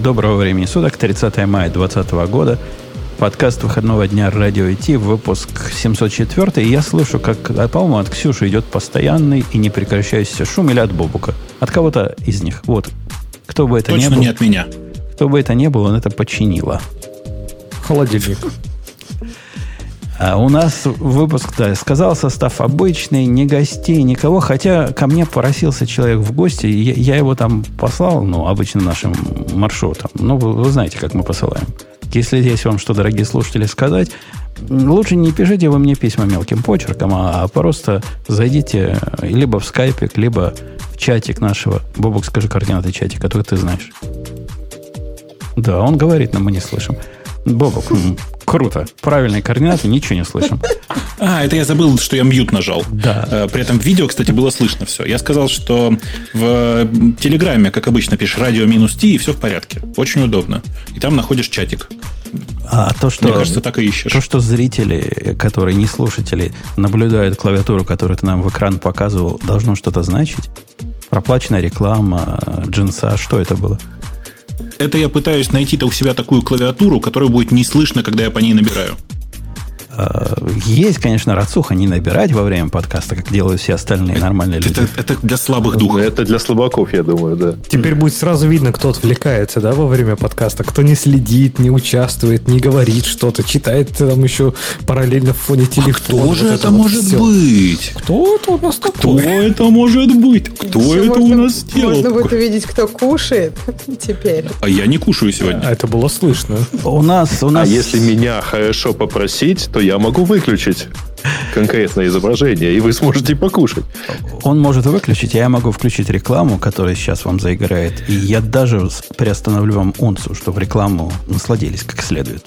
Доброго времени суток, 30 мая 2020 года. Подкаст выходного дня «Радио IT», выпуск 704. И я слышу, как, а, по-моему, от Ксюши идет постоянный и непрекращающийся шум или от Бобука. От кого-то из них. Вот. Кто бы это Точно ни был. не от меня. Кто бы это ни был, он это починило. Холодильник. А у нас выпуск, да, сказал состав обычный, не гостей, никого. Хотя ко мне поросился человек в гости, я, я его там послал, ну, обычно нашим маршрутом. Ну, вы, вы знаете, как мы посылаем. Если есть вам что, дорогие слушатели, сказать, лучше не пишите вы мне письма мелким почерком, а, а просто зайдите либо в скайпик, либо в чатик нашего. Бобок, скажи координаты чатика, который ты знаешь. Да, он говорит, но мы не слышим. Бобок, м, круто. Правильные координаты, ничего не слышим. А, это я забыл, что я мьют нажал. Да. Э, При этом в видео, кстати, было слышно все. Я сказал, что в Телеграме, как обычно, пишешь радио минус Ти, и все в порядке. Очень удобно. И там находишь чатик. А то, что, Мне кажется, так и ищешь. то, что зрители, которые не слушатели, наблюдают клавиатуру, которую ты нам в экран показывал, должно что-то значить? Проплаченная реклама, джинса, что это было? Это я пытаюсь найти-то у себя такую клавиатуру, которая будет не слышно, когда я по ней набираю. А, Есть, конечно, рацуха не набирать во время подкаста, как делают все остальные нормальные люди. Это, это для слабых Ну, духов. это для слабаков, я думаю, да. Теперь будет сразу видно, кто отвлекается, да, во время подкаста, кто не следит, не участвует, не говорит что-то, читает там еще параллельно в фоне телефона. Кто же Вот это вот может всё. быть? Кто это у нас Кто такой? это может быть? Кто Ещё это можно- у нас сделал? Можно будет увидеть, кто кушает теперь. А я не кушаю сегодня. А это было слышно. У нас, у А нас... если меня хорошо попросить, то я могу выключить конкретное изображение, и вы сможете покушать. Он может выключить, а я могу включить рекламу, которая сейчас вам заиграет. И я даже приостановлю вам унцию, чтобы рекламу насладились как следует.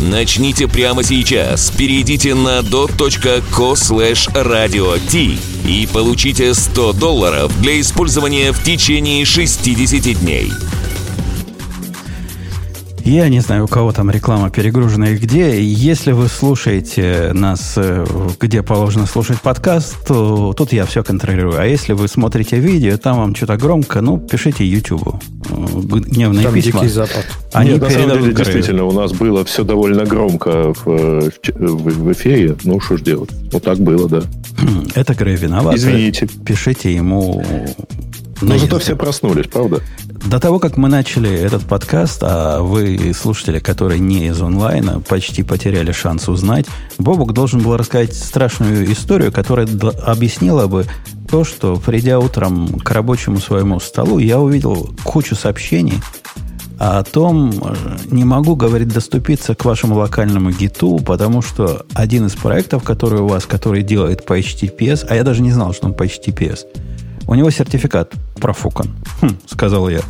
Начните прямо сейчас. Перейдите на dot.co slash radio T и получите 100 долларов для использования в течение 60 дней. Я не знаю, у кого там реклама перегружена и где. Если вы слушаете нас, э, где положено слушать подкаст, то тут я все контролирую. А если вы смотрите видео, там вам что-то громко, ну, пишите YouTube. Гневные Там письма. Дикий Запад. Они Нет, на самом деле, действительно, у нас было все довольно громко в, э, в в- эфире. Ну, что ж делать? Вот так было, да. Это Грей виноват. Извините. Пишите ему... Но зато все проснулись, правда? До того, как мы начали этот подкаст, а вы, слушатели, которые не из онлайна, почти потеряли шанс узнать, Бобук должен был рассказать страшную историю, которая объяснила бы то, что, придя утром к рабочему своему столу, я увидел кучу сообщений о том, не могу, говорит, доступиться к вашему локальному гиту, потому что один из проектов, который у вас, который делает по HTTPS, а я даже не знал, что он по HTTPS, у него сертификат профукан. Хм, сказал я.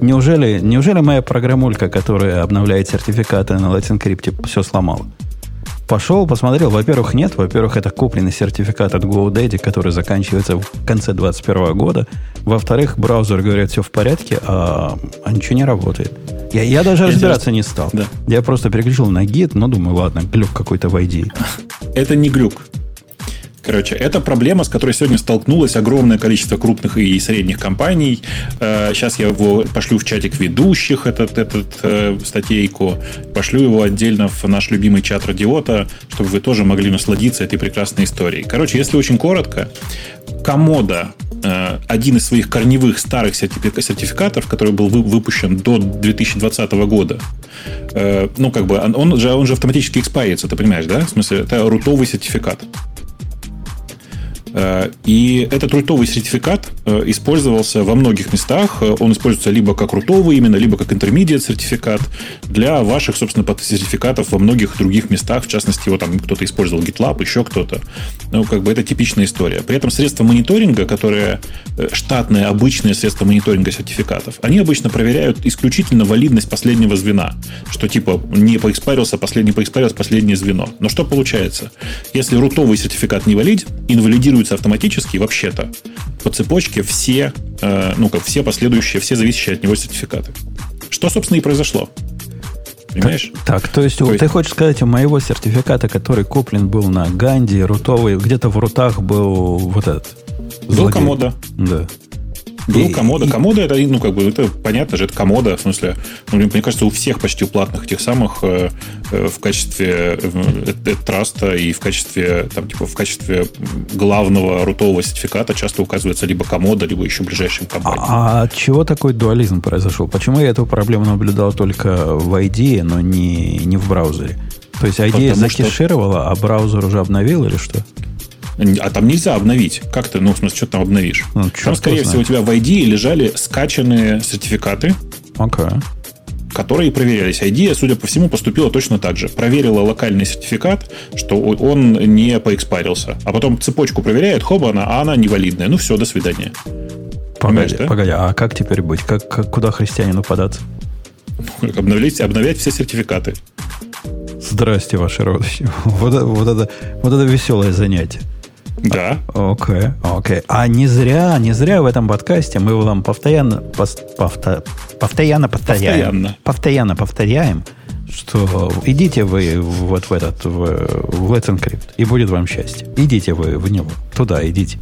Неужели, неужели моя программулька, которая обновляет сертификаты на Latin Crypt, все сломала? Пошел, посмотрел. Во-первых, нет. Во-первых, это купленный сертификат от GoDaddy, который заканчивается в конце 2021 года. Во-вторых, браузер говорит, все в порядке, а, а ничего не работает. Я, я даже Я разбираться не стал. Да. Я просто переключил на гид, но думаю, ладно, глюк какой-то в ID. Это не глюк. Короче, это проблема, с которой сегодня столкнулось огромное количество крупных и средних компаний. Э, Сейчас я его пошлю в чатик ведущих, этот, этот э, статейку. Пошлю его отдельно в наш любимый чат Радиота, чтобы вы тоже могли насладиться этой прекрасной историей. Короче, если очень коротко, Комода э, один из своих корневых старых сертифи- сертификатов, который был вы- выпущен до 2020 года, э, ну, как бы, он же, он же автоматически экспарится, ты понимаешь, да? В смысле, это рутовый сертификат. Э, И этот рутовый сертификат э, использовался во многих местах. Э, Он используется либо как рутовый именно, либо как интермедиат сертификат для ваших, собственно, сертификатов во многих других местах. В частности, его там кто-то использовал GitLab, еще кто-то. Ну, как бы это типичная история. При этом средства мониторинга, которые штатные, обычные средства мониторинга сертификатов, они обычно проверяют исключительно валидность последнего звена. Что типа не поэкспарился, последний поэкспарилось последнее звено. Но что получается? Если рутовый сертификат не валид, инвалидируется автоматически вообще-то по цепочке все, э, ну как все последующие, все зависящие от него сертификаты. Что, собственно, и произошло. Понимаешь? Так, то есть, То есть- ты хочешь сказать, у моего сертификата, который куплен был на Ганди, рутовый, где-то в рутах был вот этот. Был злодей. комода. Да. Был И- комода. и- Комода это, ну, как бы, это понятно же, это комода, в смысле, ну, мне кажется, у всех почти у платных этих самых э, э, в качестве э, э, траста и в качестве, там, типа, в качестве главного рутового сертификата часто указывается либо комода, либо еще ближайшим компаниям. А от чего такой дуализм произошел? Почему я эту проблему наблюдал только в ID, но не, не в браузере? То есть ID Потому что- закешировала, а браузер уже обновил или что? А там нельзя обновить. Как ты, ну, в смысле, что ты там обновишь? Ну, там, скорее его всего, у тебя в ID лежали скачанные сертификаты, Окей. которые проверялись. ID, судя по всему, поступила точно так же. Проверила локальный сертификат, что он не поэкспарился. А потом цепочку проверяет, хоба она, а она невалидная. Ну все, до свидания. Погоди, да? погоди, а как теперь быть? Как, как- куда христианину податься? Обновлять, обновлять все сертификаты. Здрасте, ваше родище. Вот, вот, это, вот это веселое занятие. Да. Окей, окей. А не зря, не зря в этом подкасте мы вам постоянно, пос- повто- постоянно повторяем, Постоянно. постоянно повторяем, что идите вы вот в этот, в, в Let's Encrypt, и будет вам счастье. Идите вы в него, туда идите.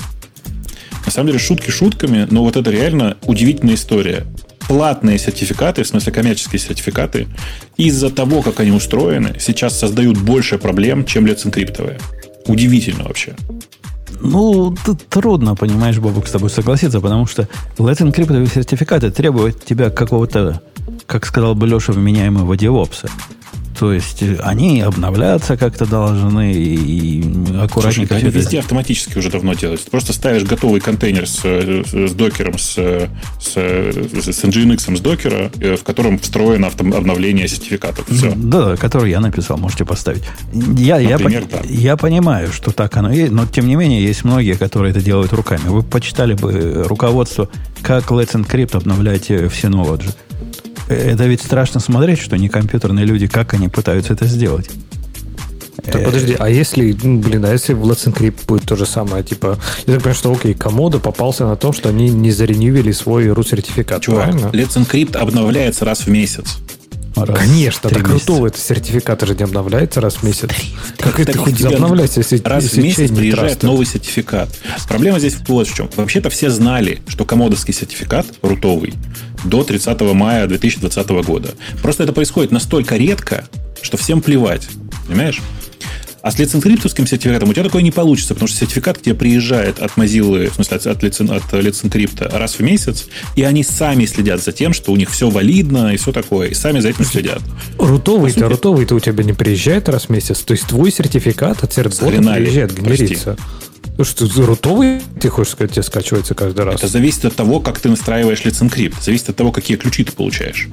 На самом деле, шутки шутками, но вот это реально удивительная история. Платные сертификаты, в смысле коммерческие сертификаты, из-за того, как они устроены, сейчас создают больше проблем, чем Let's Encrypt. Удивительно вообще. Ну, тут трудно, понимаешь, Бобук, с тобой согласиться, потому что Let's Encrypt сертификаты требуют тебя какого-то, как сказал бы Леша, вменяемого девопса. То есть э, они обновляться как-то должны и, Слушай, аккуратненько все они это везде автоматически уже давно делают. Ты просто ставишь готовый контейнер с, с, с докером, с, с, с Nginx с докера, э, в котором встроено авто- обновление сертификатов. Все. Да, который я написал, можете поставить. Я, я, Например, пон- да. я понимаю, что так оно и, но тем не менее есть многие, которые это делают руками. Вы почитали бы руководство, как Let's Encrypt обновлять э, все Synology. Это ведь страшно смотреть, что не компьютерные люди, как они пытаются это сделать. Так подожди, а если, ну, блин, а если в Let's Encrypt будет то же самое, типа, я так понимаю, что, окей, Комода попался на том, что они не заренювили свой root сертификат, Чувак, правильно? Let's Encrypt обновляется раз в месяц. Раз, Конечно, так месяца. крутого это сертификат же не обновляется раз в месяц. Как это хоть обновляется, если Раз в месяц приезжает новый сертификат. Проблема здесь вот в чем. Вообще-то все знали, что комодовский сертификат рутовый до 30 мая 2020 года. Просто это происходит настолько редко, что всем плевать. Понимаешь? А с лицензкриптовским сертификатом у тебя такое не получится, потому что сертификат к тебе приезжает от Mozilla, в смысле от, лицен- от лиценкрипта раз в месяц, и они сами следят за тем, что у них все валидно и все такое, и сами за этим следят. Рутовый-то, рутовый-то у тебя не приезжает раз в месяц. То есть твой сертификат от сердбота Загнали, приезжает, прости. генерится. Ну что, рутовый, ты хочешь сказать, тебе скачивается каждый раз? Это зависит от того, как ты настраиваешь лиценкрипт. Зависит от того, какие ключи ты получаешь.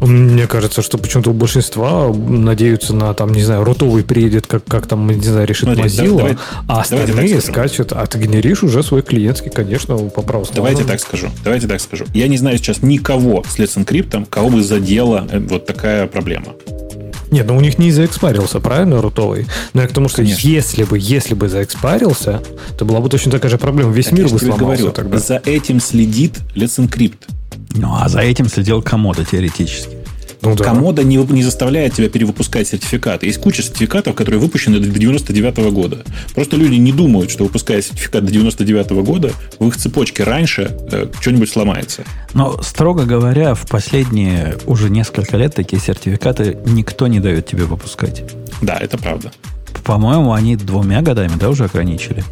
Мне кажется, что почему-то у большинства надеются на, там, не знаю, рутовый приедет, как, как там, не знаю, решит Смотри, Mozilla, давай- а остальные скачут, а ты генеришь уже свой клиентский, конечно, по праву Давайте так скажу. Давайте так скажу. Я не знаю сейчас никого с Let's Encrypt, кого бы задела э, вот такая проблема. Нет, ну у них не заэкспарился, правильно, рутовый? Но я к тому, что Конечно. если бы, если бы заэкспарился, то была бы точно такая же проблема. Весь Так мир бы сломался говорю, тогда. за этим следит Let's Encrypt. Ну, а за этим следил комода теоретически. Ну да. Комода не, не заставляет тебя перевыпускать сертификаты. Есть куча сертификатов, которые выпущены до 99 года. Просто люди не думают, что выпуская сертификат до 99 года, в их цепочке раньше э, что-нибудь сломается. Но, строго говоря, в последние уже несколько лет такие сертификаты никто не дает тебе выпускать. Да, это правда. По-моему, они двумя годами, да, уже ограничили.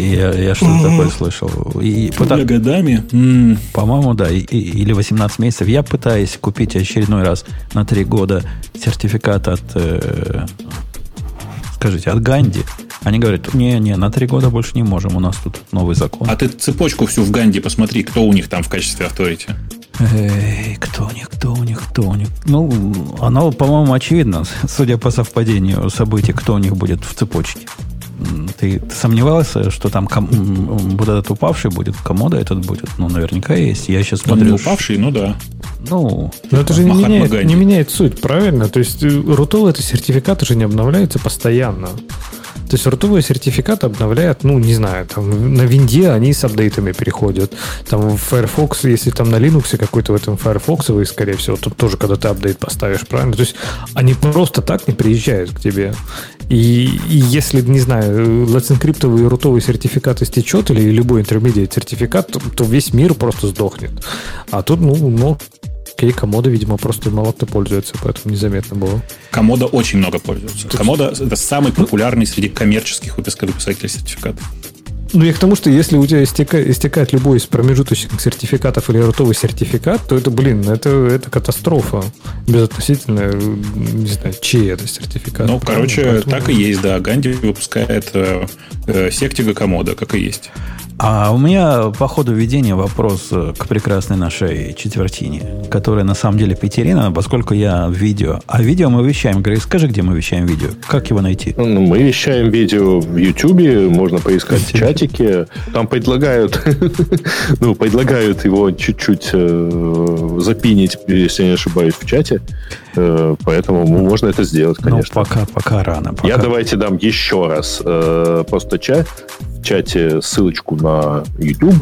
Я, я что-то такое слышал. И Двумя годами. м, По-моему, да, и- и- или 18 месяцев. Я пытаюсь купить очередной раз на 3 года сертификат от, э, скажите, от Ганди. Они говорят, не-не, на три года больше не можем, у нас тут новый закон. А ты цепочку всю в Ганди посмотри, кто у них там в качестве авторити. Эй, кто у них, кто у них, кто у них? Ну, оно, по-моему, очевидно, судя по совпадению событий, кто у них будет в цепочке. Ты, ты сомневался, что там ком, вот этот упавший будет, комода этот будет? Ну, наверняка есть. Я сейчас Ну, смотрю. не упавший, ну да. Ну, Но это же не меняет, не меняет суть, правильно? То есть э, рутовые это сертификаты же не обновляются постоянно. То есть рутовые сертификаты обновляют, ну, не знаю, там на винде они с апдейтами переходят. Там в Firefox, если там на Linux какой-то в этом Firefox, вы, скорее всего, тут тоже, когда ты апдейт поставишь, правильно? То есть они просто так не приезжают к тебе. И, и если, не знаю, латинкриптовый рутовый сертификат истечет или любой интермедиат сертификат, то, то весь мир просто сдохнет. А тут, ну, ну, окей, комода, видимо, просто мало кто пользуется, поэтому незаметно было. Комода очень много пользуются. Комода это самый популярный среди коммерческих выпускателей сертификатов. Ну, я к тому, что если у тебя истека- истекает любой из промежуточных сертификатов или рутовый сертификат, то это, блин, это, это катастрофа. Безотносительно, э, не знаю, чей это сертификат. Ну, Правильно? короче, Поэтому- так и есть, да. Ганди выпускает э, э, сектига комода, как и есть. А у меня по ходу ведения вопрос э, к прекрасной нашей четвертине, которая на самом деле пятерина, поскольку я в видео. А видео мы вещаем. Грей, скажи, где мы вещаем видео? Как его найти? Ну, мы вещаем видео в YouTube, можно поискать в чатике. Там предлагают, ну, предлагают его чуть-чуть э, запинить, если я не ошибаюсь, в чате. Э, поэтому ну, можно это сделать, Ну, конечно. пока, пока рано. Пока. Я давайте дам еще раз э, просто чат, в чате ссылочку на YouTube.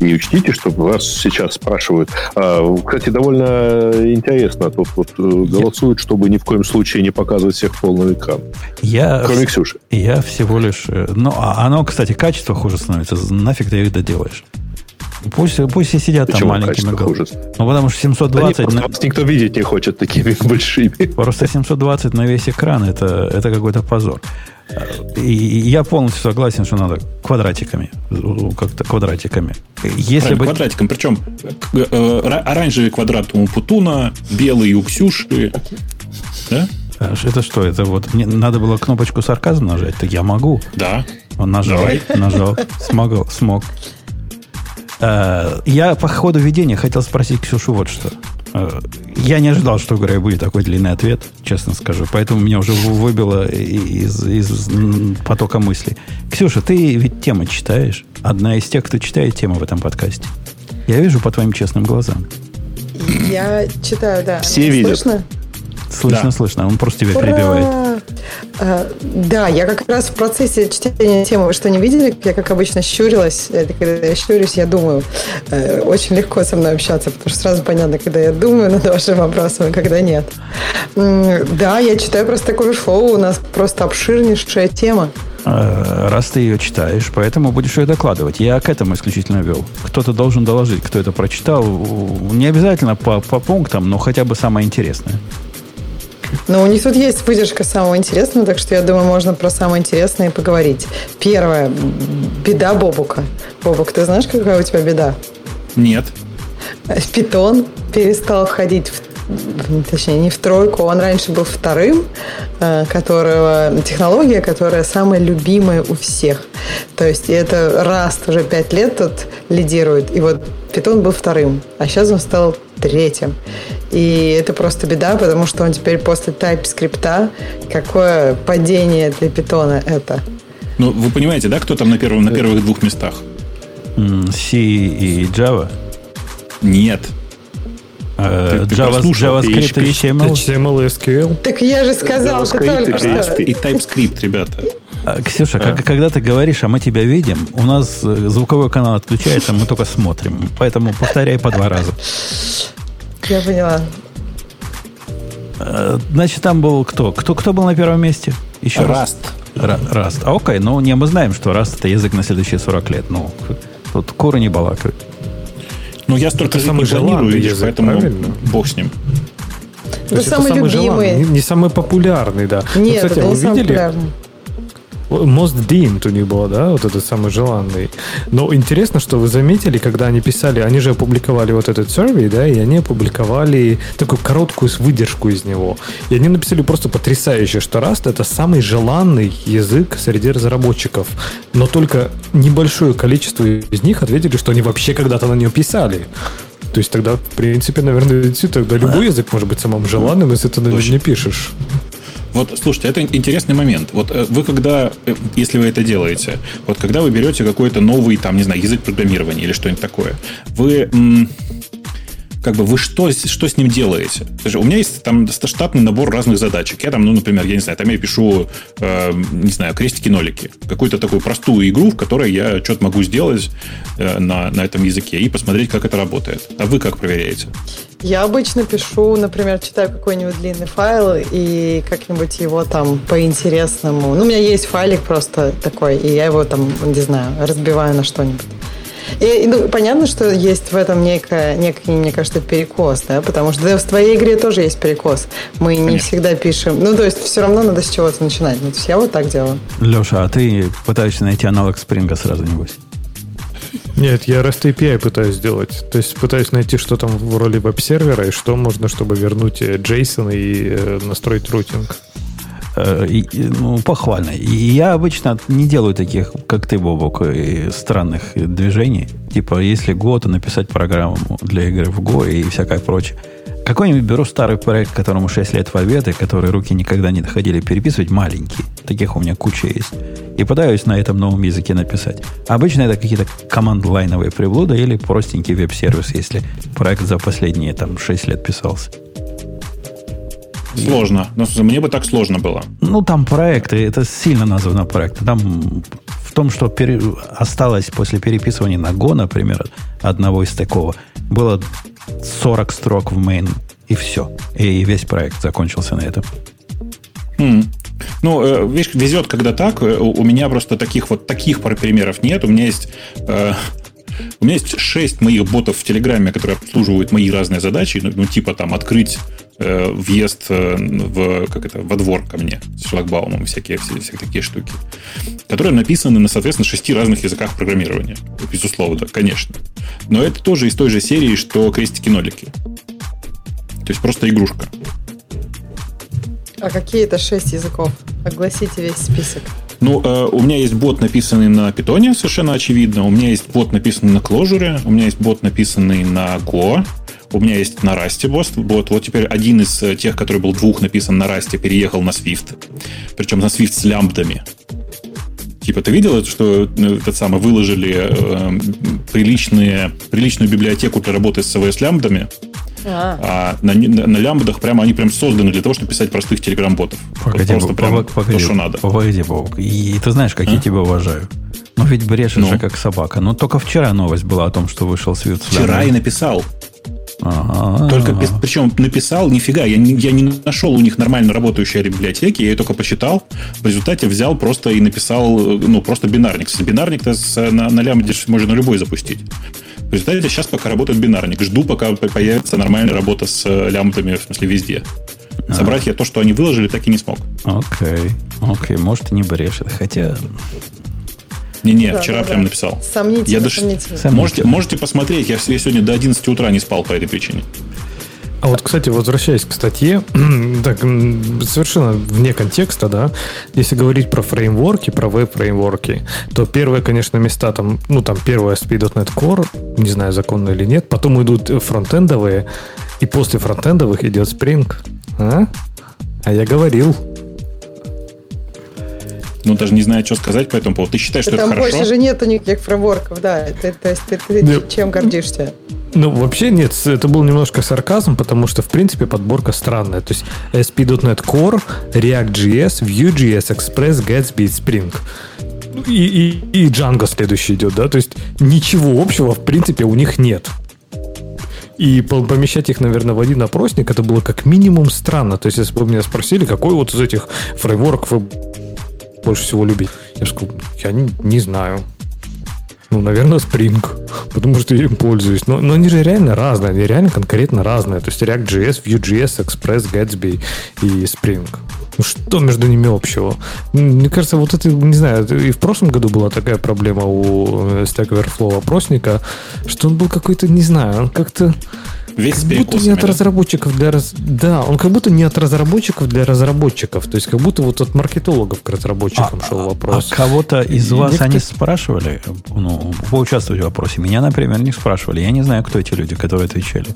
И учтите, что вас сейчас спрашивают. А, кстати, довольно интересно. Тут вот э, голосуют, чтобы ни в коем случае не показывать всех полный экран. Я, Кроме Ксюши. я всего лишь... э, Ну, а оно, кстати, качество хуже становится. Нафиг ты их доделаешь. Пусть, пусть и сидят там Почему маленькими качество головами. хуже? Ну, потому что Да нет, 720... просто на- вас никто видеть не хочет такими большими. Просто 720 на весь экран это, это какой-то позор. И, я полностью согласен, что надо квадратиками. Как-то квадратиками. Если Правильно, бы... квадратиком. Причем э, э, ра- оранжевый квадрат у Путуна, белый у Ксюши. Да? А, Это что? Это вот мне надо было кнопочку сарказм нажать? Так я могу. Да. Он нажал, Давай. нажал, смогал, смог. Э, Я по ходу ведения хотел спросить Ксюшу вот что. Э, Я не ожидал, что у Грея будет такой длинный ответ, честно скажу. Поэтому меня уже вы- выбило из, из потока мыслей. Ксюша, ты ведь темы читаешь. Одна из тех, кто читает темы в этом подкасте. Я вижу по твоим честным глазам. Я читаю, да. Все видят. Слышно? Слышно, Да. слышно. Он просто тебя Ура! перебивает. А, да, я как раз в процессе чтения темы, вы что, не видели? Я, как обычно, щурилась. Это Когда я щурюсь, я думаю. Э, Очень легко со мной общаться, потому что сразу понятно, когда я думаю над вашим вопросом, а когда нет. Да, я читаю просто такое шоу. У нас просто обширнейшая тема. Э, Раз ты ее читаешь, поэтому будешь ее докладывать. Я к этому исключительно вел. Кто-то должен доложить, кто это прочитал. Не обязательно по, по пунктам, но хотя бы самое интересное. Но у них тут есть выдержка самого интересного, так что я думаю, можно про самое интересное поговорить. Первое. Беда Бобука. Бобук, ты знаешь, какая у тебя беда? Нет. Питон перестал входить в точнее, не в тройку, он раньше был вторым, э, которого, технология, которая самая любимая у всех. То есть это Rust уже пять лет тут лидирует, и вот Python был вторым, а сейчас он стал третьим. И это просто беда, потому что он теперь после TypeScript, какое падение для Python это? Ну, вы понимаете, да, кто там на, первом, на первых двух местах? C и Java. Нет. Э, Ты- Java, ты JavaScript и HTML. HTML и SQL. Так я же сказал, что только что. И TypeScript, ребята. А, Ксюша, как- когда ты говоришь, а мы тебя видим, у нас э, звуковой канал отключается, мы только смотрим. Поэтому повторяй по два раза. Я поняла. Э, Значит, там был кто? Кто, кто был на первом месте? Еще раз. Rust. Ра- Раст. А окей, ну не мы знаем, что Раст это язык на следующие 40 лет. Ну, тут куры не балакают. Ну, я столько самый не планирую, желанный видишь, язык, поэтому правильно? бог с ним. То Ну, есть это самый желанный, любимый. не, не самый популярный, да. Ну, Нет, кстати, это а не вы самый видели, популярный. Most Deemed у них было, да, вот этот самый желанный. Но интересно, что вы заметили, когда они писали, они же опубликовали вот этот survey, да, и они опубликовали такую короткую выдержку из него. И они написали просто потрясающе, что Rust это самый желанный язык среди разработчиков. Но только небольшое количество из них ответили, что они вообще когда-то на нем писали. То есть тогда, в принципе, наверное, тогда любой язык может быть самым желанным, если ты на нем не пишешь. Вот, слушайте, это интересный момент. Вот э, вы когда, э, если вы это делаете, вот когда вы берете какой-то новый, там, не знаю, язык программирования или что-нибудь такое, вы как бы вы что, что с ним делаете? У меня есть там штатный набор разных задачек. Я там, ну, например, я не знаю, там я пишу, э, не знаю, крестики-нолики. Какую-то такую простую игру, в которой я что-то могу сделать э, на, на этом языке и посмотреть, как это работает. А вы как проверяете? Я обычно пишу, например, читаю какой-нибудь длинный файл и как-нибудь его там по-интересному. Ну, у меня есть файлик просто такой, и я его там, не знаю, разбиваю на что-нибудь. И, ну, понятно, что есть в этом некая, некий, мне кажется, перекос, да, потому что да, в твоей игре тоже есть перекос. Мы Конечно. не всегда пишем. Ну, то есть, все равно надо с чего-то начинать. Ну, то есть, я вот так делаю. Леша, а ты пытаешься найти аналог спринга сразу, небось? Нет, я REST API пытаюсь сделать. То есть пытаюсь найти, что там в роли веб-сервера и что можно, чтобы вернуть JSON и э, настроить рутинг. Э, ну, похвально. И я обычно не делаю таких, как ты, Бобок, странных движений. Типа, если Go, то написать программу для игры в Go и всякое прочее. Какой-нибудь беру старый проект, которому 6 лет в обед, и который руки никогда не доходили переписывать, маленький. Таких у меня куча есть. И пытаюсь на этом новом языке написать. Обычно это какие-то команд-лайновые приблуды или простенький веб-сервис, если проект за последние там, 6 лет писался. Сложно. Но мне бы так сложно было. Ну, там проекты, это сильно названо проекты. Там в том, что пере... осталось после переписывания на Go, например, одного из такого, было 40 строк в main, и все. И весь проект закончился на этом. Хм. Ну, э, видишь, везет, когда так. Э, у меня просто таких вот таких примеров нет. У меня есть э, у меня есть шесть моих ботов в Телеграме, которые обслуживают мои разные задачи, ну, ну типа там открыть э, въезд э, в, как это, во двор ко мне с шлагбаумом, всякие, все, всякие такие штуки, которые написаны на, соответственно, шести разных языках программирования. Безусловно, конечно. Но это тоже из той же серии, что крестики-нолики. То есть просто игрушка. А какие это шесть языков? Огласите весь список. Ну, э, у меня есть бот, написанный на питоне, совершенно очевидно. У меня есть бот, написанный на Clojure. У меня есть бот, написанный на Go. У меня есть на Rust бот. бот. Вот теперь один из э, тех, который был двух написан на Rust, переехал на Swift. Причем на Swift с лямбдами. Типа, ты видел, что э, этот самый выложили э, приличные, приличную библиотеку для работы с CVS лямбдами? А, а на, на, на лямбдах прямо они прям созданы для того, чтобы писать простых телеграм-ботов. Погоди, просто прям погоди, то, погоди, что надо. Погоди, Бог. И ты знаешь, как а? я тебя уважаю. Ну, ведь брешешь ну. же как собака. Но только вчера новость была о том, что вышел Swift Вчера и написал. Ага. Только причем написал, нифига, я не, я не нашел у них нормально работающей библиотеки, я ее только посчитал, в результате взял просто и написал, ну, просто бинарник. Бинарник-то на, на лямбде можно любой запустить. В результате сейчас пока работает бинарник. Жду, пока появится нормальная работа с э, лямбдами, в смысле, везде. А. Собрать я то, что они выложили, так и не смог. Окей. Окей, может, и не брешет. Хотя не-не, да, вчера да, прям да. написал. Сомнительно, я даже... сомнительно. Можете, можете посмотреть, я, я сегодня до 11 утра не спал по этой причине. А вот, кстати, возвращаясь к статье, так, совершенно вне контекста, да, если говорить про фреймворки, про веб-фреймворки, то первые, конечно, места там, ну, там первое Speed.NET Core, не знаю, законно или нет, потом идут фронтендовые, и после фронтендовых идет Spring. А? А я говорил. Ну, даже не знаю, что сказать по этому поводу. Ты считаешь, что там это хорошо? больше же нету никаких фреймворков, да. Ты, то есть ты, ты чем гордишься? Ну, вообще нет, это был немножко сарказм, потому что, в принципе, подборка странная. То есть ASP.NET Core, React.js, Vue.js, Express, Gatsby, Spring. И, и, и Django следующий идет, да? То есть ничего общего, в принципе, у них нет. И помещать их, наверное, в один опросник, это было как минимум странно. То есть, если бы вы меня спросили, какой вот из этих фреймворков вы больше всего любите, я сказал, я не, не знаю. Ну, наверное, Spring, потому что я им пользуюсь. Но, но они же реально разные, они реально конкретно разные. То есть React.js, Vue.js, Express, Gatsby и Spring. Ну, что между ними общего? Мне кажется, вот это, не знаю, и в прошлом году была такая проблема у э, Stack Overflow опросника, что он был какой-то, не знаю, он как-то Весь как будто не от разработчиков для раз... Да, он как будто не от разработчиков для разработчиков. То есть как будто вот от маркетологов к разработчикам шел вопрос. А кого-то из вас Некоторые- они спрашивали, ну, поучаствовать в вопросе? Меня, например, не спрашивали. Я не знаю, кто эти люди, которые отвечали.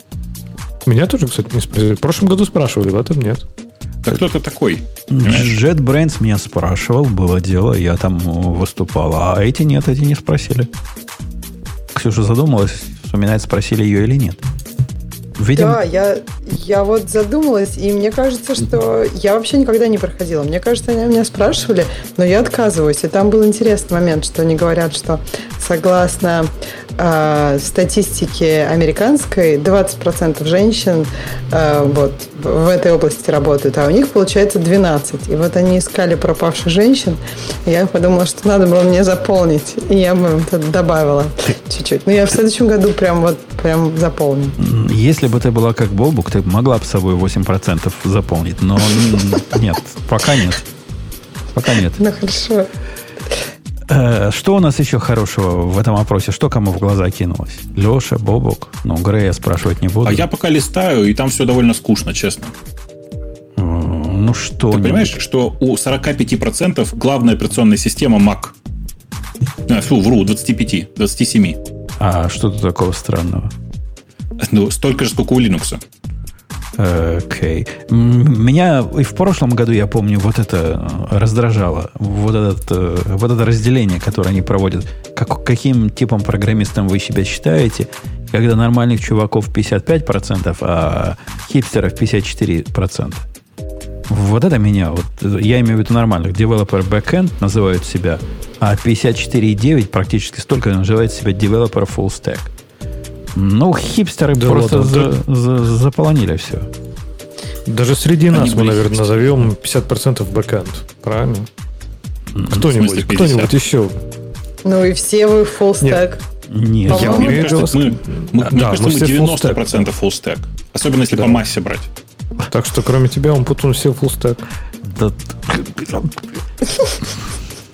Меня тоже, кстати, не спросили. В прошлом году спрашивали, в этом нет. Да кто ты такой? JetBrains меня спрашивал, было дело, я там э, выступал. А эти нет, эти не спросили. Ксюша задумалась, вспоминает, спросили ее или нет. Видимо, Да, я, я вот задумалась, и мне кажется, что я вообще никогда не проходила. Мне кажется, они меня спрашивали, но я отказываюсь. И там был интересный момент, что они говорят, что согласно э, статистике американской, 20% женщин э, вот, в этой области работают, а у них получается 12. И вот они искали пропавших женщин, и я подумала, что надо было мне заполнить. И я бы тут добавила чуть-чуть. Но я в следующем году прям вот прям заполню. если бы ты была как Бобук, ты могла бы с собой 8% заполнить. Но нет, пока нет. Пока нет. Ну хорошо. Э, Что у нас еще хорошего в этом опросе? Что кому в глаза кинулось? Леша, Бобук? Ну, Грея спрашивать не буду. А я пока листаю, и там все довольно скучно, честно. М, Ну, что? Ты понимаешь, что у 45% главная операционная система Mac? А, фу, вру, 25, 27. А что тут такого странного? Ну, столько же, сколько у Linux. Окей. М, Меня и в прошлом году, я помню, вот это э, раздражало. Вот, этот, э, вот это разделение, которое они проводят. Как, каким типом программистом вы себя считаете, когда нормальных чуваков 55%, а хипстеров 54%. Вот это меня, вот, я имею в виду нормальных. Developer backend называют себя, а 54,9 практически столько называют себя developer full stack. Ну, хипстеры Да просто ладно, за- за- заполонили все. Даже среди Они нас мы, наверное, хипстеры. назовем 50% бэкэнд. Правильно? Кто-нибудь, смысле 50? кто-нибудь еще. Ну и все вы full stack. Нет, По-моему, я Мне Мне кажется, мы, мы, мне Да, кажется, мы мы все full 90% full stack. Особенно если Да. по массе брать. Так что кроме тебя, он потом все full stack. Да-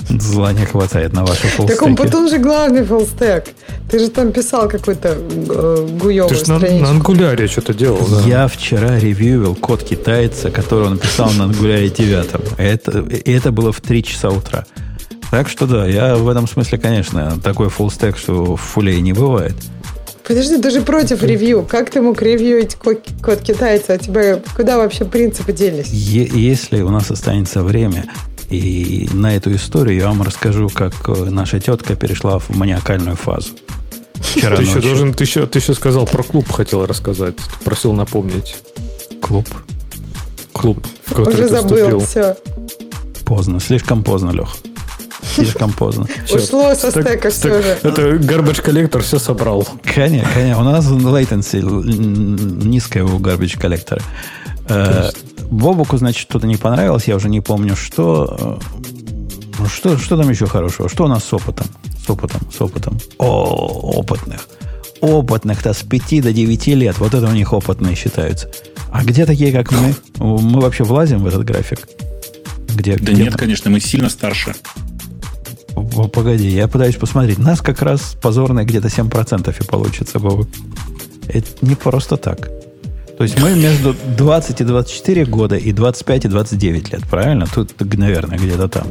Зла не хватает на ваши Так он потом же главный stack. Ты же там писал какую-то э, гуевую Ты же на, страничку. на ангуляре что-то делал, да? Я вчера ревьювил код китайца, который он написал на Angular 9. Это, и это было в 3 часа утра. Так что да, я в этом смысле, конечно, такой фуллстек, что в фуле не бывает. Подожди, ты же против ревью. Как ты мог ревьюить код, код китайца? А тебя куда вообще принципы делись? Е- если у нас останется время, и на эту историю я вам расскажу, как э, наша тетка перешла в маниакальную фазу. Вчера Ты еще, должен, ты, еще, ты еще сказал про клуб, хотел рассказать. Просил напомнить. Клуб. Клуб, в который Уже ты забыл, вступил. все. Поздно, слишком поздно, Лех. Слишком поздно. Ушло со Так- стека все так же. Это garbage коллектор все собрал. Конечно, конечно. У нас latency низкая у garbage коллектора. Э, Бобуку, значит, что-то не понравилось, я уже не помню, что. э, Что, что там еще хорошего? Что у нас с опытом? С опытом, с опытом. О, опытных. Опытных-то с 5 до 9 лет. Вот это у них опытные считаются. А где такие, как мы? Мы вообще влазим в этот график? Где, Да где нет, конечно, мы сильно старше. О, Погоди, я пытаюсь посмотреть. Нас как раз позорно где-то 7% и получится, Бобок. Это не просто так. То есть мы между 20 и 24 года и 25 и 29 лет, правильно? Тут, наверное, где-то там.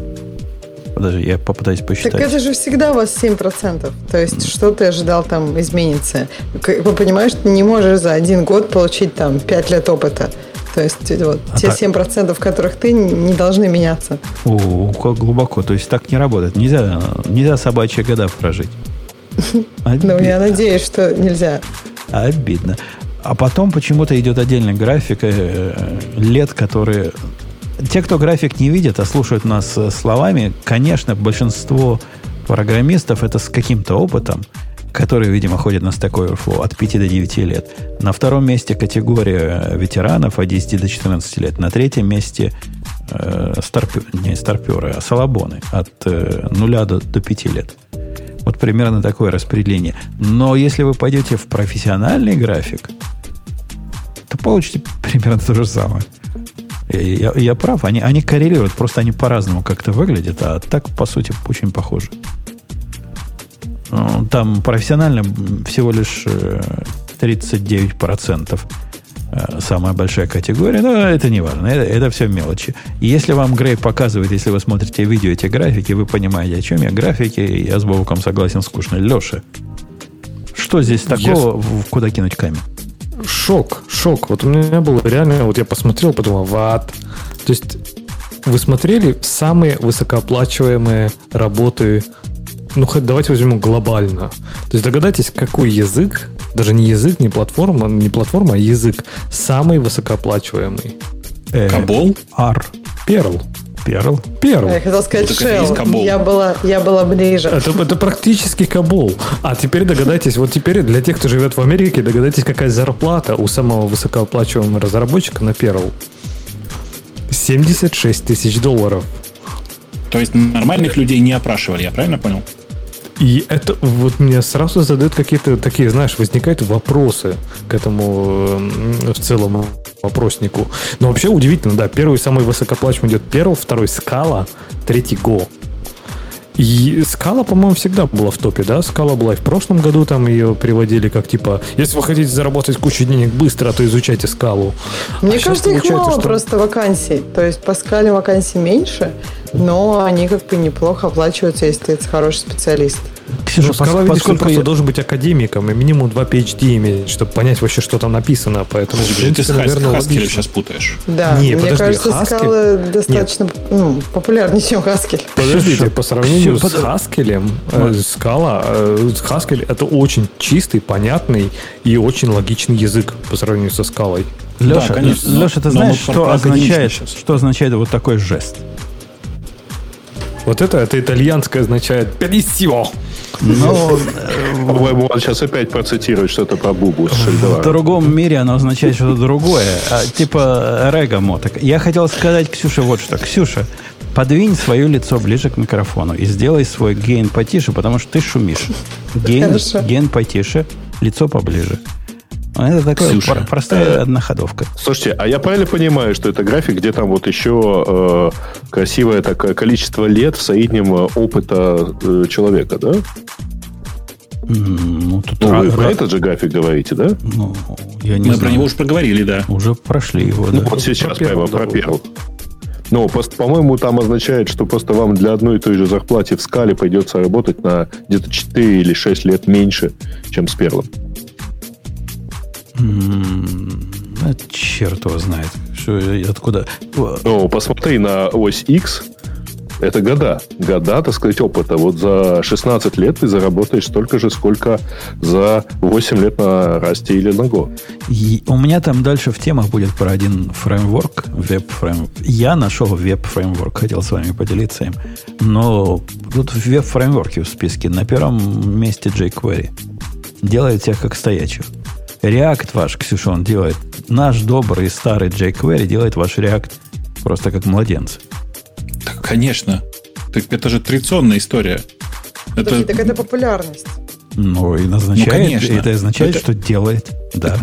Подожди, я попытаюсь посчитать. Так это же всегда у вас 7%. То есть, что ты ожидал там изменится? Вы понимаешь, ты не можешь за один год получить там 5 лет опыта. То есть, вот, А те так- 7%, которых ты, не должны меняться. О, как глубоко. То есть так не работает. Нельзя, нельзя собачьи года прожить. Ну, я надеюсь, что нельзя. Обидно. А потом почему-то идет отдельный график э, лет, которые... Те, кто график не видят, а слушают нас э, словами, конечно, большинство программистов это с каким-то опытом, которые, видимо, ходят на Stack Overflow от 5 до 9 лет. На втором месте категория э, ветеранов от 10 до 14 лет. На третьем месте э, старпе- не старперы, а салабоны от э, 0 до, до 5 лет. Вот примерно такое распределение. Но если вы пойдете в профессиональный график, то получите примерно то же самое. Я, я прав, они, они коррелируют, просто они по-разному как-то выглядят, а так, по сути, очень похожи. Ну, Там профессионально всего лишь э, 39% э, самая большая категория, но это не важно, это, это все мелочи. И если вам Грей показывает, если вы смотрите видео, эти графики, вы понимаете, о чем я. Графики, я с Бобуком согласен, скучно. Леша, что здесь такого, в- куда кинуть камень? Шок, шок. Вот у меня было реально, вот я посмотрел, подумал, ват. То есть вы смотрели самые высокооплачиваемые работы, ну, хоть давайте возьмем глобально. То есть догадайтесь, какой язык, даже не язык, не платформа, не платформа, а язык, самый высокооплачиваемый. Э, Кабол? Ар. Перл. Перл. Перл. Я хотел сказать это Shell. Я была, я была ближе. Это, это практически Кабул. А теперь догадайтесь, вот теперь для тех, кто живет в Америке, догадайтесь, какая зарплата у самого высокооплачиваемого разработчика на Perl. 76 тысяч долларов. То есть нормальных людей не опрашивали, я правильно понял? И это вот мне сразу задают какие-то такие, знаешь, возникают вопросы к этому э, в целом вопроснику. Но вообще удивительно, да, первый самый высокооплачиваемый идет Perl, второй Scala, третий Go. И скала, по-моему, всегда была в топе, да? Скала была и в прошлом году, там ее приводили как типа, если вы хотите заработать кучу денег быстро, то изучайте скалу. Мне А кажется, их мало что- просто вакансий. То есть по скале вакансий меньше, но они как бы неплохо оплачиваются, если ты хороший специалист. Ксюша, Ну, скала, пос- видишь, ты поскольку просто я- должен быть академиком и минимум 2 PhD иметь, чтобы понять вообще, что там написано. Поэтому, Слушай, ты с Хаскелем сейчас путаешь. Да, Не, мне подожди, кажется, Haskell? скалы достаточно ну, популярнее, чем Haskell. Подождите, по сравнению с Хаскелем, э, Скала, э, это очень чистый, понятный и очень логичный язык по сравнению со Скалой. Леша, Да, конечно. Леша, ты знаешь, что означает, что означает вот такой жест? Вот это, это итальянское означает «Перисио». Ну, По-моему, он сейчас опять процитирует что-то про Бубу с в другом мире оно означает что-то другое. а, типа рега моток. Я хотел сказать Ксюше вот что. Ксюша, подвинь свое лицо ближе к микрофону и сделай свой гейн потише, потому что ты шумишь. Гейн, гейн потише, лицо поближе. Это такая Ксюша, про- простая одноходовка. Слушайте, а я правильно понимаю, что это график, где там вот еще э, красивое такое количество лет в среднем э, опыта э, человека, да? Ну, тут Ну, вы про этот же график говорите, да? ну, я не Мы знаю. про него уже проговорили, да. Уже прошли его, Ну, да. вот сейчас про прямо про Perl. Ну, просто, по-моему, там означает, что просто вам для одной и той же зарплаты в скале придется работать на где-то 4 или 6 лет меньше, чем с перлом. А черт его знает. Что, откуда? Ну, посмотри на ось X. Это года. Года, так сказать, опыта. Вот за 16 лет ты заработаешь столько же, сколько за 8 лет на расте или на Go. И у меня там дальше в темах будет про один фреймворк, веб-фреймворк. Я нашел веб-фреймворк, хотел с вами поделиться им. Но тут в веб-фреймворке в списке на первом месте jQuery. Делает всех как стоячих. React ваш, Ксюша, он делает. Наш добрый старый jQuery делает ваш React просто как младенцы. Так, конечно. Так это же традиционная история. Это, Слушай, так это популярность. Ну, и назначает, конечно. это означает, Это- что делает. Да.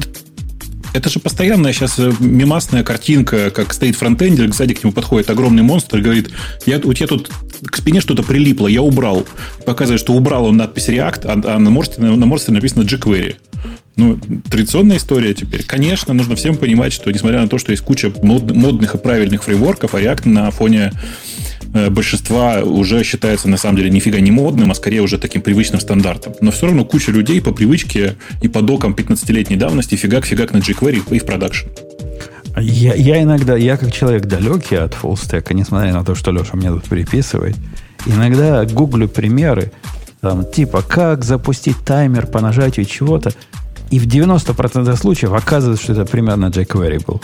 это же постоянная сейчас мимасная картинка, как стоит фронтендер, сзади к нему подходит огромный монстр и говорит, я, у тебя тут к спине что-то прилипло, я убрал. Показывает, что убрал он надпись React, а, а на монстре, на монстре написано jQuery. Ну, традиционная история теперь. Конечно, нужно всем понимать, что несмотря на то, что есть куча мод- модных и правильных фреймворков, а React на фоне э, большинства уже считается на самом деле нифига не модным, а скорее уже таким привычным стандартом. Но все равно куча людей по привычке и по докам 15-летней давности фигак-фигак на jQuery и в production. Я, я иногда, я как человек далекий от фуллстека, несмотря на то, что Леша мне тут переписывает, иногда гуглю примеры, там, типа, как запустить таймер по нажатию чего-то, и в 90% случаев оказывается, что это примерно jQuery был.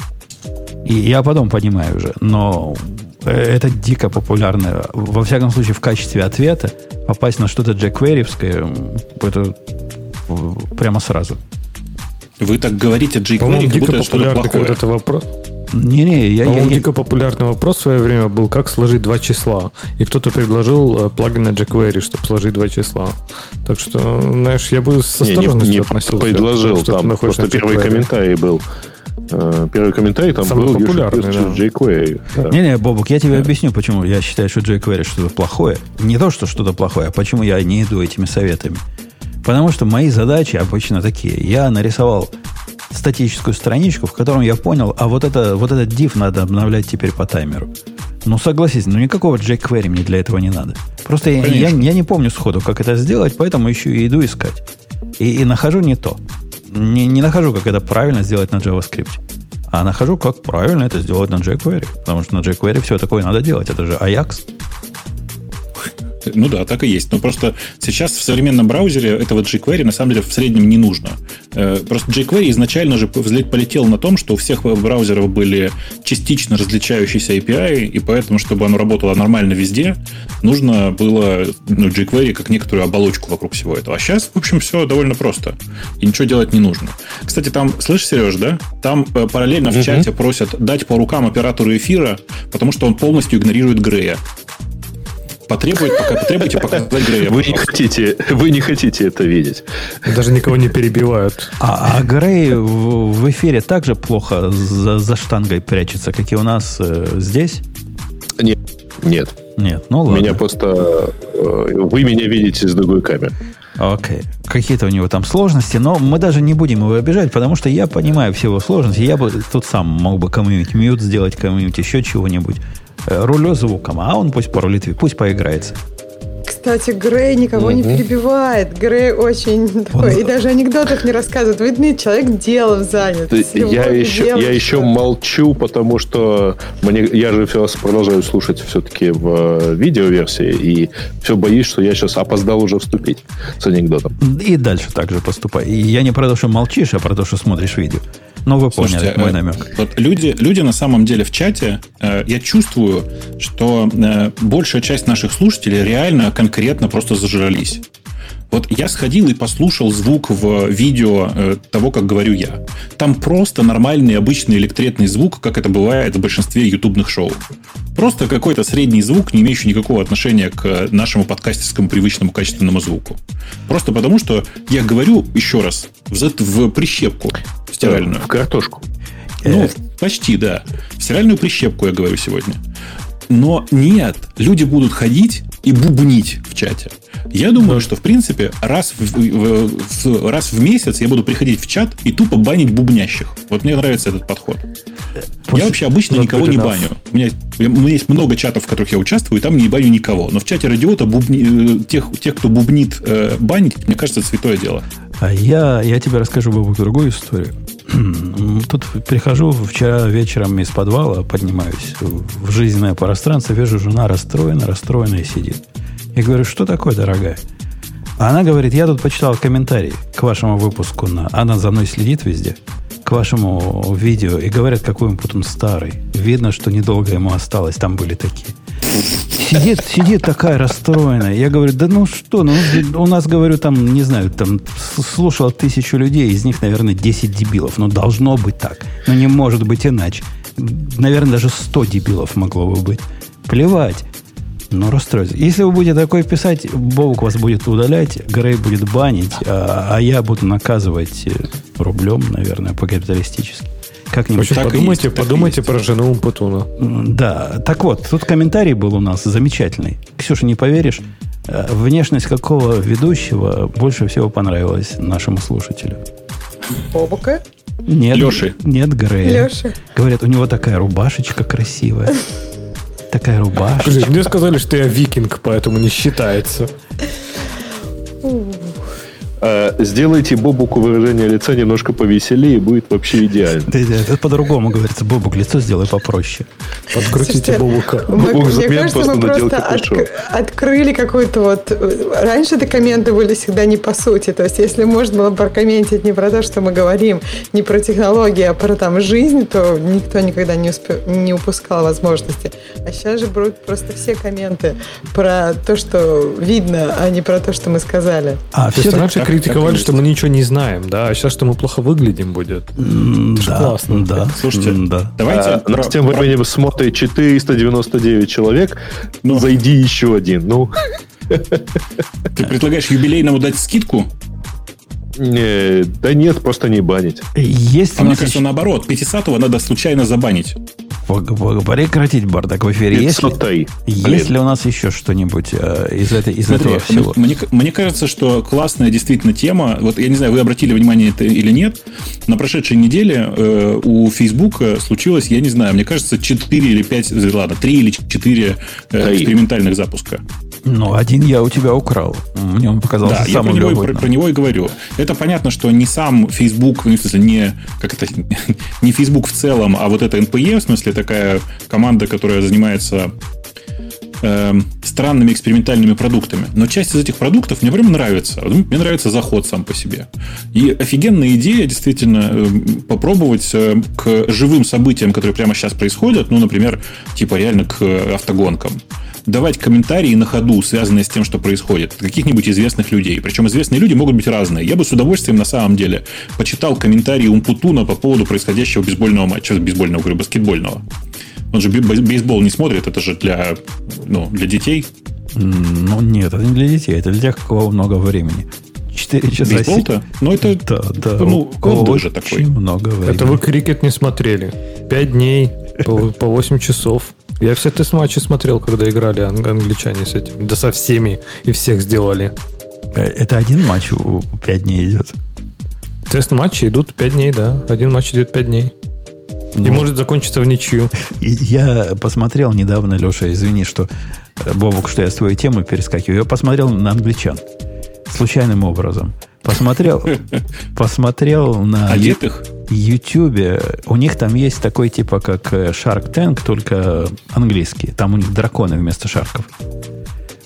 И я потом понимаю уже, но э, это дико популярно. Во всяком случае, в качестве ответа попасть на что-то jQuery, это прямо сразу. Вы так говорите jQuery, По-моему, как дико будто это что-то популярный плохое. когда-то вопрос. Не-не, я, я, По-моему, я- дико популярный вопрос в свое время был, как сложить два числа. И кто-то предложил э, плагин на jQuery, чтобы сложить два числа. Так что, знаешь, я бы с Не, не, осторожностью не относился. предложил, к тому, что ты там просто первый комментарий был. Э, первый комментарий там Самый был популярный, да. jQuery. Да. Не-не, Бобук, я тебе объясню, почему я считаю, что jQuery что-то плохое. Не то, что что-то плохое, а почему я не иду этими советами. Потому что мои задачи обычно такие. Я нарисовал статическую страничку, в котором я понял, а вот, это, вот этот div надо обновлять теперь по таймеру. Ну, согласись, ну никакого jQuery мне для этого не надо. Просто я, я, я не помню сходу, как это сделать, поэтому еще и иду искать. И, и нахожу не то. Не, не нахожу, как это правильно сделать на JavaScript. А нахожу, как правильно это сделать на jQuery. Потому что на jQuery все такое надо делать. Это же Ajax. Ну да, так и есть. Но просто сейчас в современном браузере этого jQuery на самом деле в среднем не нужно. Э, Просто jQuery изначально же взлет полетел на том, что у всех браузеров были частично различающиеся API, и поэтому, чтобы оно работало нормально везде, нужно было ну, jQuery как некоторую оболочку вокруг всего этого. А сейчас, в общем, все довольно просто. И ничего делать не нужно. Кстати, там, слышишь, Сереж, да? Там э, параллельно в чате просят дать по рукам оператору эфира, потому что он полностью игнорирует Грея. Потребует, пока, потребуйте показать Грея. Вы не, хотите, вы не хотите это видеть. Даже никого не перебивают. А, а Грей в, в эфире также плохо за, за штангой прячется, как и у нас э, здесь? Нет. Нет. Нет, ну ладно. Меня просто... э, Вы меня видите с другой камеры. Окей. Какие-то у него там сложности, но мы даже не будем его обижать, потому что я понимаю все его сложности. Я бы тут сам мог бы кому-нибудь мьют сделать, кому-нибудь еще чего-нибудь. Э, Рулю звуком, а он пусть порулит, пусть поиграется. Кстати, Грей никого не перебивает. Грей очень такой, и даже анекдотов не рассказывает. Видно, человек делом занят. Я еще, я еще молчу, потому что мне, я же вас продолжаю слушать все-таки в э, видеоверсии, и все боюсь, что я сейчас опоздал уже вступить с анекдотом. И дальше так же поступай. И я не про то, что молчишь, а про то, что смотришь видео. Но вы поняли Слушайте, мой э, намек. Вот люди, люди на самом деле в чате, э, я чувствую, что э, большая часть наших слушателей реально конкретно просто зажрались. Вот я сходил и послушал звук в видео э, того, как говорю я. Там просто нормальный обычный электретный звук, как это бывает в большинстве ютубных шоу. Просто какой-то средний звук, не имеющий никакого отношения к нашему подкастерскому привычному качественному звуку. Просто потому, что я говорю, еще раз, в, в прищепку стиральную. В картошку. Ну, в- почти, да. В стиральную прищепку я говорю сегодня. Но нет, люди будут ходить и бубнить в чате. Я думаю, что, в принципе, раз в, в- в- раз в месяц я буду приходить в чат и тупо банить бубнящих. Вот мне нравится этот подход. Я вообще обычно никого не баню. У меня, у меня есть много чатов, в которых я участвую, и там не баню никого. Но в чате радиота бубни- э, тех, тех, кто бубнит э, банить, мне кажется, святое дело. А я, я тебе расскажу Бобу, другую историю. Тут прихожу вчера вечером из подвала, поднимаюсь в жизненное пространство, вижу, жена расстроена, расстроенная сидит. Я говорю, что такое, дорогая? А она говорит, я тут почитал комментарии к вашему выпуску. На... Она за мной следит везде. К вашему видео. И говорят, какой он потом старый. Видно, что недолго ему осталось. Там были такие. Сидит, сидит такая расстроенная. Я говорю, да ну что, ну у нас, говорю, там, не знаю, там с- слушало тысячу людей, из них, наверное, 10 дебилов. Ну, должно быть так. Ну, не может быть иначе. Наверное, даже 100 дебилов могло бы быть. Плевать. Ну, расстроится. Если вы будете такое писать, Бобук вас будет удалять, Грей будет банить, а, а я буду наказывать э, рублем, наверное, по-капиталистически. Как-нибудь так подумайте, есть, так подумайте есть. про жену Умпутуна. Да, так вот, тут комментарий был у нас замечательный. Ксюша, не поверишь, э, внешность какого ведущего больше всего понравилась нашему слушателю? Бобука? Нет, Леши. Нет, Грея. Леши. Говорят, у него такая рубашечка красивая. Такая Блин, рубашечка. мне сказали, что я викинг, поэтому не считается. Э, Сделайте Бобуку выражение лица немножко повеселее, будет вообще идеально. Да, да, Это по-другому говорится. Бобук, лицо сделай попроще. Подкрутите Бобука. Взамен кажется, просто мы надел открыли какой-то вот... э, Раньше это комменты были всегда не по сути. То есть, если можно было прокомментить не про то, что мы говорим, не про технологии, а про там жизнь, то никто никогда не, успе- не упускал возможности. А сейчас же берут просто все комменты про то, что видно, а не про то, что мы сказали. А все раньше критиковали, что мы ничего не знаем, да, а сейчас, что мы плохо выглядим будет. Это да, классно. да, Слушайте, да. давайте... А, нас про- тем временем смотрит 499 человек. Ну, зайди еще один. Ну, Ты предлагаешь юбилейному дать скидку? Не, да нет, просто не банить. Есть А у мне нас кажется, еще- наоборот, 500 надо случайно забанить. Прекратить бардак в эфире. Есть ли, 500 есть ли у нас еще что-нибудь э, из, этой, из Смотри, этого всего? Мне, мне кажется, что классная действительно тема. Вот я не знаю, вы обратили внимание это или нет. На прошедшей неделе э, у Facebook случилось, я не знаю, мне кажется, 4 или 5, ладно, 3 или 4 Три. экспериментальных запуска. Ну, один я у тебя украл. Мне он показался Да, я про самым него, и- про, про него и говорю. Это понятно, что не сам Facebook, ну, в смысле, не, как это, не Facebook в целом, а вот это NPE, в смысле, такая команда, которая занимается эм, странными экспериментальными продуктами. Но часть из этих продуктов мне прям нравится. Мне нравится заход сам по себе. И офигенная идея действительно эм, попробовать э, к живым событиям, которые прямо сейчас происходят, ну, например, типа реально к э, автогонкам, давать комментарии на ходу, связанные с тем, что происходит, от каких-нибудь известных людей. Причем известные люди могут быть разные. Я бы с удовольствием на самом деле почитал комментарии Умпутуна по поводу происходящего бейсбольного матча, бейсбольного, говорю, баскетбольного. Он же бей- бейсбол не смотрит, это же для, ну, для детей. Ну, нет, это не для детей, это для тех, у кого много времени. Четыре часа. Бейсбол-то? Ну, это... Да, да. Ну, отдых же такой. много времени. Это вы крикет не смотрели. Пять дней по, по 8 часов. Я все тест-матчи смотрел, когда играли ан- англичане с этим. Да со всеми. И всех сделали. Э, Это один матч у пять дней идет. Тест-матчи идут 5 дней, да. Один матч идет 5 дней. И Ну, может закончиться в ничью. И Я посмотрел недавно, Леша, извини, что э, Бобок, что я с твоей темы перескакиваю. Я посмотрел на англичан. Случайным образом. Посмотрел, посмотрел на Одетых? Ютубе. У них там есть такой типа как э, Shark Tank, только английский. Там у них драконы вместо шарков.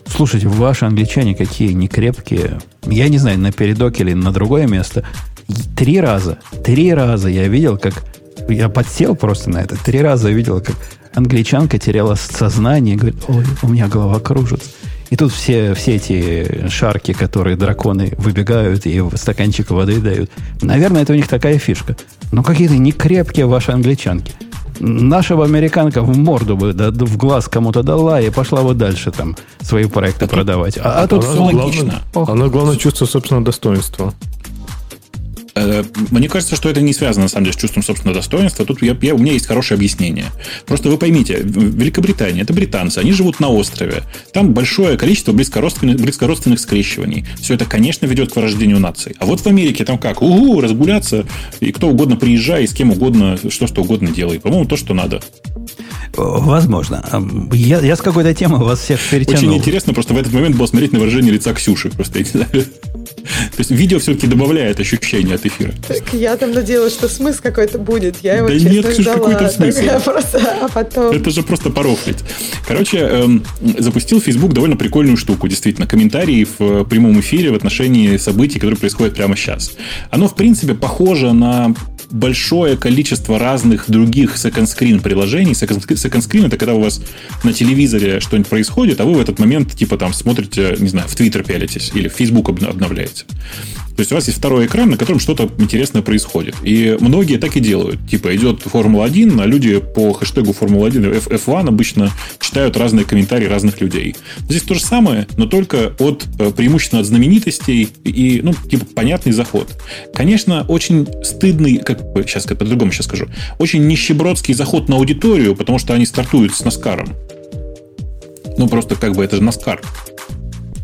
Слушайте, ваши англичане какие некрепкие. Я не знаю, на передок или на другое место. Три раза, три раза я видел, как... Я подсел просто на это. Три раза я видел, как англичанка теряла сознание и говорит, ой, у меня голова кружится. И тут все, все эти шарки, которые драконы выбегают и в стаканчик воды дают. Наверное, это у них такая фишка. Но какие-то некрепкие ваши англичанки. Нашего американка в морду бы, да, в глаз кому-то дала и пошла бы дальше там свои проекты продавать. А, а тут Она все главное- логично. Она главное чувство собственного достоинства. Э, Мне кажется, что это не связано, на самом деле, с чувством собственного достоинства. Тут я, я- у меня есть хорошее объяснение. Просто вы поймите, Великобритания – это британцы, они живут на острове. Там большое количество близкородственных, близкородственных скрещиваний. Все это, конечно, ведет к вырождению наций. А вот в Америке там как? Угу, разгуляться, и кто угодно приезжай, и с кем угодно, что что угодно делай. По-моему, то, что надо. Возможно. Я, я с какой-то темы вас всех перетянул. Очень интересно просто в этот момент было смотреть на выражение лица Ксюши. Просто, я не знаю. То есть видео все-таки добавляет ощущение от эфира. Так я там надеялась, что смысл какой-то будет. Я его Да честно нет, Ксюш, ждала. какой там смысл? Просто, а потом... Это же просто порофлить. Короче, эм, запустил Facebook довольно прикольную штуку, действительно, комментарии в э, прямом эфире в отношении событий, которые происходят прямо сейчас. Оно, в принципе, похоже на большое количество разных других second-screen приложений. Second second screen это когда у вас на телевизоре что-нибудь происходит, а вы в этот момент, типа, там, смотрите, не знаю, в Twitter пялитесь или в Facebook обновляете. То есть у вас есть второй экран, на котором что-то интересное происходит. И многие так и делают. Типа идет Формула-1, а люди по хэштегу Формула-1 F- F1 обычно читают разные комментарии разных людей. Здесь то же самое, но только от э, преимущественно от знаменитостей и, ну, типа, понятный заход. Конечно, очень стыдный, как сейчас как по-другому сейчас скажу, очень нищебродский заход на аудиторию, потому что они стартуют с Наскаром. Ну, просто как бы это же Наскар.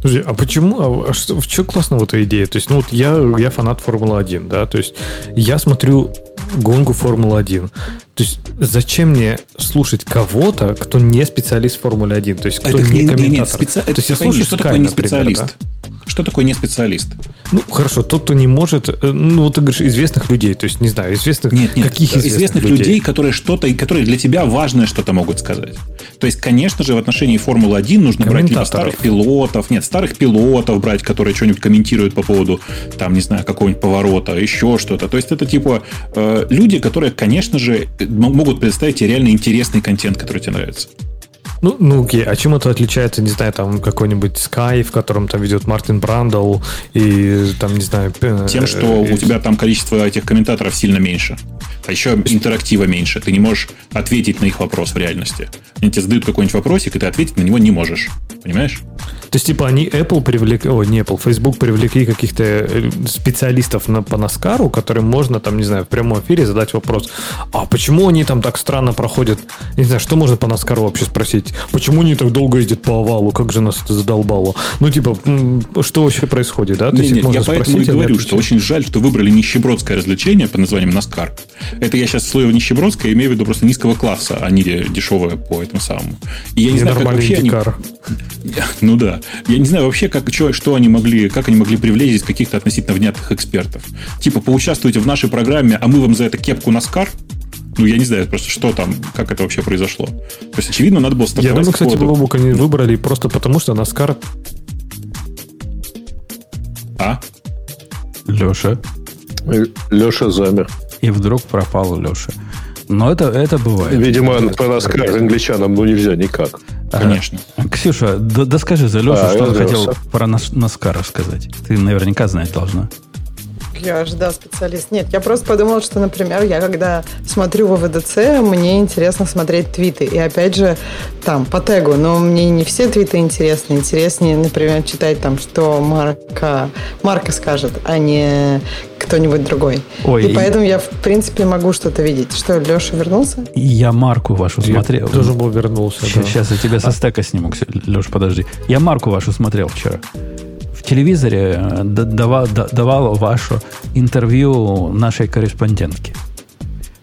Подожди, а почему, а что, в чем классно в этой идее? То есть, ну вот я, я фанат Формулы-1, да, то есть я смотрю гонку Формулы-1. То есть зачем мне слушать кого-то, кто не специалист в Формуле-1? То есть кто Это не не- комментатор? не- специ- То есть я слушаю что Sky, такое не например, специалист? да? Что такое не специалист? Ну, хорошо, тот, кто не может, э, ну, вот ты говоришь, известных людей, то есть, не знаю, известных, Нет, нет, каких известных, известных, людей, которые что-то, и которые для тебя важное что-то могут сказать. То есть, конечно же, в отношении Формулы-1 нужно брать либо старых пилотов, нет, старых пилотов брать, которые что-нибудь комментируют по поводу, там, не знаю, какого-нибудь поворота, еще что-то. То есть, это типа э, люди, которые, конечно же, могут предоставить тебе реально интересный контент, который тебе нравится. Ну, ну окей, а чем это отличается, не знаю, там какой-нибудь Sky, в котором там ведет Мартин Брандл и там, не знаю... Тем, что э, у тебя там количество этих комментаторов сильно меньше. А еще интерактива меньше. Ты не можешь ответить на их вопрос в реальности. Они тебе задают какой-нибудь вопросик, и ты ответить на него не можешь. Понимаешь? То есть, типа, они Apple привлекли, о, не Apple, Facebook привлекли каких-то э, специалистов на, по Наскару, которым можно, там, не знаю, в прямом эфире задать вопрос, а почему они там так странно проходят? Не знаю, что можно по Наскару вообще спросить? Почему они так долго ездят по овалу? Как же нас это задолбало? Ну, типа, что вообще происходит, да? То не, нет, я поэтому и говорю, что очень жаль, что выбрали нищебродское развлечение под названием Наскар. Это я сейчас слово нищебродское имею в виду просто низкого класса, а не дешевое по этому самому. И я не, не знаю, как вообще они... Ну да. Я не знаю вообще, как, что, что они могли, как они могли привлечь здесь каких-то относительно внятных экспертов. Типа, поучаствуйте в нашей программе, а мы вам за это кепку Наскар? Ну, я не знаю просто, что там, как это вообще произошло. То есть, очевидно, надо было стартовать Я думаю, кстати, Бобук они выбрали просто потому, что Наскар... А? Леша. Леша замер. И вдруг пропал Леша. Но это, это бывает. Видимо, по Наскар англичанам ну нельзя никак. Конечно. А, Ксюша, да, да скажи за Лешу, а, что он хотел про Наскар рассказать. Ты наверняка знать должна. Я же, да, специалист. Нет, я просто подумала, что, например, я когда смотрю в ВДЦ, мне интересно смотреть твиты. И опять же, там, по тегу. Но мне не все твиты интересны. Интереснее, например, читать там, что Марка, Марка скажет, а не кто-нибудь другой. Ой, и поэтому я, в принципе, могу что-то видеть. Что, Леша вернулся? Я Марку вашу я смотрел. тоже был вернулся. Сейчас, да. сейчас я тебя со стека сниму, Леша, подожди. Я Марку вашу смотрел вчера телевизоре э, давал, давал ваше интервью нашей корреспондентке.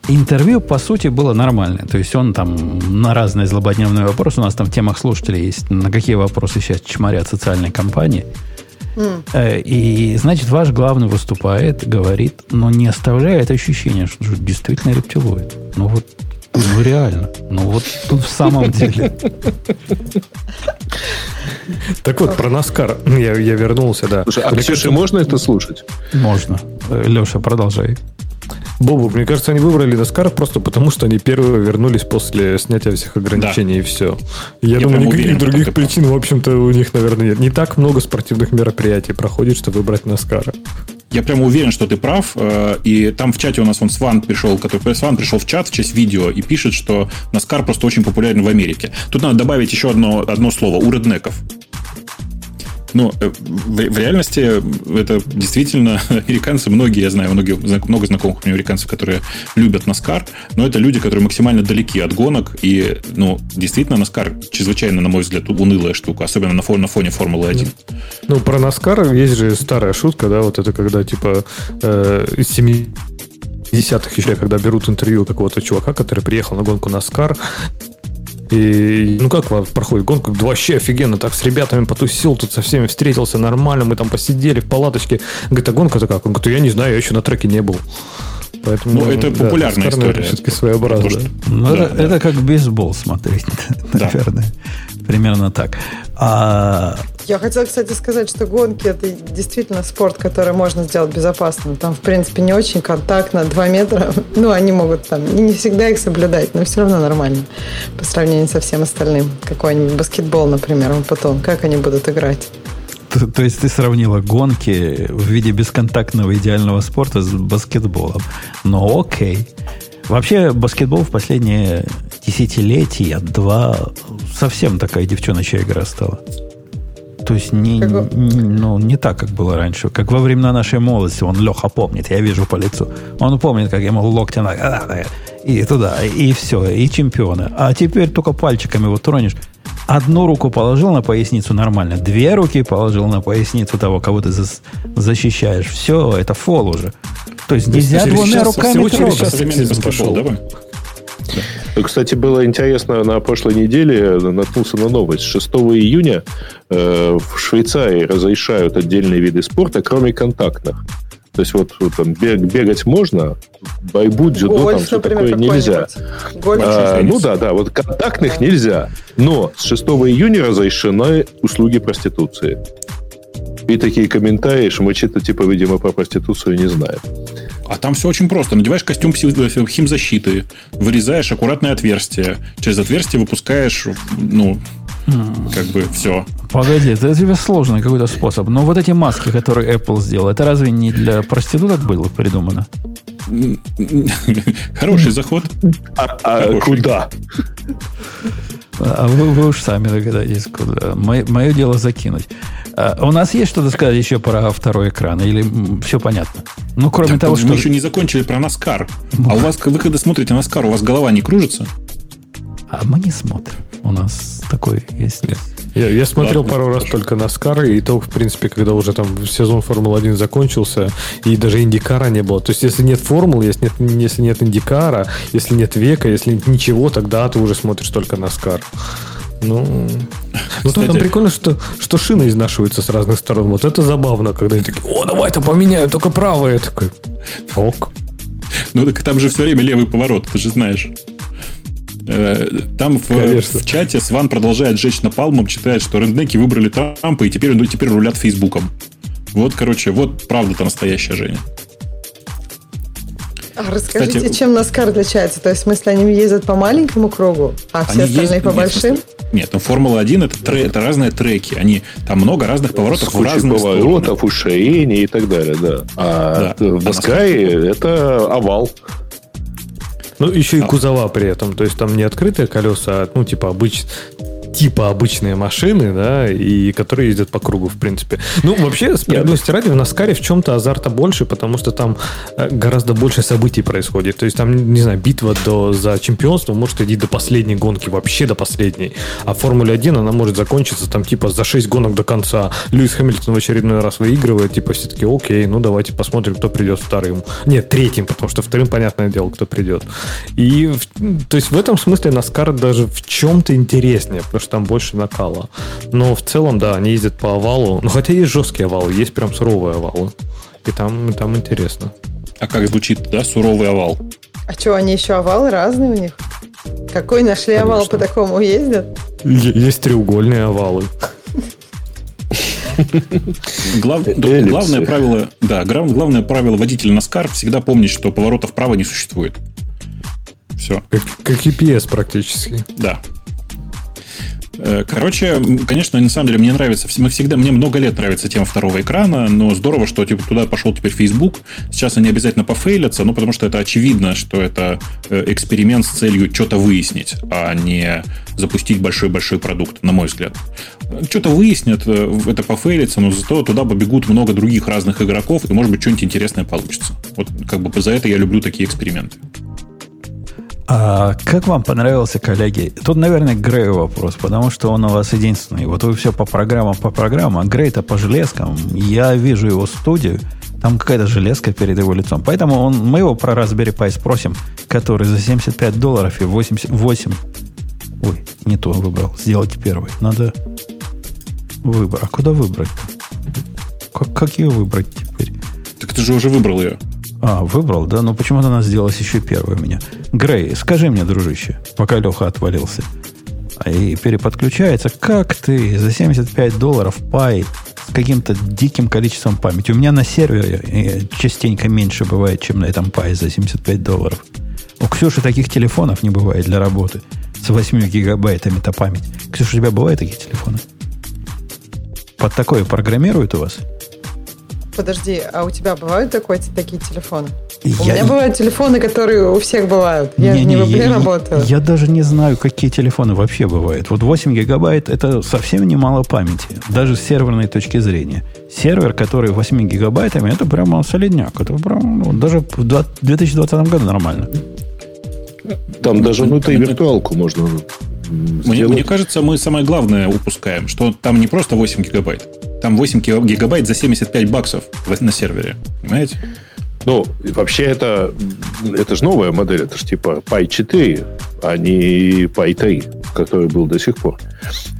Интервью, по сути, было нормальное. То есть он там на разные злободневные вопросы, у нас там в темах слушателей есть, на какие вопросы сейчас чморят социальные компании. Mm. И, значит, ваш главный выступает, говорит, но не оставляет ощущения, что действительно рептилоид. Ну вот, ну реально. Ну вот тут в самом деле. Так вот, про Наскар я, я вернулся, да. Слушай, а Ксюше можно это слушать? Можно. Леша, продолжай. Бобу, мне кажется, они выбрали Наскар просто потому, что они первые вернулись после снятия всех ограничений да. и все. Я, я думаю, никаких уверен, других причин, в общем-то, у них, наверное, нет. Не так много спортивных мероприятий проходит, чтобы выбрать Наскара. Я прямо уверен, что ты прав. Э, и там в чате у нас он Сван пришел, который Сван пришел в чат в часть видео и пишет, что Наскар просто очень популярен в Америке. Тут надо добавить еще одно, одно слово у реднеков. Ну, э, в, реальности это действительно американцы, многие, я знаю, многие, много знакомых у меня американцев, которые любят Наскар, но это люди, которые максимально далеки от гонок, и, ну, действительно, Наскар чрезвычайно, на мой взгляд, унылая штука, особенно на фоне, на фоне Формулы-1. Ну, про Наскар есть же старая шутка, да, вот это когда, типа, э, из 70 десятых еще, когда берут интервью какого-то чувака, который приехал на гонку Наскар, и ну как проходит гонка? Вообще офигенно. Так с ребятами потусил, тут со всеми встретился нормально. Мы там посидели в палаточке. Говорит, а гонка-то как? Он говорит, я не знаю, я еще на треке не был. Поэтому, ну, это да, популярная история. Все-таки своеобразно. Ну, да, это, да. это как бейсбол смотреть, да. наверное. Примерно так. А... Я хотела, кстати, сказать, что гонки это действительно спорт, который можно сделать безопасным. Там, в принципе, не очень контактно, 2 метра. Ну, они могут там не всегда их соблюдать, но все равно нормально по сравнению со всем остальным. Какой-нибудь баскетбол, например, он потом. Как они будут играть? То, то есть ты сравнила гонки в виде бесконтактного идеального спорта с баскетболом. Ну окей. Вообще баскетбол в последние десятилетия два совсем такая девчоночья игра стала. То есть не, не, ну, не так, как было раньше. Как во времена нашей молодости. Он Леха помнит, я вижу по лицу. Он помнит, как ему локтя на... И туда, и все, и чемпионы. А теперь только пальчиками вот тронешь. Одну руку положил на поясницу нормально, две руки положил на поясницу того, кого ты защищаешь. Все, это фол уже. То есть нельзя двумя руками трогать. Пошел, давай. Кстати, было интересно, на прошлой неделе наткнулся на новость. 6 июня э, в Швейцарии разрешают отдельные виды спорта, кроме контактных. То есть вот, там бег, бегать можно, бойбу, дзюдо, Гольф, там все например, такое нельзя. Гольф, а, ну да, да, вот контактных нельзя. Но с 6 июня разрешены услуги проституции. И такие комментарии, что мы что-то типа, видимо, про проституцию не знаем. А там все очень просто. Надеваешь костюм химзащиты, вырезаешь аккуратное отверстие, через отверстие выпускаешь, ну, как бы все. Погоди, это тебе сложный какой-то способ. Но вот эти маски, которые Apple сделал, это разве не для проституток было придумано? Хороший заход. А, а куда? А вы, вы уж сами догадаетесь, куда. Мое, мое дело закинуть. А, у нас есть что-то сказать еще про второй экран? Или все понятно? Ну, кроме Да, того, мы что... еще не закончили про Наскар. А у вас, вы когда смотрите Наскар, у вас голова не кружится? А мы не смотрим. У нас такой есть... Я, я смотрел Ладно, пару раз хорошо. только Наскар, и то, в принципе, когда уже там сезон Формулы-1 закончился, и даже Индикара не было. То есть, если нет формулы, если нет, если нет Индикара, если нет века, если нет ничего, тогда ты уже смотришь только Наскар. Ну, ну там, Кстати- прикольно, что, что шины изнашиваются с разных сторон. Вот это забавно, когда они такие, о, давай-то поменяем, только правое. Я такой, ок. Ну, так там же все время левый поворот, ты же знаешь. Э, Там в, Конечно. в чате Сван продолжает жечь напалмом, читает, что рендеки выбрали Трампа и теперь, ну, теперь рулят Фейсбуком. Вот, короче, вот правда-то настоящая Женя. А расскажите, Кстати, чем Наскар отличается? То есть, в смысле, они ездят по маленькому кругу, а все остальные ездят- по нет, большим? Нет, ну Формула-1 это, тре- это разные треки. Они, там много разных поворотов С в разные стороны. поворотов, уширений и так далее, да. А Да. в Наскаре это овал. Ну, еще и кузова при этом. То есть там не открытые колеса, а, ну, типа обыч... типа обычные машины, да, и которые ездят по кругу, в принципе. Ну, вообще, справедливости ради, в Наскаре в чем-то азарта больше, потому что там э, гораздо больше событий происходит. То есть там, не знаю, битва до, за чемпионство может идти до последней гонки, вообще до последней. А в Формуле 1 она может закончиться там типа за 6 гонок до конца. Льюис Хэмилтон в очередной раз выигрывает, типа все таки окей, ну давайте посмотрим, кто придет вторым. Нет, третьим, потому что вторым, понятное дело, кто придет. И, то есть в этом смысле Наскар даже в чем-то интереснее, потому что там больше накала. Но в целом, да, они ездят по овалу. Ну, хотя есть жесткие овалы, есть прям суровые овалы. И там, и там интересно. А как звучит, да, суровый овал? А что, они еще овалы разные у них? Какой нашли овал по такому ездят? Есть треугольные овалы. Глав- Эллипсы. Главное правило, да, главное правило водителя Наскар всегда помнить, что поворотов вправо не существует. Все. Как, как EPS практически. Да. Э, Короче, конечно, на самом деле мне нравится, мы всегда, мне много лет нравится тема второго экрана, но здорово, что типа, туда пошел теперь Facebook. Сейчас они обязательно пофейлятся, ну, потому что это очевидно, что это э, эксперимент с целью что-то выяснить, а не запустить большой-большой продукт, на мой взгляд. Что-то выяснят, э, это пофейлится, но зато туда побегут много других разных игроков, и, может быть, что-нибудь интересное получится. Вот как бы за это я люблю такие эксперименты. А как вам понравился, коллеги? Тут, наверное, Грею вопрос, потому что он у вас единственный. Вот вы все по программам, по программам, а Грей-то по железкам. Я вижу его студию, там какая-то железка перед его лицом. Поэтому он, мы его про Raspberry Pi спросим, который за 75 долларов и 88... Ой, не то выбрал. Сделайте первый. Надо выбор. А куда выбрать? Как, как ее выбрать теперь? Так ты же уже выбрал ее. А, выбрал, да? Но почему-то она сделалась еще первой у меня. Грей, скажи мне, дружище, пока Леха отвалился, а и переподключается, как ты за 75 долларов пай с каким-то диким количеством памяти? У меня на сервере э, частенько меньше бывает, чем на этом пай за 75 долларов. У Ксюши таких телефонов не бывает для работы с 8 гигабайтами-то память. Ксюша, у тебя бывают такие телефоны? Под такое программируют у вас? Подожди, а у тебя бывают такой, такие телефоны? У Я- меня бывают телефоны, которые у всех бывают. Я не в я, Apple работаю. Я даже не знаю, какие телефоны вообще бывают. Вот 8 гигабайт это совсем немало памяти, даже с серверной точки зрения. Сервер, который 8 гигабайтами, это прямо солидняк. Это прям, ну, даже в два- 2020 году нормально. Там даже внутри виртуалку можно Мне, сделать. мне кажется, мы самое главное упускаем, что там не просто 8 гигабайт. Там 8 ги- гигабайт за 75 баксов на сервере. Понимаете? Ну, вообще это, это же новая модель, это же типа Pi 4, а не Pi 3, который был до сих пор.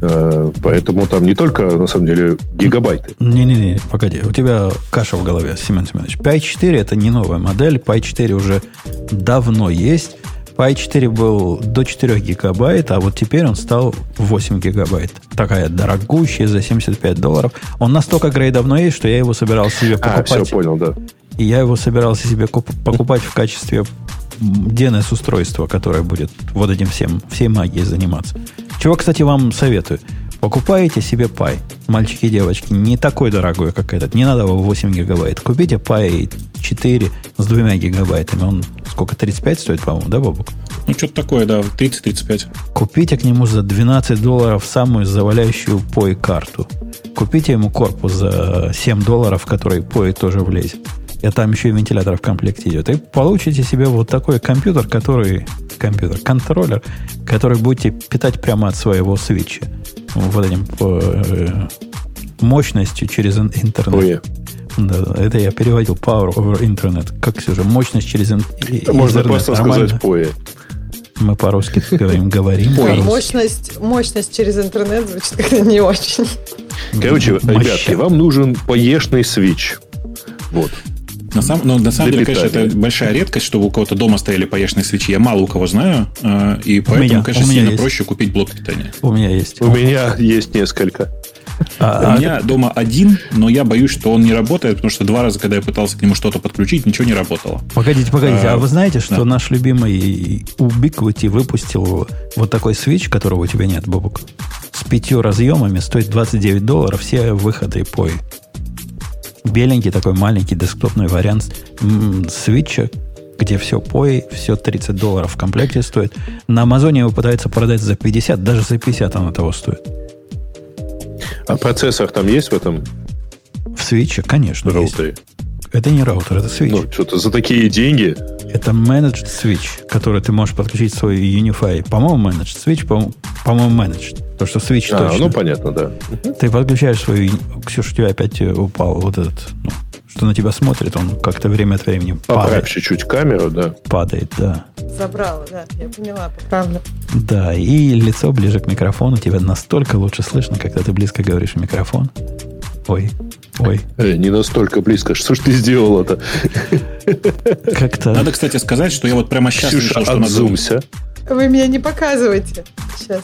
Э, Поэтому там не только, на самом деле, гигабайты. Не-не-не, погоди, у тебя каша в голове, Семен Семенович. Pi 4 это не новая модель, Pi 4 уже давно есть. Pi 4 был до 4 гигабайт, а вот теперь он стал 8 гигабайт. Такая дорогущая за 75 долларов. Он настолько грей давно есть, что я его собирался себе А, покупать. все, понял, да. И я его собирался себе куп- покупать в качестве DNS-устройства, которое будет вот этим всем, всей магией заниматься. Чего, кстати, вам советую. Покупаете себе Pi, мальчики и девочки, не такой дорогой, как этот. Не надо его 8 гигабайт. Купите Pi 4 с двумя гигабайтами. Он сколько, 35 стоит, по-моему, да, Бабук? Ну, что-то такое, да, 30-35. Купите к нему за 12 долларов самую заваляющую POI карту. Купите ему корпус за 7 долларов, в который POI тоже влезет. И там еще и вентилятор в комплекте идет. И получите себе вот такой компьютер, который... Компьютер, контроллер, который будете питать прямо от своего свитча. Вот этим э, мощностью через ин- интернет. Ой, Да, да, это я переводил Power over Internet. Как все же, мощность через ин- и- Можно интернет. просто Нормально? сказать POE. Мы по-русски говорим, говорим. По-русски. Мощность, мощность через интернет звучит как-то не очень. Короче, ребятки, вам нужен поешный свич. Вот. На, сам, но на самом деле, конечно, это большая редкость, чтобы у кого-то дома стояли поешные свечи. Я мало у кого знаю, э, и поэтому, меня- конечно, у меня сильно есть. проще купить блок питания. У меня есть. У меня есть несколько. А, У меня дома один, но я боюсь, что он не работает, потому что два раза, когда я пытался к нему что-то подключить, ничего не работало. Погодите, погодите, а, А, вы знаете, что да. наш любимый Ubiquiti выпустил вот такой свич, которого у тебя нет, Бобук? С пятью разъемами, стоит 29 долларов, все выходы POI. Беленький такой маленький десктопный вариант свитча, где все POI, все 30 долларов в комплекте стоит. На Амазоне его пытаются продать за 50, даже за 50 оно того стоит. А процессор там есть в этом В свитче, конечно, есть. Это не раутер, это свитч. Ну, что-то за такие деньги. Это managed switch, который ты можешь подключить в свой Unify. По-моему, managed switch, по- по-моему, managed. То, что switch А, точно. ну понятно, да. Ты подключаешь свою... Ксюша, у тебя опять э, упал вот этот... ну, что на тебя смотрит, он как-то время от времени Поправь падает. чуть-чуть камеру, да. Падает, да. Забрала, да, я поняла, поправлю. Да, и лицо ближе к микрофону. Тебя настолько лучше слышно, когда ты близко говоришь в микрофон. Ой, ой, Э, не настолько близко. Что ж ты сделала-то? как-то... Надо, кстати, сказать, что я вот прямо сейчас Ксюша, решил, что надо... отзумся. Вы меня не показываете сейчас.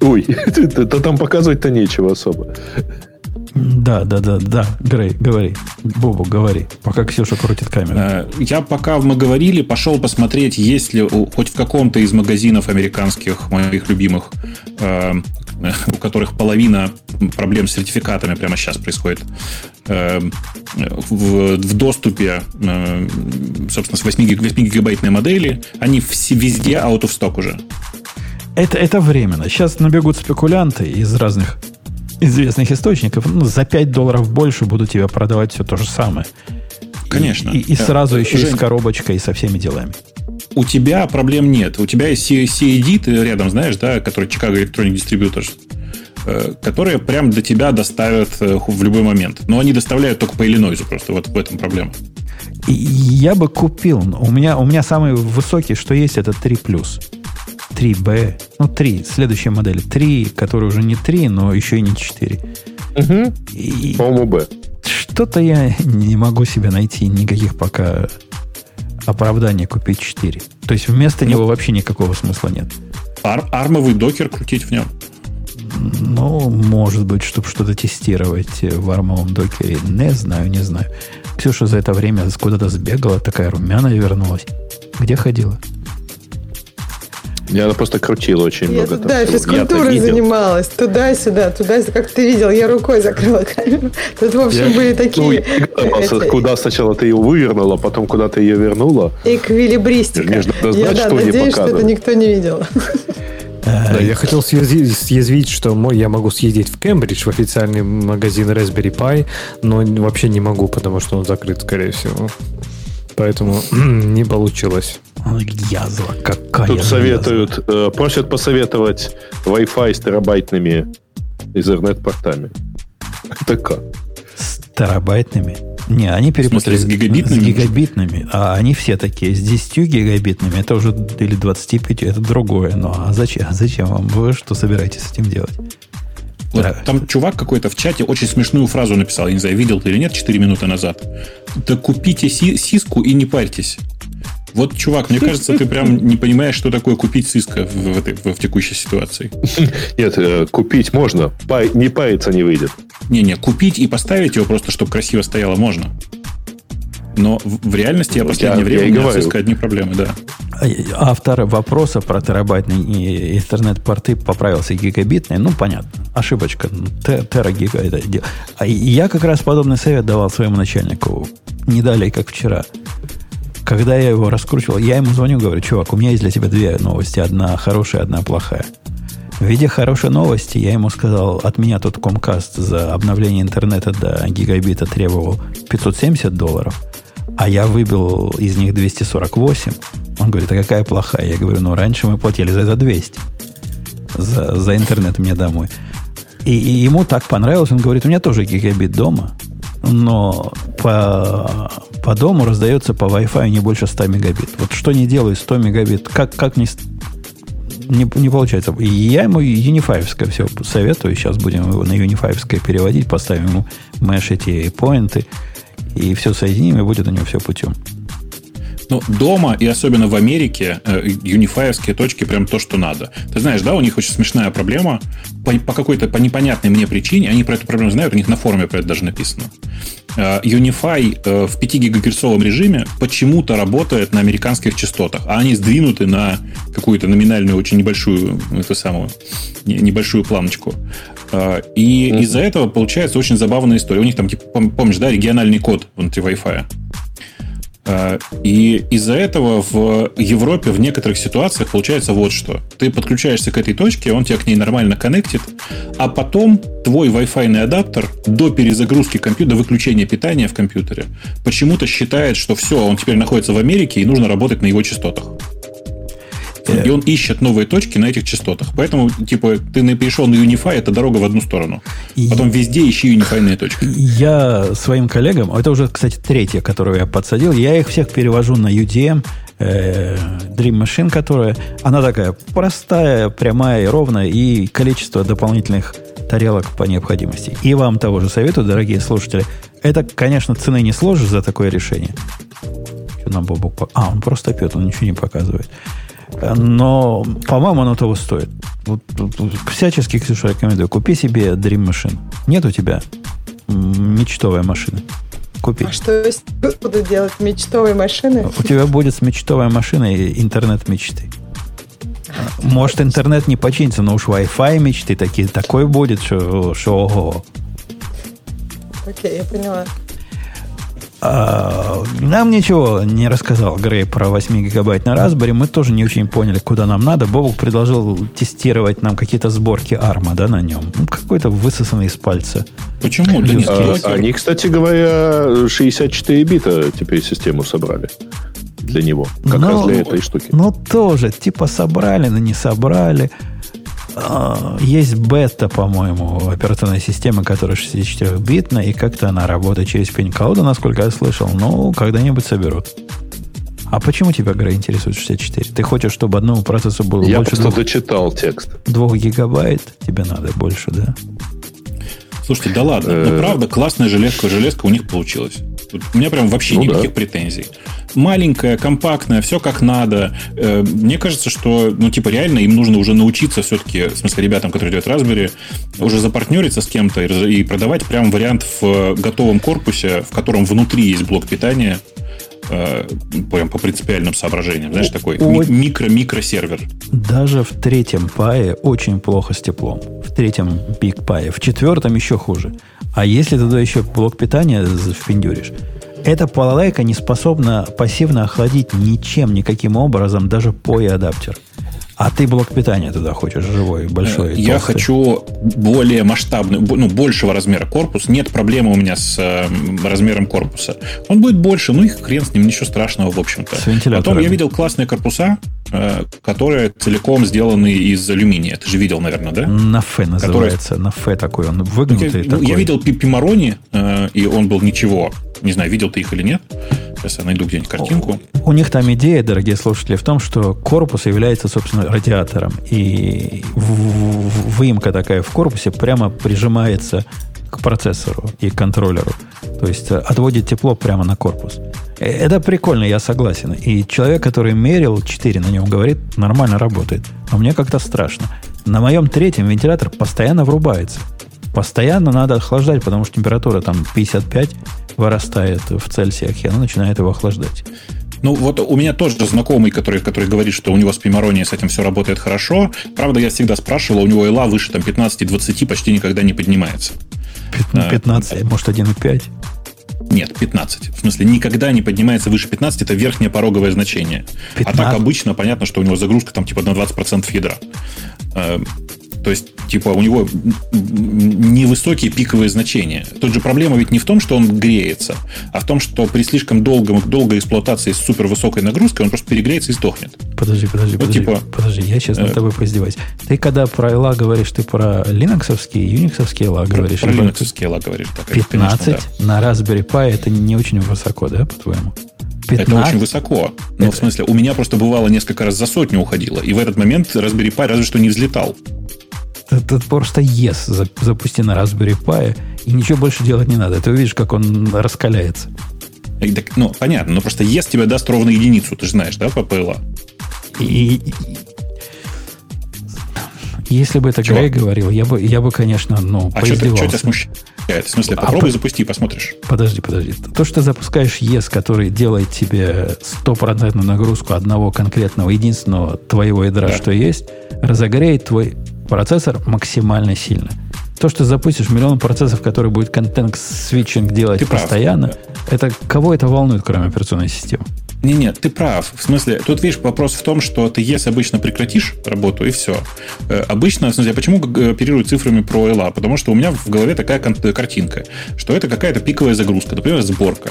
Ой, да там показывать-то нечего особо. Да, да, да, да. Грей, говори. Бобу, говори. Пока Ксюша крутит камеру. Э, Я пока мы говорили, пошел посмотреть, есть ли хоть в каком-то из магазинов американских, моих любимых, э, у которых половина проблем с сертификатами прямо сейчас происходит, э, в, в доступе, э, собственно, с 8, гиг- 8 гигабайтной модели, они все, везде out of stock уже. Это, это временно. Сейчас набегут спекулянты из разных известных источников. Ну, за 5 долларов больше будут тебе продавать все то же самое. Конечно. И, и Э, сразу еще и Жень, с коробочкой, и со всеми делами. у тебя проблем нет. У тебя есть CAD, ты рядом знаешь, да, который Chicago Electronic Distributors, э, которые прям до тебя доставят э, в любой момент. Но они доставляют только по Иллинойзу просто. Вот в этом проблема. Я бы купил. но У меня, у меня самый высокий, что есть, это 3 3B. Ну, 3. Следующая модель. 3, который уже не 3, но еще и не 4. И По-моему, Б. что-то я не могу себе найти никаких пока оправданий купить 4. То есть вместо него вообще никакого смысла нет. Ар- армовый докер крутить в нем. Ну, может быть, чтобы что-то тестировать в армовом докере. Не знаю, не знаю. Ксюша за это время куда-то сбегала, такая румяная вернулась. Где ходила? Я просто крутила очень Я много. тут, там физкультурой занималась. Туда-сюда, туда-сюда. Как ты видел, я рукой закрыла камеру. Тут, в общем, были Ну, такие я догадался, эти, куда сначала ты ее вывернула, потом куда ты ее вернула. эквилибристика. Мне ж надо Я знать, да, что надеюсь, что это никто не видел. Да, я хотел съязвить, что мой, я могу съездить в Кембридж, в официальный магазин Raspberry Pi, но вообще не могу, потому что он закрыт, скорее всего. Поэтому не получилось. Язва, какая Тут язва. советуют, э, просят посоветовать Wi-Fi с терабайтными Ethernet-портами. Это как? С терабайтными? Не, они перепутали с гигабитными? С гигабитными. А они все такие. С 10 гигабитными. Это уже или 25, это другое. Ну, а зачем, а зачем вам? Вы что собираетесь с этим делать? Вот Да. Там чувак какой-то в чате очень смешную фразу написал. Я не знаю, видел ты или нет, 4 минуты назад. Да купите си- сиску и не парьтесь. Вот, чувак, мне кажется, ты прям не понимаешь, что такое купить сиска в, в в, в текущей ситуации. Нет, э, купить можно, пай- не париться не выйдет. Не-не, купить и поставить его просто, чтобы красиво стояло, можно. Но в, реальности я Ну, последнее я- время я у меня с Cisco одни проблемы, да. А- Автор вопроса про терабайтные интернет-порты поправился гигабитные. Ну, понятно. Ошибочка. Те- Терагига это дело. А я как раз подобный совет давал своему начальнику не далее, как вчера. Когда я его раскручивал, я ему звоню, говорю, чувак, у меня есть для тебя две новости. Одна хорошая, одна плохая. В виде хорошей новости я ему сказал, от меня тут Comcast за обновление интернета до гигабита требовал 570 долларов, а я выбил из них 248. Он говорит, а какая плохая? Я говорю, ну раньше мы платили за это 200. За, за интернет мне домой. И, и ему так понравилось, он говорит, у меня тоже гигабит дома, но по, по дому раздается по Wi-Fi не больше 100 мегабит. Вот что не делаю 100 мегабит, как, как не, не, не получается. Я ему юнифаевское все советую. Сейчас будем его на юнифаевское переводить, поставим ему мэш эти поинты, и все соединим, и будет у него все путем. Ну, дома и особенно в Америке э, юнифаевские точки прям то, что надо. Ты знаешь, да, у них очень смешная проблема. По, по какой-то, по непонятной мне причине, они про эту проблему знают, у них на форуме про это даже написано. Э, Unify э, в 5 гигагерцовом режиме почему-то работает на американских частотах, а они сдвинуты на какую-то номинальную, очень небольшую, эту самую, небольшую планочку. И mm-hmm. из-за этого получается очень забавная история. У них там, типа, помнишь, да, региональный код внутри Wi-Fi. А, и из-за этого в Европе в некоторых ситуациях получается вот что. Ты подключаешься к этой точке, он тебя к ней нормально коннектит, а потом твой Wi-Fi адаптер до перезагрузки компьютера, до выключения питания в компьютере, почему-то считает, что все, он теперь находится в Америке и нужно работать на его частотах. И он ищет новые точки на этих частотах. Поэтому, типа, ты перешел на Unify, это дорога в одну сторону. Потом везде ищи Unify точки. Я своим коллегам, это уже, кстати, третья, которую я подсадил, я их всех перевожу на UDM, э, Dream Machine, которая, она такая простая, прямая и ровная, и количество дополнительных тарелок по необходимости. И вам того же советую, дорогие слушатели. Это, конечно, цены не сложишь за такое решение. Что нам Бобок... А, он просто пьет, он ничего не показывает. Но, по-моему, оно того стоит. Вот, всячески, Ксюша, рекомендую. Купи себе Dream Machine. Нет у тебя мечтовой машины? Купи. А что буду делать? Мечтовой машины? У тебя будет с мечтовой машиной интернет мечты. Может, интернет не починится, но уж Wi-Fi мечты такие, такой будет, что, что ого. Окей, я поняла. А, нам ничего не рассказал Грей про 8 гигабайт на Raspberry. Мы тоже не очень поняли, куда нам надо. Бобок предложил тестировать нам какие-то сборки арма да, на нем. Ну, какой-то высосанный из пальца. Почему? Да нет, а, они, кстати говоря, 64 бита теперь систему собрали для него. Как но, раз для этой штуки. Ну, тоже. Типа собрали, но не собрали. А, есть бета, по-моему, операционной системы, которая 64-битная, и как-то она работает через пень-кода, насколько я слышал. Ну, когда-нибудь соберут. А почему тебя, Грей, интересует 64? Ты хочешь, чтобы одному процессу было я больше... Я просто дочитал текст. Двух гигабайт тебе надо больше, да? Слушайте, да ладно. Ну, э. правда, классная железка, железка у них получилась. У меня прям вообще ну, никаких да. претензий. Маленькая, компактная, все как надо. Э, мне кажется, что, ну, типа, реально им нужно уже научиться все-таки, в смысле, ребятам, которые делают Raspberry, уже запартнериться с кем-то и продавать прям вариант в готовом корпусе, в котором внутри есть блок питания, э, прям по принципиальным соображениям. Знаешь, такой микро-микро-сервер. Даже в третьем пае очень плохо с теплом. В третьем Big пае. В четвертом еще хуже. А если туда еще блок питания впендюришь, эта балалайка не способна пассивно охладить ничем, никаким образом, даже POE-адаптер. А ты блок питания туда хочешь, живой, большой? Я толстый. хочу более масштабный, ну, большего размера корпус. Нет проблемы у меня с э, размером корпуса. Он будет больше, ну и хрен с ним, ничего страшного, в общем-то. Потом я видел классные корпуса, которые целиком сделаны из алюминия. Ты же видел, наверное, да? Нафе называется. Который... Нафе такой, он выгнутый ну, я, такой. Я видел Пимарони, э, и он был ничего. Не знаю, видел ты их или нет. Сейчас я найду где-нибудь картинку. У, у них там идея, дорогие слушатели, в том, что корпус является, собственно, радиатором. И выемка такая в корпусе прямо прижимается к процессору и контроллеру. То есть э, отводит тепло прямо на корпус. Э, это прикольно, я согласен. И человек, который мерил 4 на нем, говорит, нормально работает. А мне как-то страшно. На моем третьем вентилятор постоянно врубается. Постоянно надо охлаждать, потому что температура там 55 вырастает в Цельсиях, и она начинает его охлаждать. Ну, вот у меня тоже знакомый, который, который говорит, что у него с Пимарони с этим все работает хорошо. Правда, я всегда спрашивал, у него ИЛА выше там 15-20 почти никогда не поднимается. 15, а, может 1,5? Нет, 15. В смысле, никогда не поднимается выше 15, это верхнее пороговое значение. 15? А так обычно понятно, что у него загрузка там типа на 20% ядра. То есть, типа, у него невысокие пиковые значения. Тут же проблема ведь не в том, что он греется, а в том, что при слишком долгом, долгой эксплуатации с супервысокой нагрузкой он просто перегреется и сдохнет. Подожди, подожди, вот, подожди, типа, подожди, я сейчас над э, тобой поиздеваюсь. Ты когда про ELA говоришь, ты про линоксовские, юниксовские ELA говоришь? Про линоксовские ELA говоришь. Так, 15 конечно, да. на Raspberry Pi это не очень высоко, да, по-твоему? 15? Это очень высоко. Но это... в смысле, у меня просто бывало несколько раз за сотню уходило. И в этот момент Raspberry Pi разве что не взлетал. Это просто yes запусти на Raspberry Pi, и ничего больше делать не надо. Ты увидишь, как он раскаляется. Ну, понятно, но просто yes тебе даст ровно единицу, ты же знаешь, да, по PLA? И, если бы это Чего? Грей говорил, я бы, я бы, конечно, ну, а поиздевался. Что тебя смущает? В смысле, а попробуй а, запусти, посмотришь. Подожди, подожди. То, что ты запускаешь ES, который делает тебе стопроцентную нагрузку одного конкретного, единственного твоего ядра, да. что есть, разогреет твой процессор максимально сильно. То, что запустишь миллион процессов, который будет context switching делать Ты постоянно, прав. это кого это волнует, кроме операционной системы? Не, нет, ты прав. В смысле, тут видишь, вопрос в том, что ты если обычно прекратишь работу, и все. Э, обычно, в смысле, почему оперирую цифрами про LA? Потому что у меня в голове такая картинка, что это какая-то пиковая загрузка, например, сборка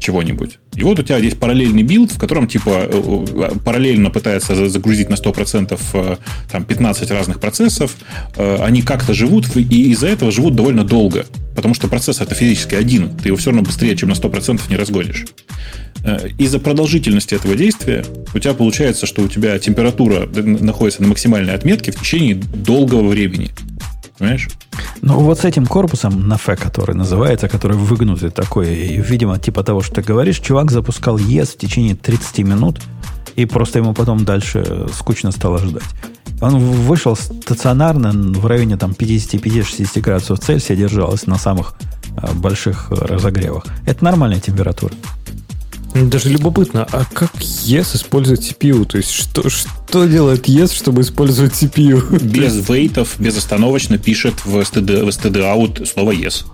чего-нибудь. И вот у тебя есть параллельный build, в котором типа э, э, параллельно пытается загрузить на 100% э, там, 15 разных процессов. Они как-то живут, и из-за этого живут довольно долго. Потому что процесс это физически один. Ты его все равно быстрее, чем на 100% не разгонишь. Из-за продолжительности этого действия у тебя получается, что у тебя температура находится на максимальной отметке в течение долгого времени. Понимаешь? Ну, вот с этим корпусом на Ф, который называется, который выгнутый такой, видимо, типа того, что ты говоришь, чувак запускал ЕС в течение 30 минут, и просто ему потом дальше скучно стало ждать. Он вышел стационарно в районе там 55-60 градусов Цельсия, держалась на самых а, больших разогревах. Это нормальная температура. Даже любопытно, а как ES использует CPU? То есть что, что делает ES, чтобы использовать CPU? Без вейтов, безостановочно пишет в std, в std out слово ES.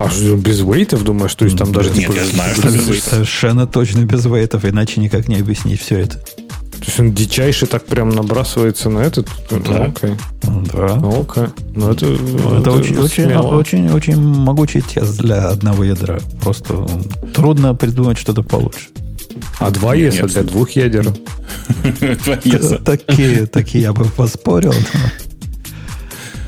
А что, без вейтов, думаешь? То есть там даже... Нет, я знаю, что без вейтов. Совершенно точно без вейтов, иначе никак не объяснить все это. То есть он дичайше так прям набрасывается на этот? Да. Окей. Да. Окей. Ну, это, это, это очень, очень, очень, очень могучий тест для одного ядра. Просто трудно придумать что-то получше. А два ES для двух ядер. Такие, такие я бы поспорил.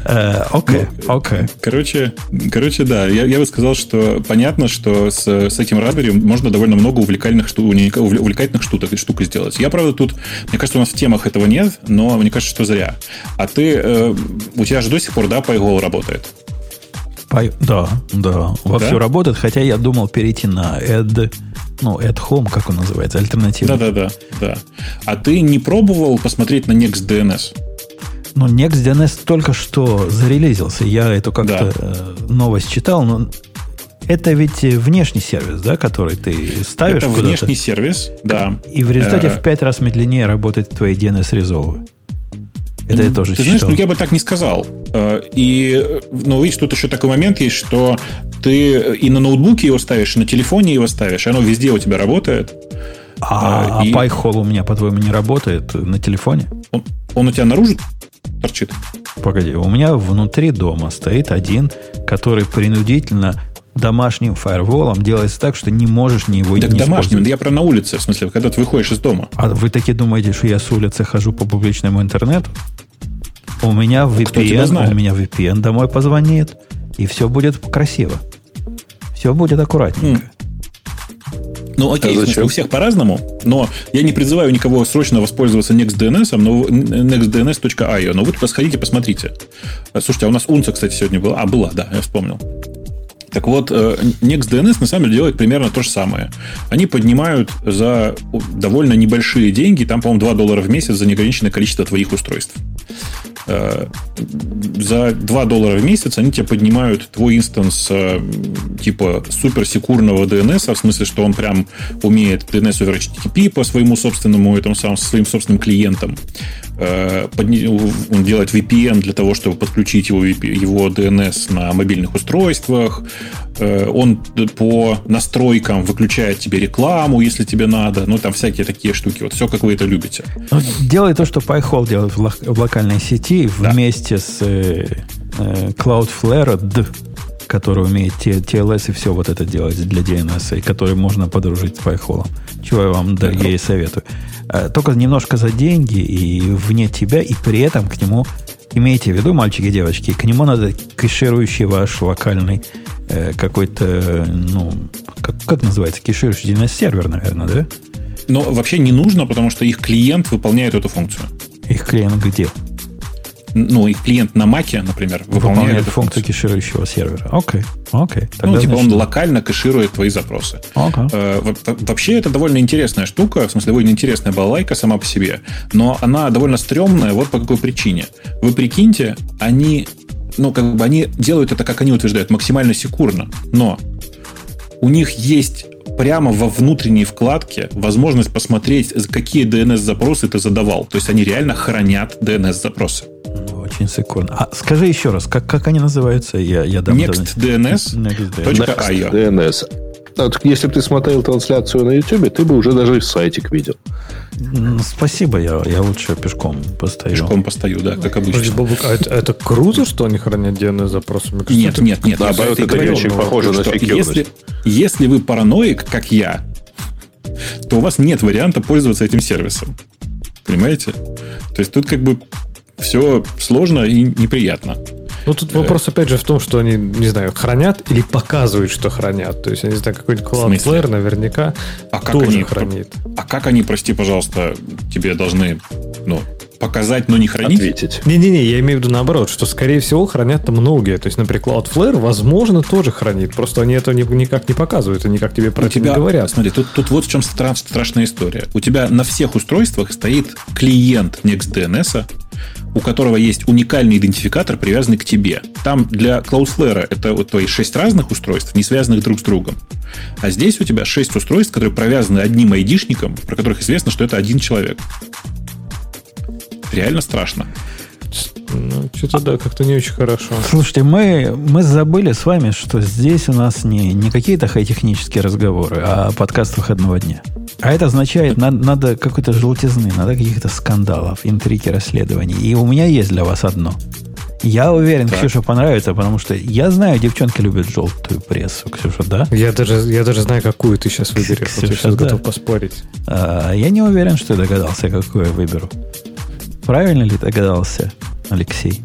Э, окей, ну, окей. Короче, короче, да, я, я бы сказал, что понятно, что с, с этим Raspberry можно довольно много увлекательных, штук, увлекательных штук, штук сделать. Я, правда, тут, мне кажется, у нас в темах этого нет, но мне кажется, что зря. А ты, э, у тебя же до сих пор, да, PyGo работает? Py, да, да, вовсю да? работает, хотя я думал перейти на Ed, ну, Ed Home, как он называется, альтернатива. Да-да-да, да. А ты не пробовал посмотреть на NextDNS? Ну, NextDNS только что зарелизился. Я эту как-то да. Э, новость читал, но это ведь внешний сервис, да, который ты ставишь Это внешний сервис, да. И в результате в пять раз медленнее работает твои DNS-резолвы. Это я тоже Ты знаешь, ну я бы так не сказал. Э, и, ну, видишь, тут еще такой момент есть, что ты и на ноутбуке его ставишь, и на телефоне его ставишь, и оно везде у тебя работает. А, а и... а PyHole у меня, по-твоему, не работает на телефоне? Он, он у тебя наружу торчит. Погоди, у меня внутри дома стоит один, который принудительно домашним фаерволом делается так, что не можешь ни его так не домашним, я про на улице, в смысле, когда ты выходишь из дома. А вы таки думаете, что я с улицы хожу по публичному интернету? У меня VPN, у меня VPN домой позвонит, и все будет красиво. Все будет аккуратненько. Mm. Ну, окей, а смысле, у всех по-разному, но я не призываю никого срочно воспользоваться NextDNS, но nextdns.io, но вы туда сходите, посмотрите. Слушайте, а у нас Унца, кстати, сегодня была. А, была, да, я вспомнил. Так вот, э, NextDNS на самом деле делает примерно то же самое. Они поднимают за довольно небольшие деньги, там, по-моему, 2 доллара в месяц за неограниченное количество твоих устройств. Э, за 2 доллара в месяц они тебе поднимают твой инстанс э, типа суперсекурного DNS, в смысле, что он прям умеет DNS over HTTP по своему собственному, этому самому, своим собственным клиентам. Э, он делает VPN для того, чтобы подключить его, его DNS на мобильных устройствах, э, он по настройкам выключает тебе рекламу, если тебе надо, ну, там всякие такие штуки. Вот все, как вы это любите. Ну, делай то, что PyHole делает в, локальной сети да. вместе с э, Cloudflare, который умеет TLS и все вот это делать для DNS, и который можно подружить с PyHole. Чего я вам, дорогие, советую. А, только немножко за деньги и вне тебя, и при этом к нему, имейте в виду, мальчики и девочки, к нему надо кэширующий ваш локальный э, какой-то, ну, как, как называется, кэширующий DNS-сервер, наверное, да? Но вообще не нужно, потому что их клиент выполняет эту функцию. Их клиент где? Ну, их клиент на Маке, например, выполняет, выполняет функцию кэширующего сервера. Окей, окей. ну, типа значит... он локально кэширует твои запросы. Okay. Э, вообще это довольно интересная штука, в смысле, довольно интересная балалайка сама по себе, но она довольно стрёмная вот по какой причине. Вы прикиньте, они, ну, как бы они делают это, как они утверждают, максимально секурно, но у них есть прямо во внутренней вкладке возможность посмотреть, какие DNS-запросы ты задавал. То есть они реально хранят DNS-запросы. Очень секундно. А скажи еще раз, как, как они называются? Я, я дам NextDNS. NextDNS. DNS. Вот, если бы ты смотрел трансляцию на YouTube, ты бы уже даже сайтик видел. Спасибо, я, я лучше пешком постою. Пешком постою, да, как обычно. Бобук, а это, это круто, что они хранят DNS-запросы? Нет, нет, нет. Наоборот, это не очень похоже на Если, если вы параноик, как я, то у вас нет варианта пользоваться этим сервисом. Понимаете? То есть тут как бы все сложно и неприятно. Ну, тут вопрос, опять же, в том, что они, не знаю, хранят или показывают, что хранят. То есть, я не знаю, какой-нибудь Cloudflare наверняка а как тоже они, хранит. А как они, прости, пожалуйста, тебе должны, ну, показать, но не хранить? Ответить. Не-не-не, я имею в виду наоборот, что, скорее всего, хранят там многие. То есть, например, Cloudflare, возможно, тоже хранит. Просто они это никак не показывают и никак тебе про это не говорят. Смотри, тут, тут вот в чем страшная история. У тебя на всех устройствах стоит клиент NextDNS, у которого есть уникальный идентификатор, привязанный к тебе. Там для Cloudflare это вот твои шесть разных устройств, не связанных друг с другом. А здесь у тебя шесть устройств, которые привязаны одним айдишником, про которых известно, что это один человек. Реально страшно. Ну, что-то да, как-то не очень хорошо. Слушайте, мы, мы забыли с вами, что здесь у нас не, не какие-то хай-технические разговоры, а подкаст выходного дня. А это означает, надо, надо какой-то желтизны, надо каких-то скандалов, интриги, расследований. И у меня есть для вас одно. Я уверен, так. Ксюша понравится, потому что я знаю, девчонки любят желтую прессу. Ксюша, да? Я даже, я даже знаю, какую ты сейчас выберешь. Ксюша, вот я сейчас да. готов поспорить. А, я не уверен, что я догадался, какую я выберу. Правильно ли догадался, Алексей?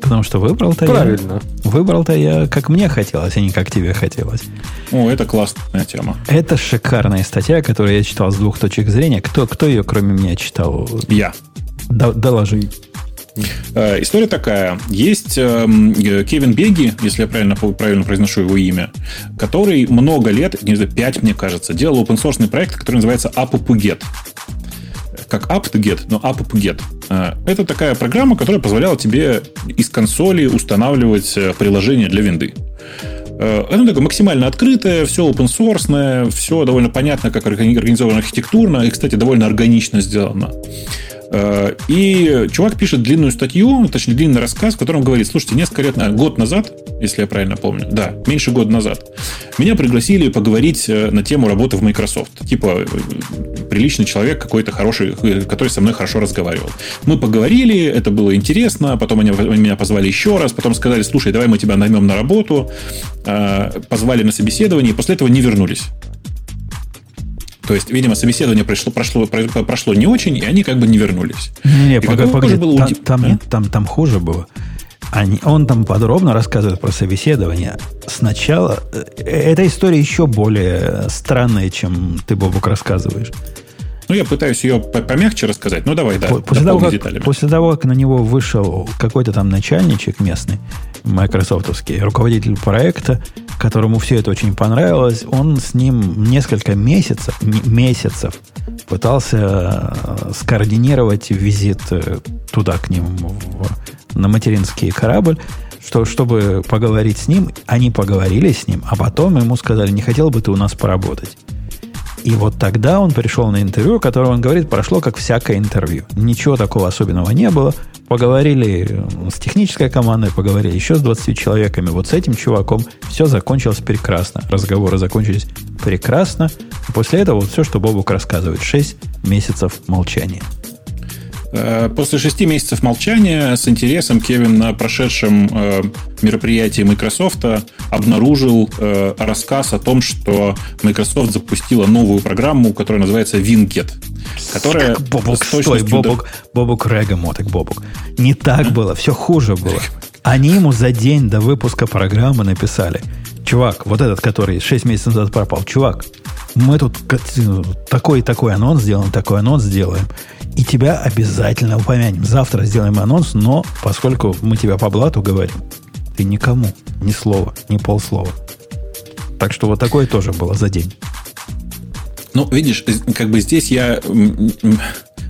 Потому что выбрал-то Правильно. я... Выбрал-то я, как мне хотелось, а не как тебе хотелось. О, это классная тема. Это шикарная статья, которую я читал с двух точек зрения. Кто, кто ее, кроме меня, читал? Я. До, доложи. Э, история такая. Есть э, Кевин Беги, если я правильно, правильно произношу его имя, который много лет, не знаю, 5, мне кажется, делал open source проект, который называется AppPuget как apt-get, но app-get. А, это такая программа, которая позволяла тебе из консоли устанавливать э, приложение для винды. Э, это такое максимально открытое, все open source, все довольно понятно, как организовано архитектурно, и, кстати, довольно органично сделано. Э, и чувак пишет длинную статью, точнее, длинный рассказ, в котором говорит, слушайте, несколько лет, год назад, если я правильно помню, да, меньше года назад, меня пригласили поговорить э, на тему работы в Microsoft. Типа, э, приличный человек какой-то хороший, который со мной хорошо разговаривал. Мы поговорили, это было интересно, потом они меня позвали еще раз, потом сказали, слушай, давай мы тебя наймем на работу, позвали на собеседование, и после этого не вернулись. То есть, видимо, собеседование прошло, прошло, прошло не очень, и они как бы не вернулись. Не, погоди, погоди, было там, там, а? там, там хуже было. Они, он там подробно рассказывает про собеседование. Сначала э, эта история еще более странная, чем ты, Бобук, рассказываешь. Ну, я пытаюсь ее помягче рассказать. Ну, давай, да. После того, как, деталями. после того, как на него вышел какой-то там начальничек местный, майкрософтовский, руководитель проекта, которому все это очень понравилось, он с ним несколько месяцев, месяцев пытался э, скоординировать визит э, туда, к ним, в, на материнский корабль, что, чтобы поговорить с ним. Они поговорили с ним, а потом ему сказали, не хотел бы ты у нас поработать. И вот тогда он пришел на интервью, которое он говорит, прошло как всякое интервью. Ничего такого особенного не было. Поговорили э, с технической командой, поговорили еще с 20 человеками. Вот с этим чуваком все закончилось прекрасно. Разговоры закончились прекрасно. После этого вот все, что Бобук рассказывает. 6 месяцев молчания. Э, после шести месяцев молчания с интересом Кевин на прошедшем э, мероприятии Microsoft обнаружил э, рассказ о том, что Microsoft запустила новую программу, которая называется WinGet. Которая Бобок, стой, Бобок, до... Бобок Регамоток, Бобок. Не так было, все хуже было. Они ему за день до выпуска программы написали. Чувак, вот этот, который 6 месяцев назад пропал, чувак, мы тут такой такой анонс сделаем, такой анонс сделаем. И тебя обязательно упомянем. Завтра сделаем анонс, но поскольку мы тебя по блату говорим, ты никому ни слова, ни полслова. Так что вот такое тоже было за день. Ну, видишь, как бы здесь я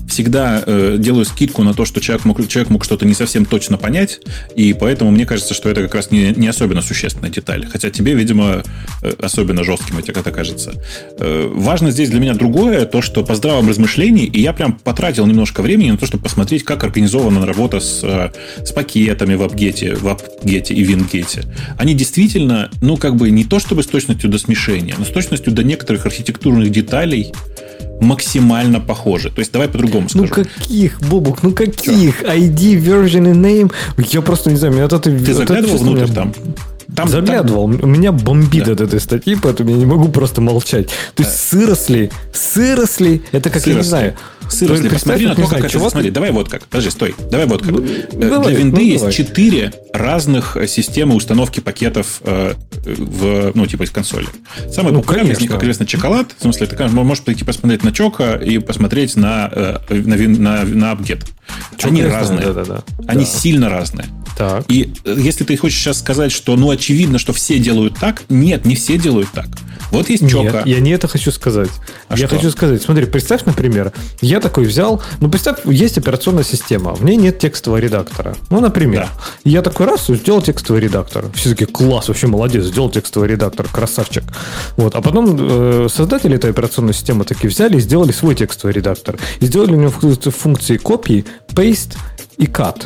всегда э, делаю скидку на то, что человек мог, человек мог что-то не совсем точно понять, и поэтому мне кажется, что это как раз не, не особенно существенная деталь. Хотя тебе, видимо, э, особенно жестким это кажется. Э, важно здесь для меня другое, то, что по здравом размышлении, и я прям потратил немножко времени на то, чтобы посмотреть, как организована работа с, э, с пакетами в AppGet, в AppGet и WinGet. Они действительно, ну, как бы не то чтобы с точностью до смешения, но с точностью до некоторых архитектурных деталей максимально похожи. То есть давай по-другому скажу. Ну каких, Бобук, ну каких? ID, version и name? Я просто не знаю, меня это... Ты заглядывал это, внутрь меня... там? Там, Заглядывал. Там... Меня бомбит да. от этой статьи, поэтому я не могу просто молчать. То есть сыросли, сыросли, это как, сыросли. я не знаю, Сыросли, посмотри на то, как это... Смотри, давай вот как. Подожди, стой. Давай вот как. Ну, давай, Для винды ну, есть четыре разных э, системы установки пакетов э, в, ну, типа из консоли. Самый ну, популярный из них, как известно, чоколад. В смысле, ты можешь прийти посмотреть на Чока и посмотреть на, э, на, на, на AppGet. Они разные. Да, да, да. Они да. сильно разные. Так. И э, если ты хочешь сейчас сказать, что ну очевидно, что все делают так, нет, не все делают так. Вот есть Чока. Нет, я не это хочу сказать. А я что? хочу сказать, смотри, представь, например, я такой взял, ну представь, есть операционная система, в ней нет текстового редактора. Ну, например, да. я такой раз сделал текстовый редактор. Все таки класс, вообще молодец, сделал текстовый редактор, красавчик. Вот, а потом э, создатели этой операционной системы такие взяли и сделали свой текстовый редактор. И сделали у него функции копии, paste и cut.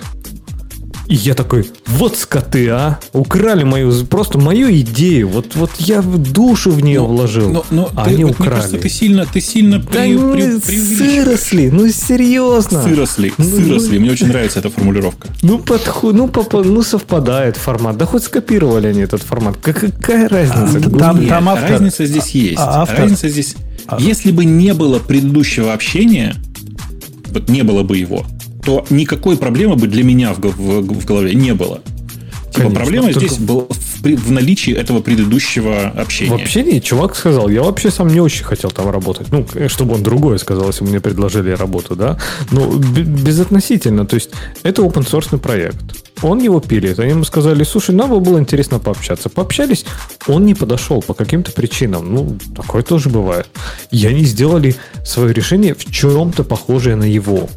И я такой, вот скоты, а! Украли мою, просто мою идею. Вот, вот я душу в нее но, вложил. Но, но а ты, они вот, украли. Мне кажется, ты сильно, ты сильно да при, при, при, сыросли, ну серьезно. Сыросли, ну, сыросли. Мне очень нравится эта формулировка. Ну, подход, ну, по, ну, совпадает формат. Да хоть скопировали они этот формат. Какая разница? А, там, Нет, там автор, разница здесь есть. А, автор, разница здесь... А, если бы не было предыдущего общения, вот не было бы его, то никакой проблемы бы для меня в, в, в голове не было. Типа Конечно, проблема только... здесь была в, в наличии этого предыдущего общения. В общении чувак сказал, я вообще сам не очень хотел там работать. Ну, чтобы он другое сказал, если мне предложили работу, да. Но безотносительно. То есть, это open source проект. Он его пилит. Они ему сказали, слушай, нам бы было интересно пообщаться. Пообщались, он не подошел по каким-то причинам. Ну, такое тоже бывает. И они сделали свое решение в чем-то похожее на его.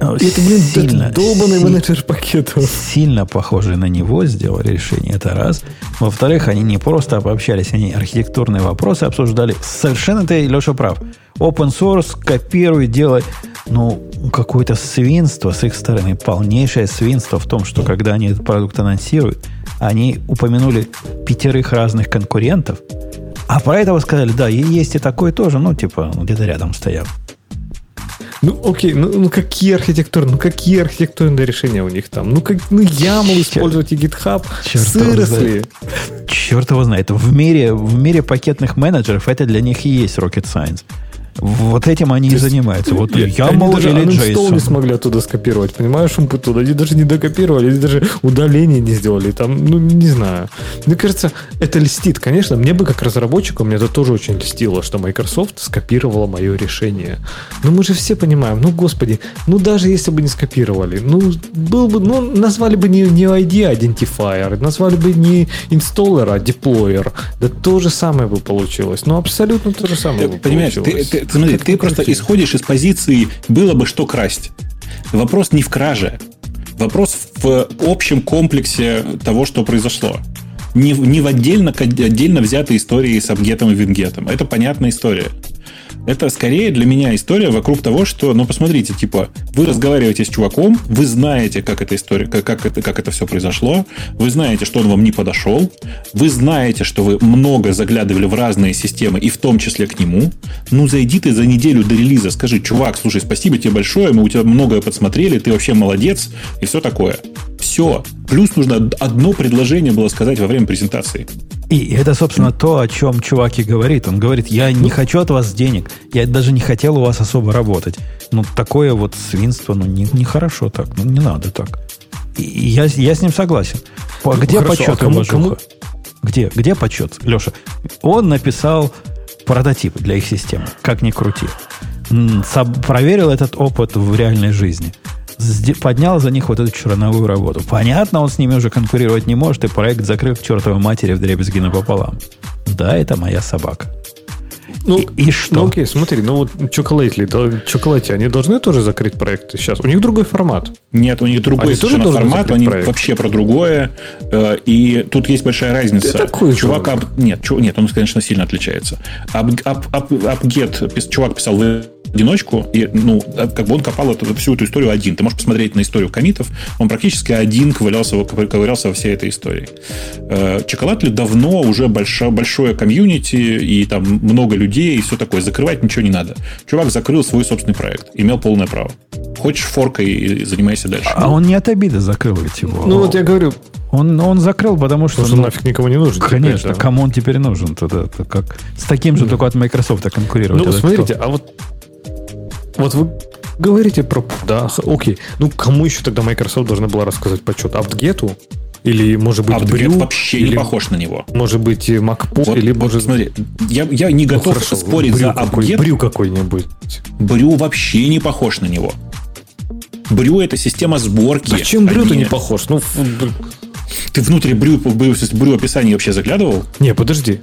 Это, блин, сильно, это долбанный си- менеджер пакетов. Сильно похожие на него сделали решение. Это раз. Во-вторых, они не просто пообщались, они архитектурные вопросы обсуждали. Совершенно ты, Леша, прав. Open source, копируй, делай. Ну, какое-то свинство с их стороны, полнейшее свинство в том, что когда они этот продукт анонсируют, они упомянули пятерых разных конкурентов, а про этого сказали, да, есть и такой тоже, ну, типа, где-то рядом стоят. Ну, окей, ну, ну какие архитектуры, ну какие архитектурные решения у них там? Ну, как, ну YAML использовать и GitHub, Черт сыросли. Черт его знает. В мире, в мире пакетных менеджеров это для них и есть rocket science. Вот этим они и занимаются. Вот я, YAML даже или JSON. не смогли оттуда скопировать, понимаешь, Умпутун? Они даже не докопировали, они даже удаление не сделали. Там, ну, не знаю. Мне кажется, это льстит. Конечно, мне бы как разработчику, мне это тоже очень льстило, что Microsoft скопировала мое решение. Но мы же все понимаем, ну, господи, ну, даже если бы не скопировали, ну, был бы, ну, назвали бы не, не ID identifier, назвали бы не инсталлер, а деплойер. Да то же самое бы получилось. Ну, абсолютно то же самое ты, бы понимаешь, получилось. Ты, ты, смотри, ты просто исходишь из позиции «было бы что красть». Вопрос не в краже. Вопрос в общем комплексе того, что произошло. Не, не в отдельно, отдельно взятой истории с обгетом и вингетом. Это понятная история. Это скорее для меня история вокруг того, что, ну, посмотрите, типа, вы разговариваете с чуваком, вы знаете, как эта история, как, как, это, как это все произошло, вы знаете, что он вам не подошел, вы знаете, что вы много заглядывали в разные системы, и в том числе к нему. Ну, зайди ты за неделю до релиза, скажи, чувак, слушай, спасибо тебе большое, мы у тебя многое подсмотрели, ты вообще молодец, и все такое. Все. Плюс нужно одно предложение было сказать во время презентации. И это, собственно, то, о чем чувак и говорит. Он говорит, я не хочу от вас денег, я даже не хотел у вас особо работать. Ну, такое вот свинство, ну, нехорошо не хорошо так, ну, не надо так. И я, я с ним согласен. По, где Хорошо, почет, а кому, кому? Где, где почет, Леша? Он написал прототип для их системы, как ни крути. Проверил этот опыт в реальной жизни поднял за них вот эту черновую работу. Понятно, он с ними уже конкурировать не может, и проект закрыт к чертовой матери в дребезги напополам. Да, это моя собака. Ну, и, и что? Ну, окей, смотри, ну вот Chocolately, Chocolately, они должны тоже закрыть проект сейчас? У них другой формат. Нет, у них другой они тоже формат, они проект? вообще про другое. Э, и тут есть большая разница. Да такой чувак, ап, нет, чу, нет, он, конечно, сильно отличается. Апгет, чувак писал в одиночку, и, ну, как бы он копал эту, всю эту историю один. Ты можешь посмотреть на историю комитов, он практически один ковырялся, ковырялся во всей этой истории. Э, Чоколатли давно уже большое, большое комьюнити, и там много людей, и все такое. Закрывать ничего не надо. Чувак закрыл свой собственный проект, имел полное право. Хочешь форкой и занимайся дальше. А он не от обиды закрыл ведь его. Ну, вот я говорю, он, он закрыл, потому что... Потому что ну, нафиг никому не нужен. Конечно, теперь, кому он теперь нужен? Тогда, как, с таким же, да. только от Microsoft конкурировать. Ну, смотрите, кто? а вот вот вы говорите про... Да, окей. Ну, кому еще тогда Microsoft должна была рассказать почет? Аптгету? Или, может быть, Брю? вообще или, не похож на него. Может быть, MacPo? Вот, или, вот, может... Смотри, я, я не ну, готов хорошо, спорить Брю за какой, Брю какой-нибудь. Брю вообще не похож на него. Брю это система сборки. А чем Брю-то не похож? Ну, ты внутри Брю, Брю, Брю описание вообще заглядывал? Не, подожди.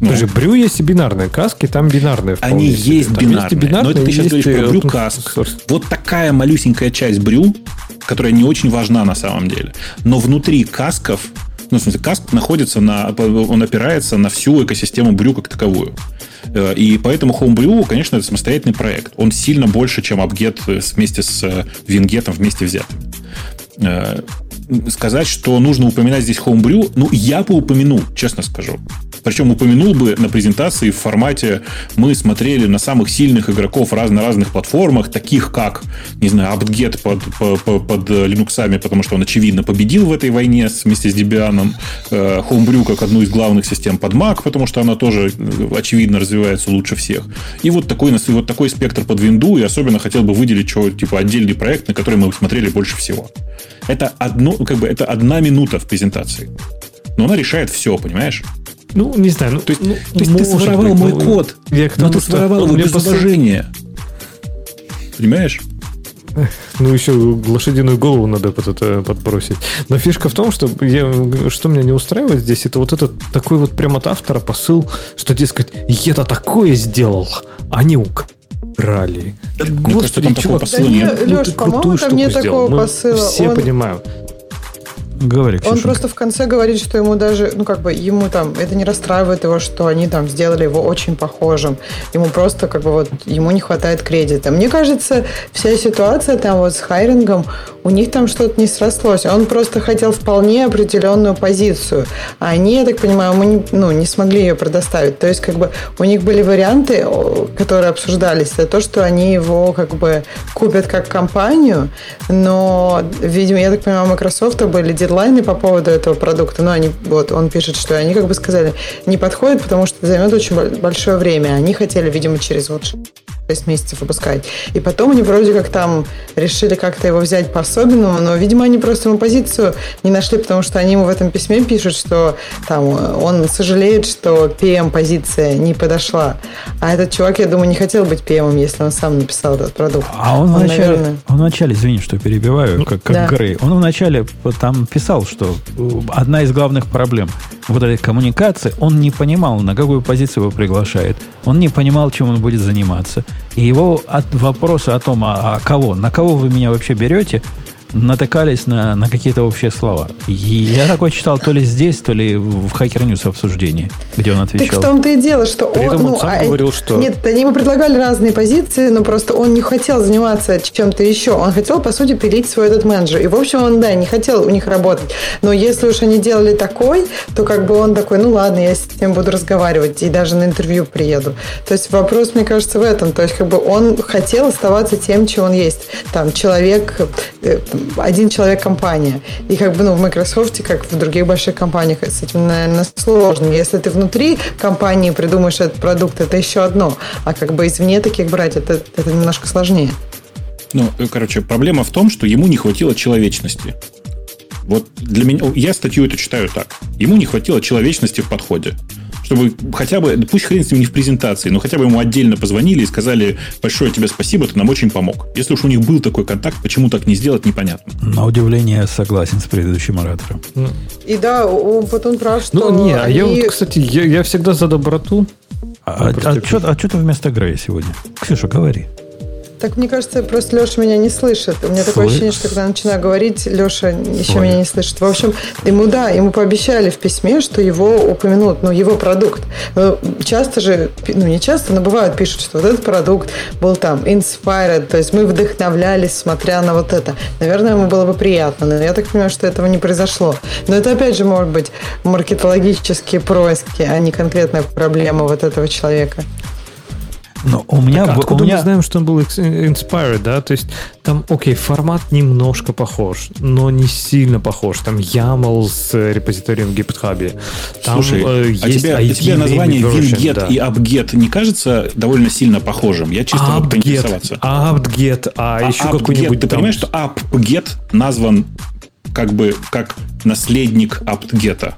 Даже брю есть и бинарные каски, там бинарные. Они есть там бинарные, есть бинарные, но это ты сейчас говоришь про брю каск. Вот такая малюсенькая часть брю, которая не очень важна на самом деле. Но внутри касков, ну, в смысле, каск находится на, он опирается на всю экосистему брю как таковую. Э, и поэтому Homebrew, конечно, это самостоятельный проект. Он сильно больше, чем AppGet вместе с Вингетом вместе взятым э, сказать, что нужно упоминать здесь Homebrew, ну, я бы упомянул, честно скажу. Причем упомянул бы на презентации в формате мы смотрели на самых сильных игроков раз, на разных платформах, таких как, не знаю, AppGet под, под, под Linux, потому что он, очевидно, победил в этой войне вместе с Debian, э, Homebrew как одну из главных систем под Mac, потому что она тоже, э, очевидно, развивается лучше всех. И вот такой, вот такой спектр под Windows, и особенно хотел бы выделить что, типа, отдельный проект, на который мы смотрели больше всего. Это, одно, как бы, это одна минута в презентации. Но она решает все, понимаешь? Ну, не знаю. Ну, то есть, ну, то есть ты своровал быть, мой ну, код, я но ты своровал его без уважения. Понимаешь? Ну, еще лошадиную голову надо под это подбросить. Но фишка в том, что, я, что меня не устраивает здесь, это вот этот такой вот прямо от автора посыл, что, дескать, я-то такое сделал, а не украли. Да, Мне Господи, кажется, чувак, посыла да нет. Леш, ну, по-моему, там нет такого Мы посыла. Все Он... понимают. Говори, Ксюша. Он просто в конце говорит, что ему даже, ну как бы, ему там, это не расстраивает его, что они там сделали его очень похожим. Ему просто как бы вот, ему не хватает кредита. Мне кажется, вся ситуация там вот с хайрингом, у них там что-то не срослось. Он просто хотел вполне определенную позицию. А они, я так понимаю, мы не, ну, не смогли ее предоставить. То есть как бы у них были варианты, которые обсуждались. Это то, что они его как бы купят как компанию, но, видимо, я так понимаю, у Microsoft были дедлайны по поводу этого продукта, но они, вот, он пишет, что они как бы сказали, не подходит, потому что займет очень большое время. Они хотели, видимо, через вот 6 месяцев выпускать. И потом они вроде как там решили как-то его взять по-особенному, но, видимо, они просто ему позицию не нашли, потому что они ему в этом письме пишут, что там он сожалеет, что PM-позиция не подошла. А этот чувак, я думаю, не хотел быть PM, если он сам написал этот продукт. А он, он вначале, наверное... он вначале, извини, что перебиваю, ну, как, как да. Грей, он вначале там писал, что одна из главных проблем вот этой коммуникации, он не понимал, на какую позицию его приглашает. Он не понимал, чем он будет заниматься. И его от вопроса о том, а, а кого, на кого вы меня вообще берете, натыкались на, на какие-то общие слова. И я такой читал то ли здесь, то ли в Hacker News обсуждении, где он отвечал. Так в том-то и дело, что При он... этом он ну, сам а- говорил, что... Нет, они ему предлагали разные позиции, но просто он не хотел заниматься чем-то еще. Он хотел, по сути, пилить свой этот менеджер. И, в общем, он, да, не хотел у них работать. Но если уж они делали такой, то как бы он такой, ну ладно, я с ним буду разговаривать и даже на интервью приеду. То есть вопрос, мне кажется, в этом. То есть как бы он хотел оставаться тем, чем он есть. Там человек, э, один человек компания. И как бы ну, в Microsoft, как в других больших компаниях, с этим, наверное, сложно. Если ты внутри компании придумаешь этот продукт, это еще одно. А как бы извне таких брать, это, это немножко сложнее. Ну, э, короче, проблема в том, что ему не хватило человечности. Вот для меня, я статью эту читаю так. Ему не хватило человечности в подходе. Чтобы хотя бы, пусть хрен с ним не в презентации, но хотя бы ему отдельно позвонили и сказали большое тебе спасибо, ты нам очень помог. Если уж у них был такой контакт, почему так не сделать, непонятно. На удивление согласен с предыдущим оратором. И да, у- вот он прав, что Ну, не, а я они- вот, кстати, я, я всегда за доброту. А, просто а, что, ты вместо Грея сегодня? Ксюша, говори. Так мне кажется, просто Леша меня не слышит. У меня такое Слы- ощущение, что когда я начинаю говорить, Леша еще Слышит. меня не слышит. В общем, ему да, ему пообещали в письме, что его упомянут, ну, его продукт. Ну, Часто же, ну, не часто, но бывает, пишут, что вот этот продукт был там inspired, то есть мы вдохновлялись, смотря на вот это. Наверное, ему было бы приятно, но я так понимаю, что этого не произошло. Но это, опять же, может быть, маркетологические происки, а не конкретная проблема вот этого человека. Но у меня... Так, а откуда у меня... мы знаем, что он был inspired, да? То есть там, окей, формат немножко похож, но не сильно похож. Там YAML с э, репозиторием в GitHub. Там, Слушай, э, а есть тебе, ID тебе название WinGet да. и UpGet не кажется довольно сильно похожим? Я чисто вот поинтересоваться. apt-get, а, А еще какой-нибудь Ты там- понимаешь, что app-get назван как бы как наследник apt-get?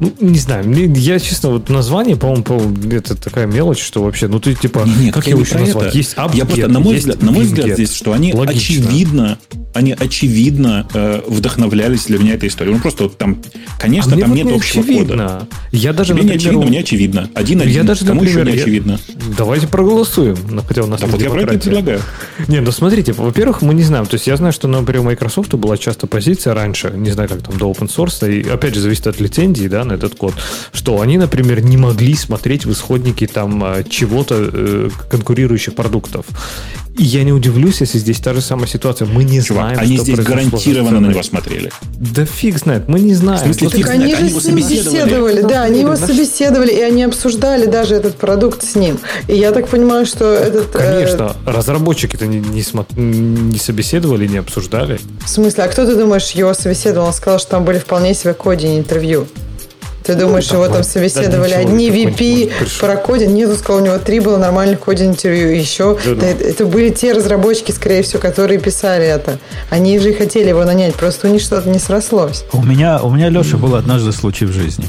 Ну, не знаю, я, честно, вот название, по-моему, по- это такая мелочь, что вообще, ну, ты, типа, Нет, как я его не еще назвать? это. Есть Я просто, на мой, взгляд, на мой взгляд, здесь, что они Логично. очевидно, они очевидно э, вдохновлялись для меня этой историей. Ну, просто вот там, конечно, А там вот нет не общего кода. очевидно. Я даже, Тебе не например, очевидно, у- мне очевидно. Один Я один. даже, Кому еще например, не я- очевидно? Давайте проголосуем, ну, хотя у нас Да не вот я про это предлагаю. Не, ну смотрите, во-первых, мы не знаем. То есть я знаю, что, например, у Microsoft была часто позиция раньше, не знаю, как там до open source, и опять же зависит от лицензии, да, на этот код, что они, например, не могли смотреть в исходники там э, чего-то э, конкурирующих продуктов. И я не удивлюсь, если здесь та же самая ситуация. Мы не Чувак, знаем, они что здесь гарантированно на него смотрели. Да фиг знает, мы не знаем. В смысле, фиг Так знает, они они же его с ним собеседовали. беседовали, да, они его собеседовали, и они обсуждали даже этот продукт с ним. И я так понимаю, что этот... э, Конечно, разработчики-то не, не, смо- не собеседовали, не обсуждали. в смысле, а кто ты думаешь его собеседовал? Он сказал, что там были вполне себе кодинг интервью. Ты думаешь, там его там собеседовали одни VP про кодинг? Нет, он сказал, у него три было нормальных кодинг интервью. И еще Да-да. да, это, были те разработчики, скорее всего, которые писали это. Они же и хотели его нанять, просто у них что-то не срослось. У меня, у меня, Леша, был однажды случай в жизни.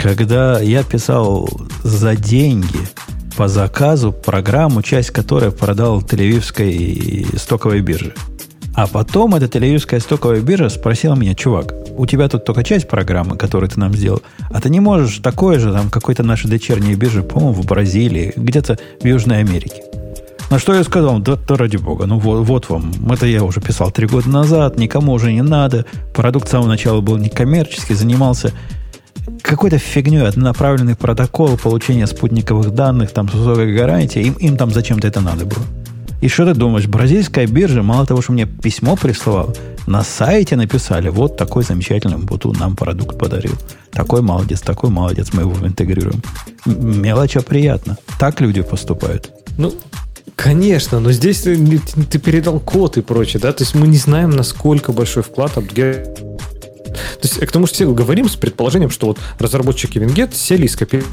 Когда я писал за деньги по заказу программу, часть которой продал Тель-Авивской стоковой бирже. А потом эта Тель-Авивская стоковая биржа спросила меня, чувак, у тебя тут только часть программы, которую ты нам сделал, а ты не можешь такое же, там, какой-то нашей дочерней биржи, по-моему, в Бразилии, где-то в Южной Америке. На что я сказал, да, да ради бога, ну вот, вот вам, это я уже писал три года назад, никому уже не надо, продукт с самого начала был некоммерческий, занимался какой-то фигней, однонаправленный протокол получения спутниковых данных, там, с высокой гарантией, им, им там зачем-то это надо было. И что ты думаешь, бразильская биржа, мало того, что мне письмо прислала, на сайте написали, вот такой замечательный Буту нам продукт подарил. Такой молодец, такой молодец, мы его интегрируем. Мелочь, а приятно. Так люди поступают. Ну, конечно, но здесь ты, ты передал код и прочее, да, то есть мы не знаем, насколько большой вклад Upget. То есть к тому, что все говорим с предположением, что вот разработчики Вингет сели и скопировали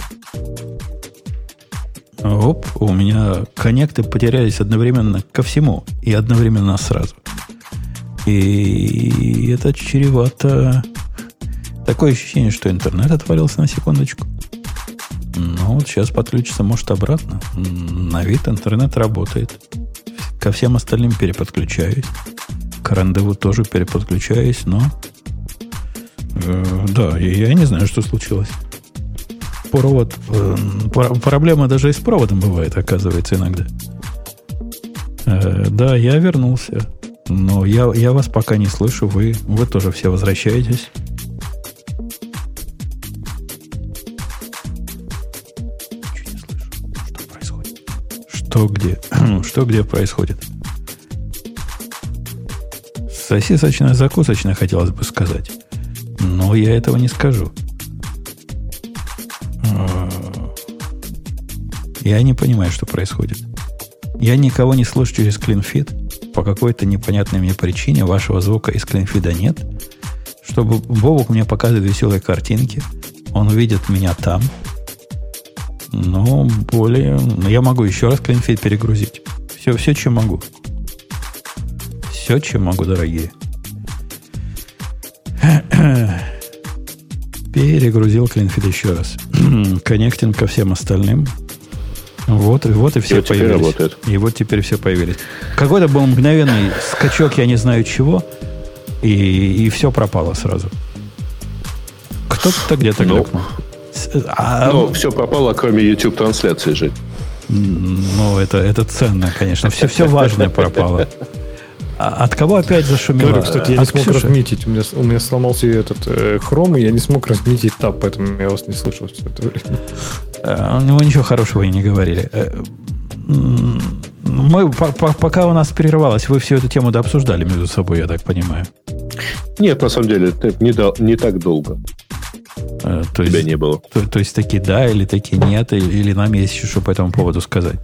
Оп, у меня коннекты потерялись одновременно ко всему и одновременно сразу. И это чревато... Такое ощущение, что интернет отвалился на секундочку. Ну, вот сейчас подключится, может, обратно. На вид интернет работает. Ко всем остальным переподключаюсь. К рандеву тоже переподключаюсь, но... э, да, я, я не знаю, что случилось. Провод... э, пр- проблема даже и с проводом бывает, оказывается, иногда. Э, да, я вернулся. Но я, я вас пока не слышу. Вы, вы тоже все возвращаетесь. Что? Что где? Что где происходит? Сосисочная закусочная, хотелось бы сказать. Но я этого не скажу. Я не понимаю, что происходит. Я никого не слышу через CleanFeed. По какой-то непонятной мне причине вашего звука из CleanFeed нет. Чтобы Бобук мне показывает веселые картинки. Он видит меня там. Но более... ну, Я могу еще раз CleanFeed перегрузить. Все, все, чем могу. Все, чем могу, дорогие. Перегрузил CleanFeed еще раз. Коннектинг ко всем остальным. Вот, и вот и все вот теперь появились. работает. И вот теперь все появились. Какой-то был мгновенный скачок, я не знаю чего, и, и все пропало сразу. Кто-то где-то Ну. глюкнул. А, Ну, все пропало, кроме YouTube трансляции же. ну, это, это ценно, конечно. Все, все важное пропало. А от кого опять зашумело? Говорю, кстати, я не От смог Ксюши? разметить. У меня, у меня сломался этот э, хром, и я не смог разметить таб, поэтому я вас не слышал все это время. Ну, ничего хорошего и не говорили. Э, Мы, по- по- пока у нас прервалось, вы всю эту тему дообсуждали между собой, я так понимаю. Нет, на самом деле, это не, дол- не так долго. Э, То Тебя есть, не было. то, то есть такие да или такие нет, или, или нам есть еще что по этому поводу сказать.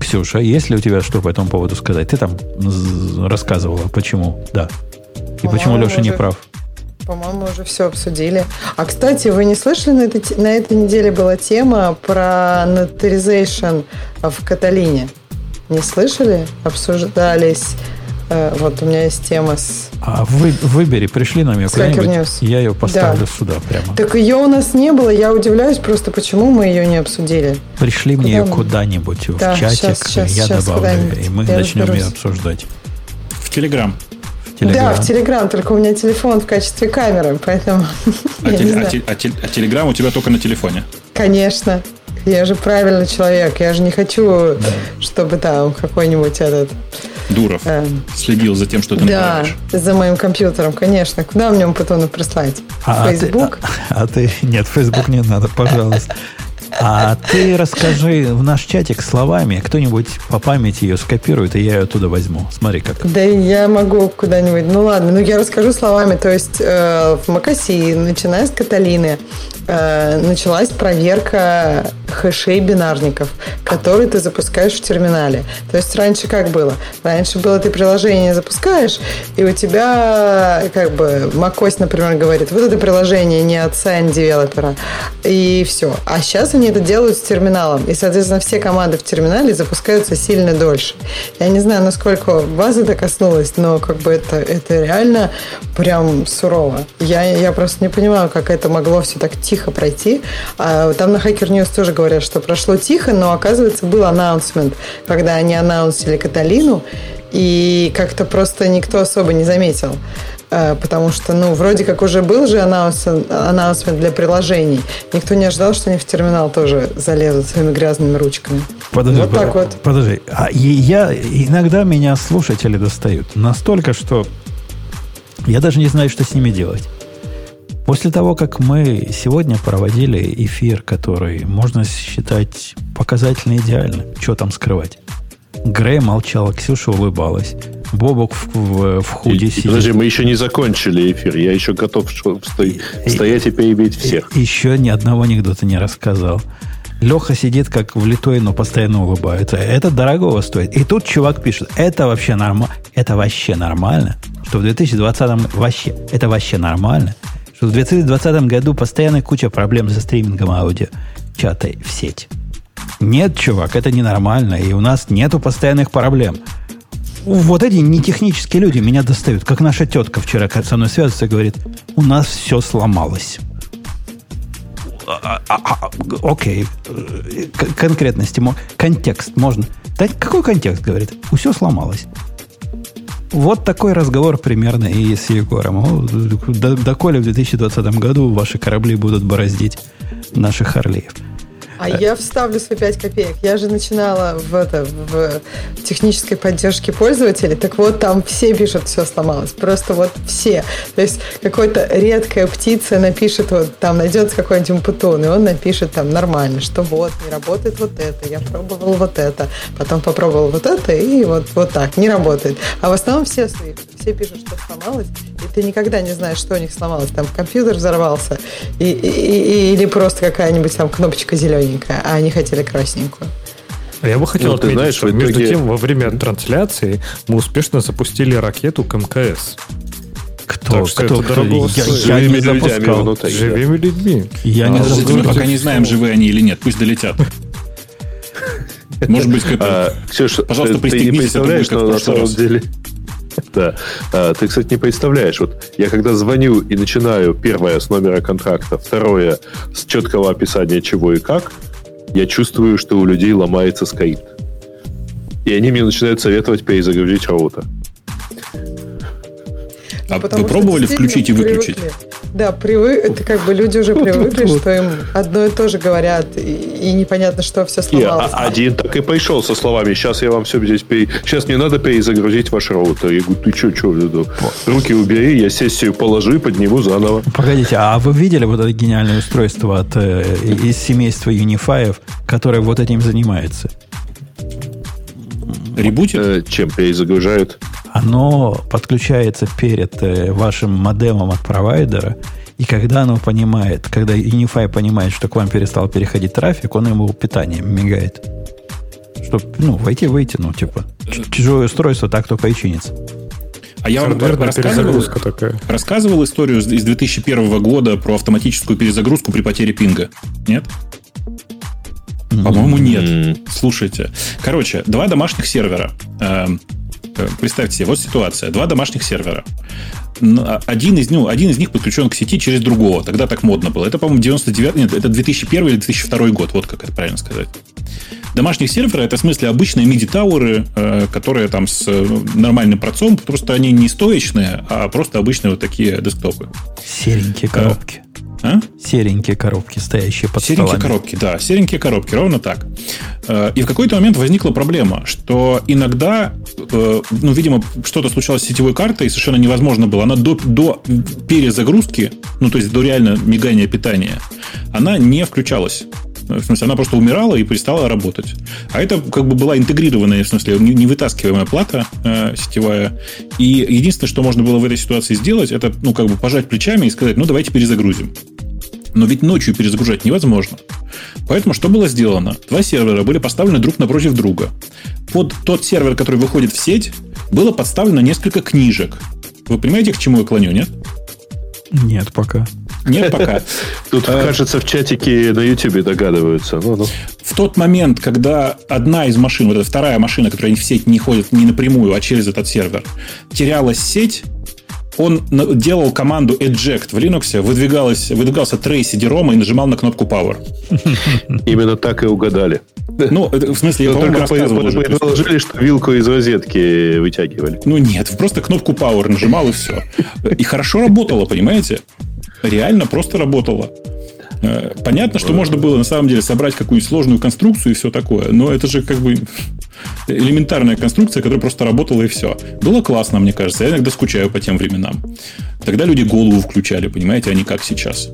Ксюша, есть ли у тебя что по этому поводу сказать? Ты там рассказывала, почему да. И почему Леша не прав. По-моему, уже все обсудили. А, кстати, вы не слышали, на этой, на этой неделе была тема про notarization в Каталине? Не слышали? Обсуждались. Э, вот у меня есть тема с... А вы, выбери, пришли нам ее куда-нибудь, я ее поставлю Да. сюда прямо. Так ее у нас не было. Я удивляюсь просто, почему мы ее не обсудили. Пришли мне ее Куда куда-нибудь в Да, чатик, щас, щас, я щас добавлю, и мы Я начнем ее разберусь. обсуждать. В Телеграм. В. Да, в Телеграм, только у меня телефон в качестве камеры, поэтому А, теле- а те- а те- а Телеграм у тебя только на телефоне. Конечно. Я же правильный человек. Я же не хочу, чтобы там какой-нибудь этот... Дуров эм, следил за тем, что ты да, направляешь. за моим компьютером, конечно. Куда мне Путону прислать? А, а ты- Facebook? А, а ты... Нет, Facebook не надо, пожалуйста. А ты расскажи в наш чатик словами, кто-нибудь по памяти ее скопирует, и я ее оттуда возьму. Смотри как. Да я могу куда-нибудь. Ну ладно, ну я расскажу словами. То есть э, в Макаси, начиная с Каталины, э, началась проверка хэшей бинарников, которые ты запускаешь в терминале. То есть раньше как было? Раньше было ты приложение запускаешь, и у тебя как бы macOS, например, говорит, вот это приложение не от sign девелопера, и все. А сейчас они это делают с терминалом, и, соответственно, все команды в терминале запускаются сильно дольше. Я не знаю, насколько вас это коснулось, но как бы это, это реально прям сурово. Я, я просто не понимаю, как это могло все так тихо пройти. А там на Hacker News тоже говорят, что прошло тихо, но оказывается был анонсмент, когда они анонсили Каталину, и как-то просто никто особо не заметил. Э, Потому что, ну, вроде как уже был же анонс, анонсмент для приложений. Никто не ожидал, что они в терминал тоже залезут своими грязными ручками. Подожди, Вот так под- вот. Подожди. А я иногда меня слушатели достают настолько, что я даже не знаю, что с ними делать. После того, как мы сегодня проводили эфир, который можно считать показательно идеальным, что там скрывать? Грей молчала, Ксюша улыбалась. Бобок в, в- в худи И- и, сидит. подожди, мы еще не закончили эфир. Я еще готов что- сто- стоять и перебить всех. Еще ни одного анекдота не рассказал. Леха сидит как влитой, но постоянно улыбается. Это дорогого стоит. И тут чувак пишет, это вообще нормально. Это вообще нормально, что в 2020 вообще, это вообще нормально, что в 2020 году постоянно куча проблем со стримингом аудио чата в сеть. Нет, чувак, это ненормально, и у нас нету постоянных проблем. Вот эти нетехнические люди меня достают. Как наша тетка вчера со мной связывается и говорит, у нас все сломалось. А, а, а, Окей. Э, Конкретности, контекст можно. Да какой контекст, говорит? Все сломалось. Вот такой разговор примерно и с Егором. Доколе в 2020 году ваши корабли будут бороздить наших Харлеев. А я вставлю свои 5 копеек. Я же начинала в, это, в технической поддержке пользователей. Так вот, там все пишут, все сломалось. Просто вот все. То есть какой-то редкая птица напишет, вот там найдется какой-нибудь путун, и он напишет там нормально, что вот, не работает вот это, я пробовал вот это, потом попробовал вот это, и вот, вот так, не работает. А в основном все свои, все пишут, что сломалось, ты никогда не знаешь, что у них сломалось. Там компьютер взорвался, и, и, и, или просто какая-нибудь там кнопочка зелененькая, а они хотели красненькую. А Я бы хотел Ну, ты отметить, знаешь, что итоге- между тем, во время трансляции мы успешно запустили ракету к МКС. Кто? Так что кто, это кто? дорого Я, стоит. я не Живыми людьми запускал. внутри. Живыми людьми. Я не А, Подождите, запускал. мы пока не знаем, живы они или нет. Пусть долетят. Может быть, как А, Ксюша, Пожалуйста, ты, ты не представляешь, как в но на самом деле... Да. А, ты, кстати, не представляешь. Вот я когда звоню и начинаю первое с номера контракта, второе с четкого описания чего и как, я чувствую, что у людей ломается скрипт. И они мне начинают советовать перезагрузить роутер. А Потому вы пробовали включить и выключить? привыкли. Да, привык, это как бы люди уже привыкли, что им одно и то же говорят, и, и непонятно, что все И сломалось. а- один так и пришел со словами, сейчас я вам все здесь... пере- Сейчас не надо перезагрузить ваш роутер. Я говорю, ты что, что, руки убери, я сессию положу и подниму заново. Погодите, а вы видели вот это гениальное устройство от, э, из семейства Unify, которое вот этим занимается? Ребутит? Э, чем перезагружают? Оно подключается перед э, вашим модемом от провайдера, и когда оно понимает, когда Unify понимает, что к вам перестал переходить трафик, он ему питанием мигает. Чтобы, ну, войти-выйти, ну, типа, чужое устройство так только и чинится. А я вам рассказывал, перезагрузка такая. рассказывал историю из из 2001 года про автоматическую перезагрузку при потере пинга. Нет? По-моему, нет. Слушайте. Короче, два домашних сервера. Э, Представьте себе, вот ситуация. Два домашних сервера. А- Один из, ну, один из них подключен к сети через другого. Тогда так модно было. Это, по-моему, 99... Нет, это 2001 или 2002 год. Вот как это правильно сказать. Домашних сервера это в смысле обычные MIDI-тауэры, э, которые там с э, нормальным процом, просто они не стоечные, а просто обычные вот такие десктопы. Серенькие коробки. А? Серенькие коробки, стоящие под Серенькие столами. коробки, да, серенькие коробки, ровно так. Э, И в какой-то момент возникла проблема, что иногда, э, ну, видимо, что-то случалось с сетевой картой, и совершенно невозможно было. Она до, до перезагрузки, ну, то есть до реально мигания питания, она не включалась. В смысле, она просто умирала и перестала работать. А это как бы была интегрированная, в смысле, не- невытаскиваемая плата э, сетевая. И единственное, что можно было в этой ситуации сделать, это, ну, как бы пожать плечами и сказать, ну, давайте перезагрузим. Но ведь ночью перезагружать невозможно. Поэтому что было сделано? Два сервера были поставлены друг напротив друга. Под тот сервер, который выходит в сеть, было подставлено несколько книжек. Вы понимаете, к чему я клоню, нет? Нет, пока. Нет пока. Тут, Э, кажется, в чатике на YouTube догадываются. Ну, ну. В тот момент, когда одна из машин, вот эта вторая машина, которая в сеть не ходит не напрямую, а через этот сервер, терялась сеть, он делал команду eject в Linux, выдвигалась, выдвигался трейс CD-ROM и нажимал на кнопку Power. Именно так и угадали. Ну, это, в смысле, я, Но по-моему, рассказывал уже. Предположили, что вилку из розетки вытягивали. Ну нет, просто кнопку Power нажимал и все. И хорошо работало, понимаете? Реально просто работало. Э, Понятно, что можно было на самом деле собрать какую-нибудь сложную конструкцию и все такое, но это же как бы элементарная конструкция, которая просто работала и все. Было классно, мне кажется. Я иногда скучаю по тем временам. Тогда люди голову включали, понимаете, а не как сейчас.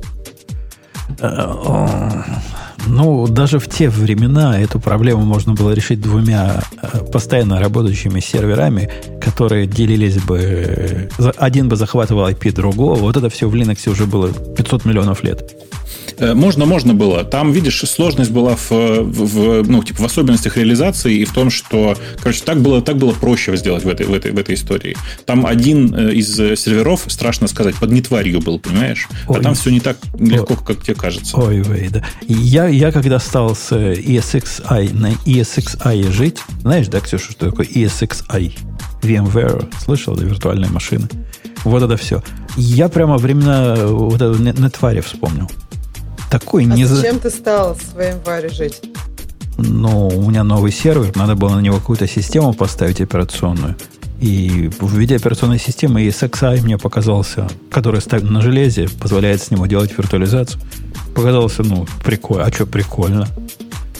Ну, даже в те времена эту проблему можно было решить двумя э, постоянно работающими серверами, которые делились бы... э, Один бы захватывал IP другого. Вот это все в Linux уже было 500 миллионов лет. Э, Можно, можно было. Там, видишь, сложность была в, в- в, ну, типа, в особенностях реализации и в том, что, короче, так было, так было проще сделать в этой, в, этой, в этой истории. Там один э, из э, серверов, страшно сказать, под нетварью был, понимаешь? Ой. А там все не так легко, как тебе кажется. Ой, вей, да. Я, я когда стал с ESXi на ESXi жить, знаешь, да, Ксюша, что такое ESXi? VMware, слышал, да, виртуальная машина. Вот это все. Я прямо времена вот этого не- нетвари вспомнил. Такой А не... за- зачем ты стал в своем варе жить? Ну, у меня новый сервер, надо было на него какую-то систему поставить операционную. И в виде операционной системы ESXi мне показался, который ставит на железе, позволяет с него делать виртуализацию. Показался, ну, прикольно. А что прикольно?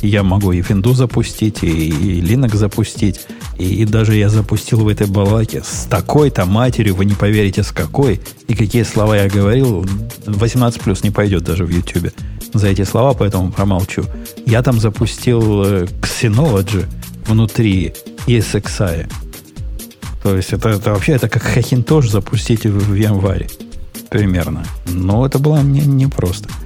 Я могу и Windows запустить, и, и Linux запустить. И, и даже я запустил в этой балаке с такой-то матерью, вы не поверите, с какой. И какие слова я говорил. 18 плюс не пойдет даже в YouTube за эти слова, поэтому промолчу. Я там запустил э, Xenology внутри ESXi. То есть это, это вообще это как Hackintosh запустить в, в январе. Примерно. Но это было мне непросто. Не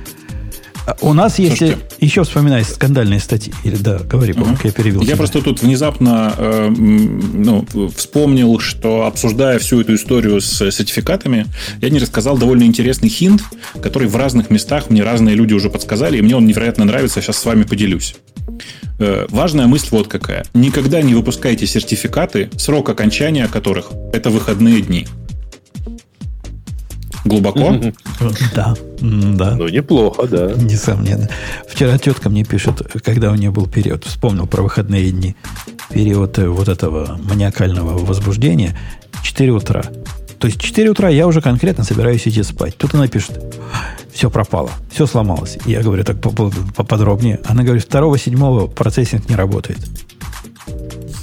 у нас есть Слушайте, еще вспоминай скандальные статьи. Или да, говори, угу. я перевел. Я тебя. просто тут внезапно э, ну, вспомнил, что обсуждая всю эту историю с сертификатами, я не рассказал довольно интересный хинт, который в разных местах мне разные люди уже подсказали, и мне он невероятно нравится, сейчас с вами поделюсь. Э, важная мысль вот какая. Никогда не выпускайте сертификаты, срок окончания которых это выходные дни. Глубоко? Да, да. Ну, неплохо, да. Несомненно. Вчера тетка мне пишет, когда у нее был период, вспомнил про выходные дни, период э, вот этого маниакального возбуждения, 4 утра. То есть 4 утра я уже конкретно собираюсь идти спать. Тут она пишет, все пропало, все сломалось. Я говорю так поподробнее. Она говорит, 2-7 процессинг не работает.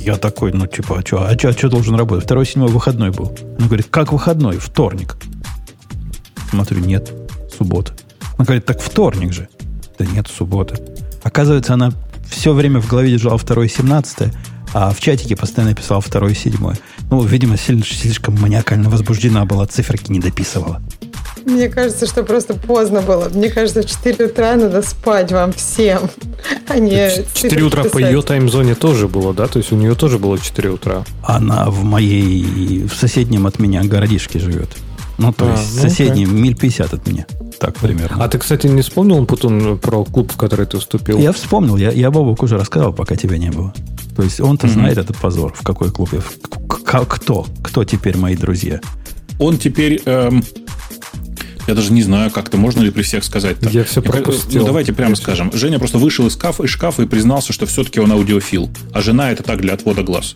Я такой, ну, типа, а что, а что, а что должен работать? Второй седьмой выходной был. Она говорит, как выходной? Вторник. Смотрю, нет, суббота. Он говорит, так вторник же. Да нет, суббота. Оказывается, она все время в голове держала 2 17 а в чатике постоянно писала 2 7 Ну, видимо, слишком маниакально возбуждена была, циферки не дописывала. Мне кажется, что просто поздно было. Мне кажется, в 4 утра надо спать вам всем, а не 4 утра писать. по ее таймзоне тоже было, да? То есть у нее тоже было 4 утра. Она в моей, в соседнем от меня городишке живет. Ну, то а, есть ну, соседний, okay. миль 50 от меня. Так примерно. А ты, кстати, не вспомнил, Путун, про клуб, в который ты вступил? Я вспомнил. Я, я Бобок уже рассказал, пока тебя не было. То есть он-то mm-hmm. знает этот позор, в какой клуб я... Кто? Кто теперь мои друзья? Он теперь... Эм, я даже не знаю, как-то можно ли при всех сказать. -то. Я все пропустил. Ну, давайте прямо скажем. Женя просто вышел из шкафа, из шкафа и признался, что все-таки он аудиофил. А жена это так для отвода глаз.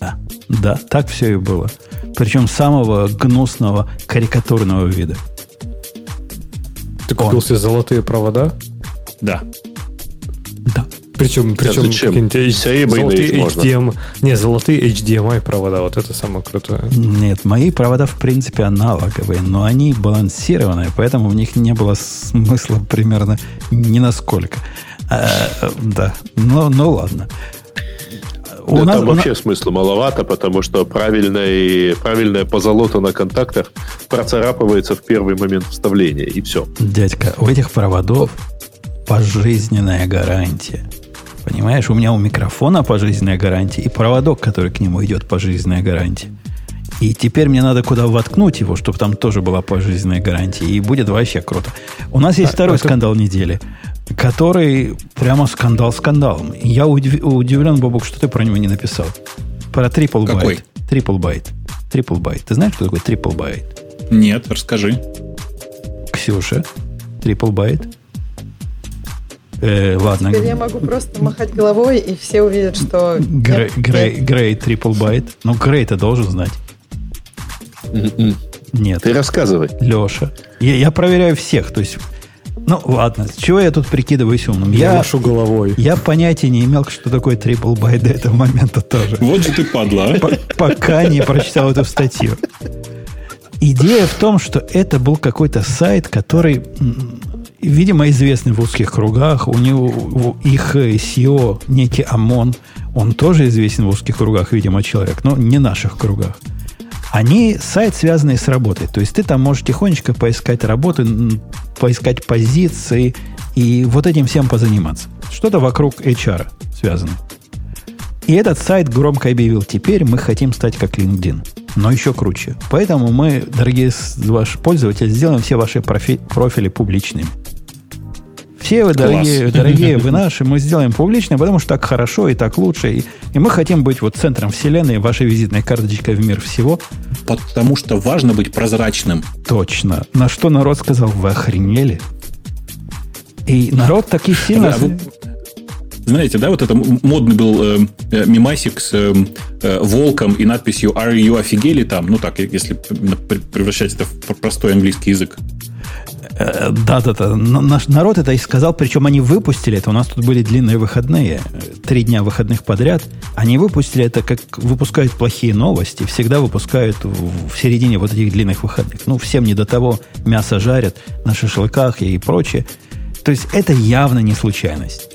Да, да, так все и было. Причем самого гнусного, карикатурного вида. Ты купил себе золотые провода? Да. Да. Причем, причем какие-нибудь золотые HDMI. Не, золотые HDMI провода, вот это самое крутое. Нет, мои провода, в принципе, аналоговые, но они балансированные, поэтому в них не было смысла примерно ни насколько. А, да, ну, ну ладно у да, нас, там вообще нас... смысла маловато, потому что правильное, правильное позолота на контактах процарапывается в первый момент вставления, и все. Дядька, у этих проводов пожизненная гарантия. Понимаешь, у меня у микрофона пожизненная гарантия, и проводок, который к нему идет, пожизненная гарантия. И теперь мне надо куда воткнуть его, чтобы там тоже была пожизненная гарантия. И будет вообще круто. У нас есть а, второй это... скандал недели который прямо скандал скандалом. Я удив, удивлен, Бобук, что ты про него не написал. Про Triplebyte. Triplebyte. Triplebyte. Ты знаешь, что такое Triplebyte? Нет, расскажи. Ксюша, Triplebyte. Э, ладно. Теперь я могу просто махать головой, и все увидят, что... Грей, Грей, Грей Triplebyte. Ну, Грей-то должен знать. М-м. Нет. Ты рассказывай. Леша. Я, я проверяю всех. То есть ну, ладно, с чего я тут прикидываюсь умным? Я, я машу головой. Я понятия не имел, что такое трипл бай до этого момента тоже. Вот же ты падла, а? Пока не прочитал эту статью. Идея в том, что это был какой-то сайт, который, видимо, известный в узких кругах. У него их SEO, некий ОМОН, он тоже известен в узких кругах, видимо, человек, но не наших кругах. Они сайт, связанный с работой. То есть ты там можешь тихонечко поискать работы, поискать позиции и вот этим всем позаниматься. Что-то вокруг HR связано. И этот сайт громко объявил, теперь мы хотим стать как LinkedIn, но еще круче. Поэтому мы, дорогие ваши пользователи, сделаем все ваши профи- профили публичными. Все вы, дорогие, дорогие вы наши, мы сделаем публично, потому что так хорошо и так лучше. И, и мы хотим быть вот центром вселенной, вашей визитной карточкой в мир всего. Потому что важно быть прозрачным. Точно. На что народ сказал, вы охренели? И народ таки сильно... А вы, знаете, да, вот это модный был э, э, мимасик с э, э, волком и надписью «Are you офигели?» там, ну так, если превращать это в простой английский язык. Э, да-да-да. Наш народ это и сказал, причем они выпустили это. У нас тут были длинные выходные, три дня выходных подряд. Они выпустили это, как выпускают плохие новости. Всегда выпускают в середине вот этих длинных выходных. Ну, всем не до того. Мясо жарят на шашлыках и прочее. То есть это явно не случайность.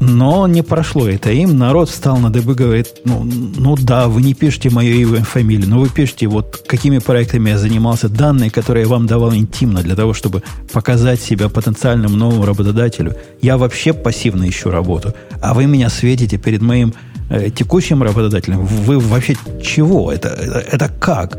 Но не прошло это им. Народ встал на дыбы, говорит, ну, ну да, вы не пишете мое имя и фамилию, но вы пишете, вот какими проектами я занимался, данные, которые я вам давал интимно для того, чтобы показать себя потенциальному новому работодателю. Я вообще пассивно ищу работу, а вы меня светите перед моим э, текущим работодателем. Вы вообще чего? Это, это, это как?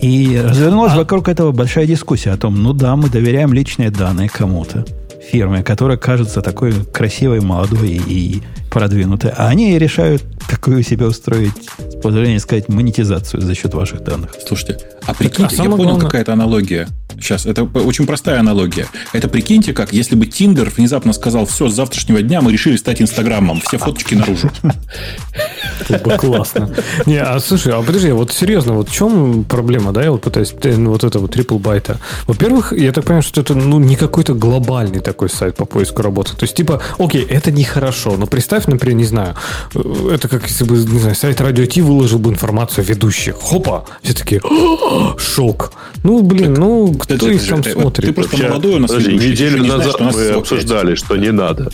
И развернулась а... вокруг этого большая дискуссия о том, ну да, мы доверяем личные данные кому-то фирмы, которая кажется такой красивой, молодой и продвинутой. А они решают, какую себе устроить, с позволения сказать, монетизацию за счет ваших данных. Слушайте, а прикиньте, а я понял, главное... какая-то аналогия. Сейчас, это очень простая аналогия. Это прикиньте, как если бы Тиндер внезапно сказал, все, с завтрашнего дня мы решили стать Инстаграмом, все фоточки наружу. Это бы классно. Не, а слушай, а подожди, вот серьезно, вот в чем проблема, да, я вот пытаюсь, э, ну, вот этого трипл байта. Во-первых, я так понимаю, что это, ну, не какой-то глобальный такой сайт по поиску работы. То есть, типа, окей, это нехорошо, но представь, например, не знаю, э, это как если бы, не знаю, сайт Радио Ти выложил бы информацию о ведущих. Хопа! Все такие, шок. Ну, блин, ну, кто их там смотрит? Ты просто молодой у нас. Неделю назад мы обсуждали, что не надо.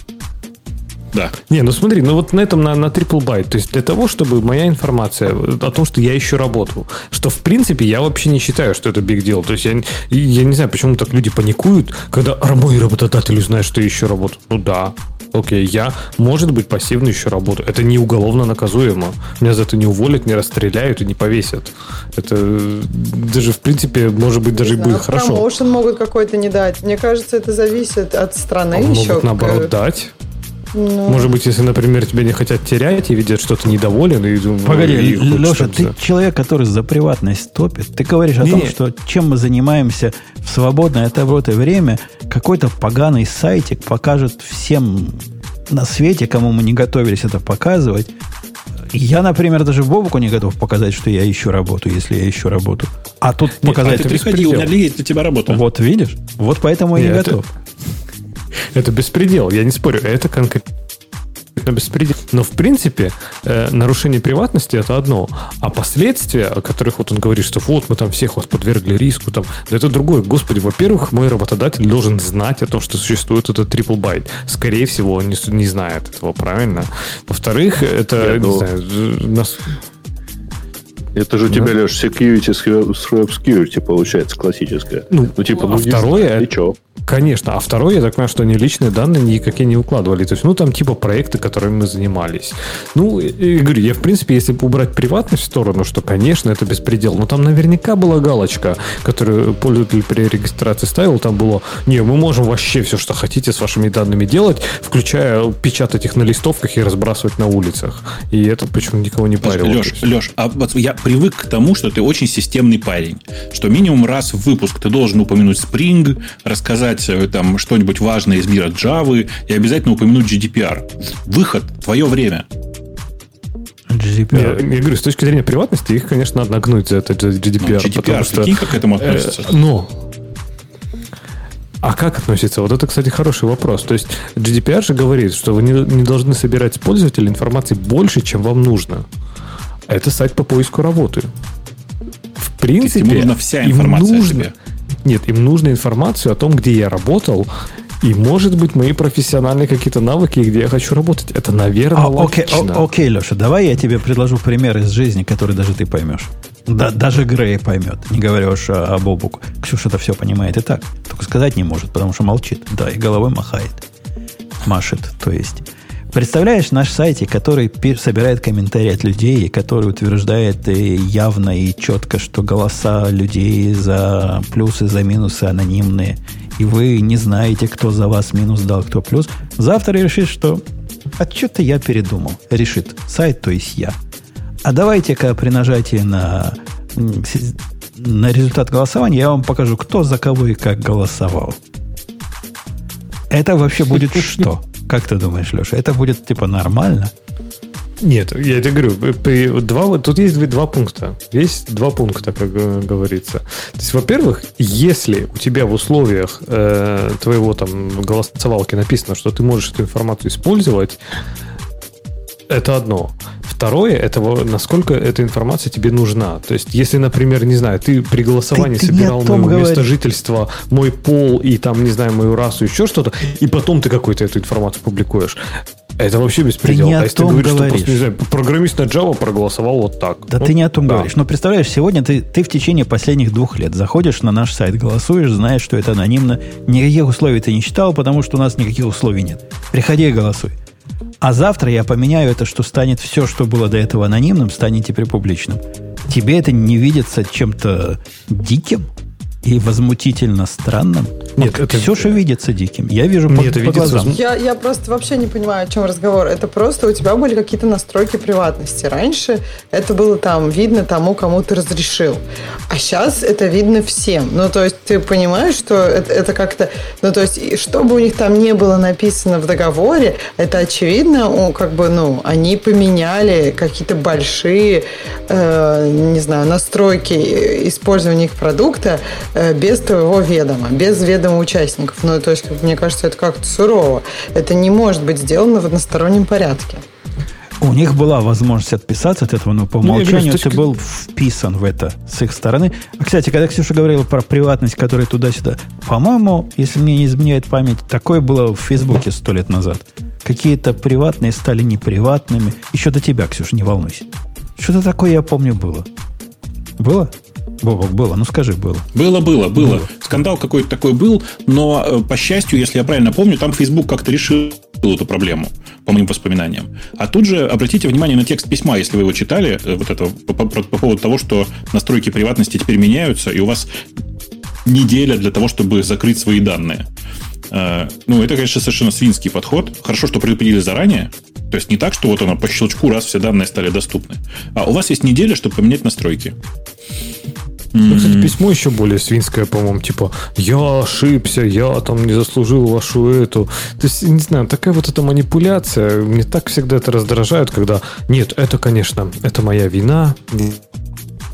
Да. Не, ну смотри, ну вот на этом на, на triple byte, то есть для того, чтобы моя информация о том, что я ищу работу, что в принципе я вообще не считаю, что это big deal. То есть я, я не знаю, почему так люди паникуют, когда мой работодатель узнает, что я ищу работу. Ну да, окей, я, может быть, пассивно ищу работу. Это не уголовно наказуемо. Меня за это не уволят, не расстреляют и не повесят. Это даже, в принципе, может быть, даже и будет хорошо. Промоушен могут какой-то не дать. Мне кажется, это зависит от страны а еще. Могут, наоборот, дать. Ну... Может быть, если, например, тебя не хотят терять и видят, что ты недоволен. И, Погоди, и Леша, ты человек, который за приватность топит. Ты говоришь о не, том, что чем мы занимаемся в свободное от работы время, какой-то поганый сайтик покажет всем на свете, кому мы не готовились это показывать. Я, например, даже Бобуку не готов показать, что я ищу работу, если я ищу работу. А тут Нет, показать... А ты приходи, у меня есть для тебя работа. Вот видишь? Вот поэтому я не готов. Это беспредел, я не спорю. Это конкретно беспредел. Но, в принципе, э, нарушение приватности это одно. А последствия, о которых вот он говорит, что вот мы там всех вас подвергли риску, там, да это другое. Господи, во-первых, мой работодатель должен знать о том, что существует этот triple byte. Скорее всего, он не, не знает этого, правильно? Во-вторых, это, Я не знаю, нас... Это же у тебя, да. Леш, security с obscurity получается классическое. Ну, ну типа, ну, а второе... И что? Конечно. А второе, я так понимаю, что они личные данные никакие не укладывали. То есть, ну, там типа проекты, которыми мы занимались. Ну, и, говорю, я, в принципе, если убрать приватность в сторону, что, конечно, это беспредел. Но там наверняка была галочка, которую пользователь при регистрации ставил. Там было, не, мы можем вообще все, что хотите с вашими данными делать, включая печатать их на листовках и разбрасывать на улицах. И это почему никого не парило. Леш, Леш, а вот я привык к тому, что ты очень системный парень. Что минимум раз в выпуск ты должен упомянуть Spring, рассказать сказать э, там что-нибудь важное из мира Java и обязательно упомянуть GDPR. Выход, твое время. GDPR. Я, я говорю, с точки зрения приватности, их, конечно, надо нагнуть за это GDPR. Ну, GDPR, потому что, прикинь, как к этому э, относится. Э, но а как относится? Вот это, кстати, хороший вопрос. То есть GDPR же говорит, что вы не, не должны собирать с пользователя информации больше, чем вам нужно. Это сайт по поиску работы. В принципе, ему нужна вся информация им нужно, нет, им нужна информация о том, где я работал, и, может быть, мои профессиональные какие-то навыки, где я хочу работать. Это, наверное, а, окей, о, окей, Леша, давай я тебе предложу пример из жизни, который даже ты поймешь. Да, даже Грей поймет, не говоря уж о, об обуку. Ксюша это все понимает и так. Только сказать не может, потому что молчит. Да, и головой махает. Машет, то есть. Представляешь наш сайт, который собирает комментарии от людей, который утверждает и явно и четко, что голоса людей за плюсы, за минусы анонимные, и вы не знаете, кто за вас минус дал, кто плюс. Завтра решит, что а что-то я передумал. Решит сайт, то есть я. А давайте-ка при нажатии на, на результат голосования я вам покажу, кто за кого и как голосовал. Это вообще будет что? Как ты думаешь, Леша, это будет типа нормально? Нет, я тебе говорю, два, тут есть два пункта. Есть два пункта, как говорится. То есть, во-первых, если у тебя в условиях э, твоего там голосовалки написано, что ты можешь эту информацию использовать, это одно. Второе, это насколько эта информация тебе нужна. То есть, если, например, не знаю, ты при голосовании ты, ты собирал мое говоришь. место жительства, мой пол и там, не знаю, мою расу, еще что-то, и потом ты какую-то эту информацию публикуешь. Это вообще беспредел. Ты не а если ты говоришь, говоришь, что просто, не знаю, программист на Java проголосовал вот так. Да ну, ты не о том да. говоришь. Но представляешь, сегодня ты, ты в течение последних двух лет заходишь на наш сайт, голосуешь, знаешь, что это анонимно. Никаких условий ты не читал, потому что у нас никаких условий нет. Приходи и голосуй. А завтра я поменяю это, что станет все, что было до этого анонимным, станет теперь публичным. Тебе это не видится чем-то диким? И возмутительно странным. Нет, вот это... Ксюша видится диким. Я вижу Нет, по, это по глазам. Я, я просто вообще не понимаю, о чем разговор. Это просто у тебя были какие-то настройки приватности. Раньше это было там видно тому, кому ты разрешил. А сейчас это видно всем. Ну, то есть ты понимаешь, что это, это как-то... Ну, то есть, что бы у них там не было написано в договоре, это очевидно, как бы, ну, они поменяли какие-то большие, э, не знаю, настройки использования их продукта без твоего ведома, без ведома участников. Ну, то есть, мне кажется, это как-то сурово. Это не может быть сделано в одностороннем порядке. У них была возможность отписаться от этого, но по ну, умолчанию ты был вписан в это с их стороны. А, кстати, когда Ксюша говорила про приватность, которая туда-сюда, по-моему, если мне не изменяет память, такое было в Фейсбуке сто лет назад. Какие-то приватные стали неприватными. Еще до тебя, Ксюша, не волнуйся. Что-то такое, я помню, было. Было? Бобок, было, ну скажи, было. Было, было, было. было. Скандал какой-то такой был, но, э, по счастью, если я правильно помню, там Facebook как-то решил эту проблему, по моим воспоминаниям. А тут же обратите внимание на текст письма, если вы его читали, э, вот это по, по, по поводу того, что настройки приватности теперь меняются, и у вас неделя для того, чтобы закрыть свои данные. Э, ну, это, конечно, совершенно свинский подход. Хорошо, что предупредили заранее. То есть не так, что вот оно по щелчку раз все данные стали доступны. А у вас есть неделя, чтобы поменять настройки. Ну, кстати, письмо еще более свинское, по-моему, типа «Я ошибся, я там не заслужил вашу эту». То есть, не знаю, такая вот эта манипуляция, мне так всегда это раздражает, когда «Нет, это, конечно, это моя вина,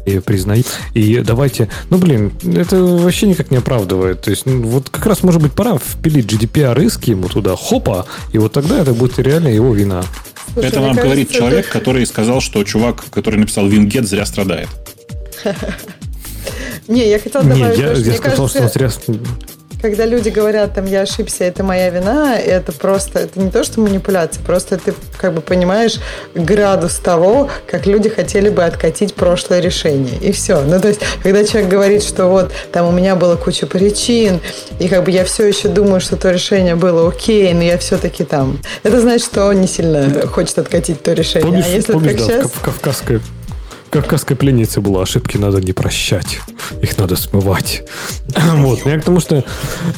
я признаю. И давайте, ну блин, это вообще никак не оправдывает. То есть, ну, вот как раз, может быть, пора впилить GDPR риски ему туда, хопа, и вот тогда это будет реально его вина. Слушай, это вам кажется, говорит человек, это... который сказал, что чувак, который написал Вингет, зря страдает. Не, я хотела добавить... Не, я, я сказал, что он зря когда люди говорят, там, я ошибся, это моя вина, это просто, это не то, что манипуляция, просто ты как бы понимаешь градус того, как люди хотели бы откатить прошлое решение. И все. Ну, то есть, когда человек говорит, что вот, там у меня было куча причин, и как бы я все еще думаю, что то решение было окей, но я все-таки там. Это значит, что он не сильно хочет откатить то решение. Помнишь, а если помнишь, да, сейчас... кавказская Кавказской пленнице было, ошибки надо не прощать, их надо смывать. вот, я к тому, что...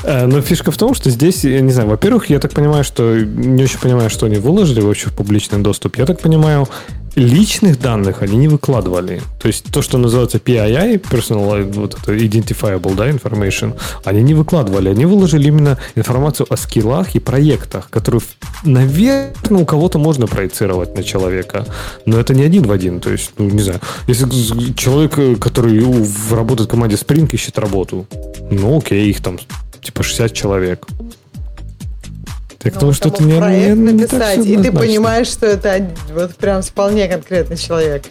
Э, но фишка в том, что здесь, я не знаю, во-первых, я так понимаю, что... Не очень понимаю, что они выложили вообще в публичный доступ. Я так понимаю, личных данных они не выкладывали. То есть то, что называется PII, Personal вот это Identifiable да, Information, они не выкладывали. Они выложили именно информацию о скиллах и проектах, которые, наверное, у кого-то можно проецировать на человека. Но это не один в один. То есть, ну, не знаю, если человек, который работает в команде Spring, ищет работу, ну окей, их там типа 60 человек. Так ну, что это не, проект не, не написать, и ты понимаешь, что это вот прям вполне конкретный человек.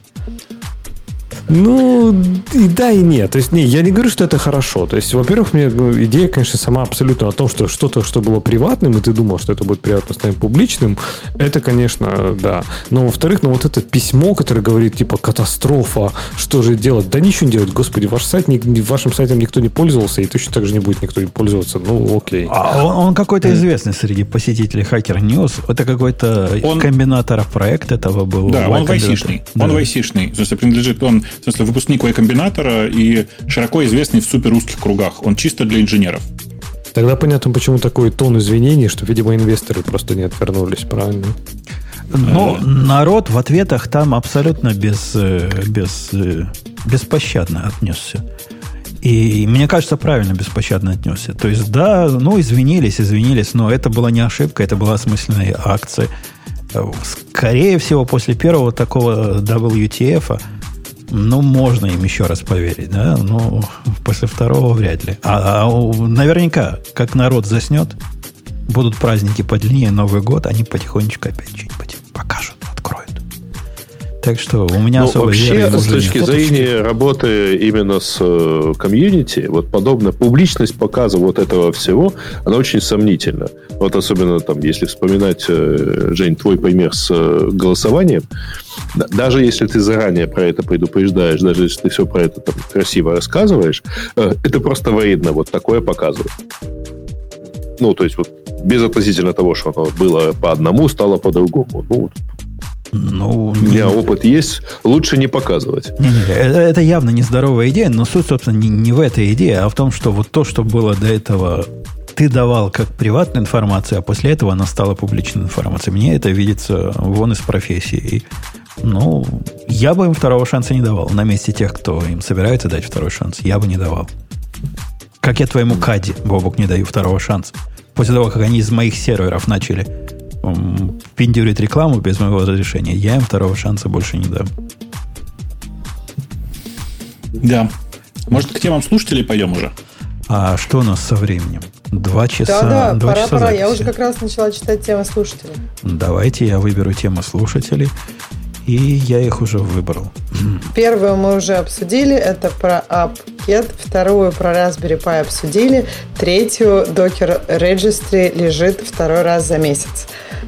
Ну, и да, и нет. То есть, не, я не говорю, что это хорошо. То есть, во-первых, мне ну, идея, конечно, сама абсолютно о том, что что-то, что было приватным, и ты думал, что это будет приватно станет публичным, это, конечно, да. Но, во-вторых, ну, вот это письмо, которое говорит, типа, катастрофа, что же делать? Да ничего не делать, господи, ваш сайт, ни, вашим сайтом никто не пользовался, и точно так же не будет никто не пользоваться. Ну, окей. А он, он какой-то известный среди посетителей Hacker News. Это какой-то он... комбинатор проект этого был. Да, он вайсишный. Да. Он вайсишный. То есть, принадлежит он в смысле, выпускник Y-комбинатора и широко известный в супер узких кругах. Он чисто для инженеров. Тогда понятно, почему такой тон извинений, что, видимо, инвесторы просто не отвернулись, правильно? Но народ в ответах там абсолютно без, э, без, э, беспощадно отнесся. И мне кажется, правильно беспощадно отнесся. То есть, да, ну, извинились, извинились, но это была не ошибка, это была осмысленная акция. Скорее всего, после первого такого WTF, ну, можно им еще раз поверить, да, но после второго вряд ли. А, а наверняка, как народ заснет, будут праздники подлиннее, Новый год, они потихонечку опять что-нибудь покажут, откроют. Так что у меня ну, особо вообще, с точки нет. зрения работы именно с э, комьюнити, вот подобная публичность показа вот этого всего, она очень сомнительна. Вот особенно там, если вспоминать, э, Жень, твой пример с э, голосованием, даже если ты заранее про это предупреждаешь, даже если ты все про это там, красиво рассказываешь, э, это просто вредно вот такое показывать. Ну, то есть вот без относительно того, что оно было по одному, стало по-другому. Ну, ну, у меня не, опыт есть, лучше не показывать. Не, не, это, это явно нездоровая идея, но суть, собственно, не, не в этой идее, а в том, что вот то, что было до этого, ты давал как приватную информацию, а после этого она стала публичной информацией. Мне это видится вон из профессии. И, ну, я бы им второго шанса не давал. На месте тех, кто им собирается дать второй шанс, я бы не давал. Как я твоему Кади, Бобок, не даю второго шанса. После того, как они из моих серверов начали пиндюрить рекламу без моего разрешения, я им второго шанса больше не дам. Да. Может, к темам слушателей пойдем уже? А что у нас со временем? Два часа. Да, да, два пора, часа пора. Записи. Я уже как раз начала читать темы слушателей. Давайте я выберу тему слушателей. И я их уже выбрал. Первую мы уже обсудили, это про AppKit. Вторую про Raspberry Pi обсудили. Третью Docker Registry лежит второй раз за месяц.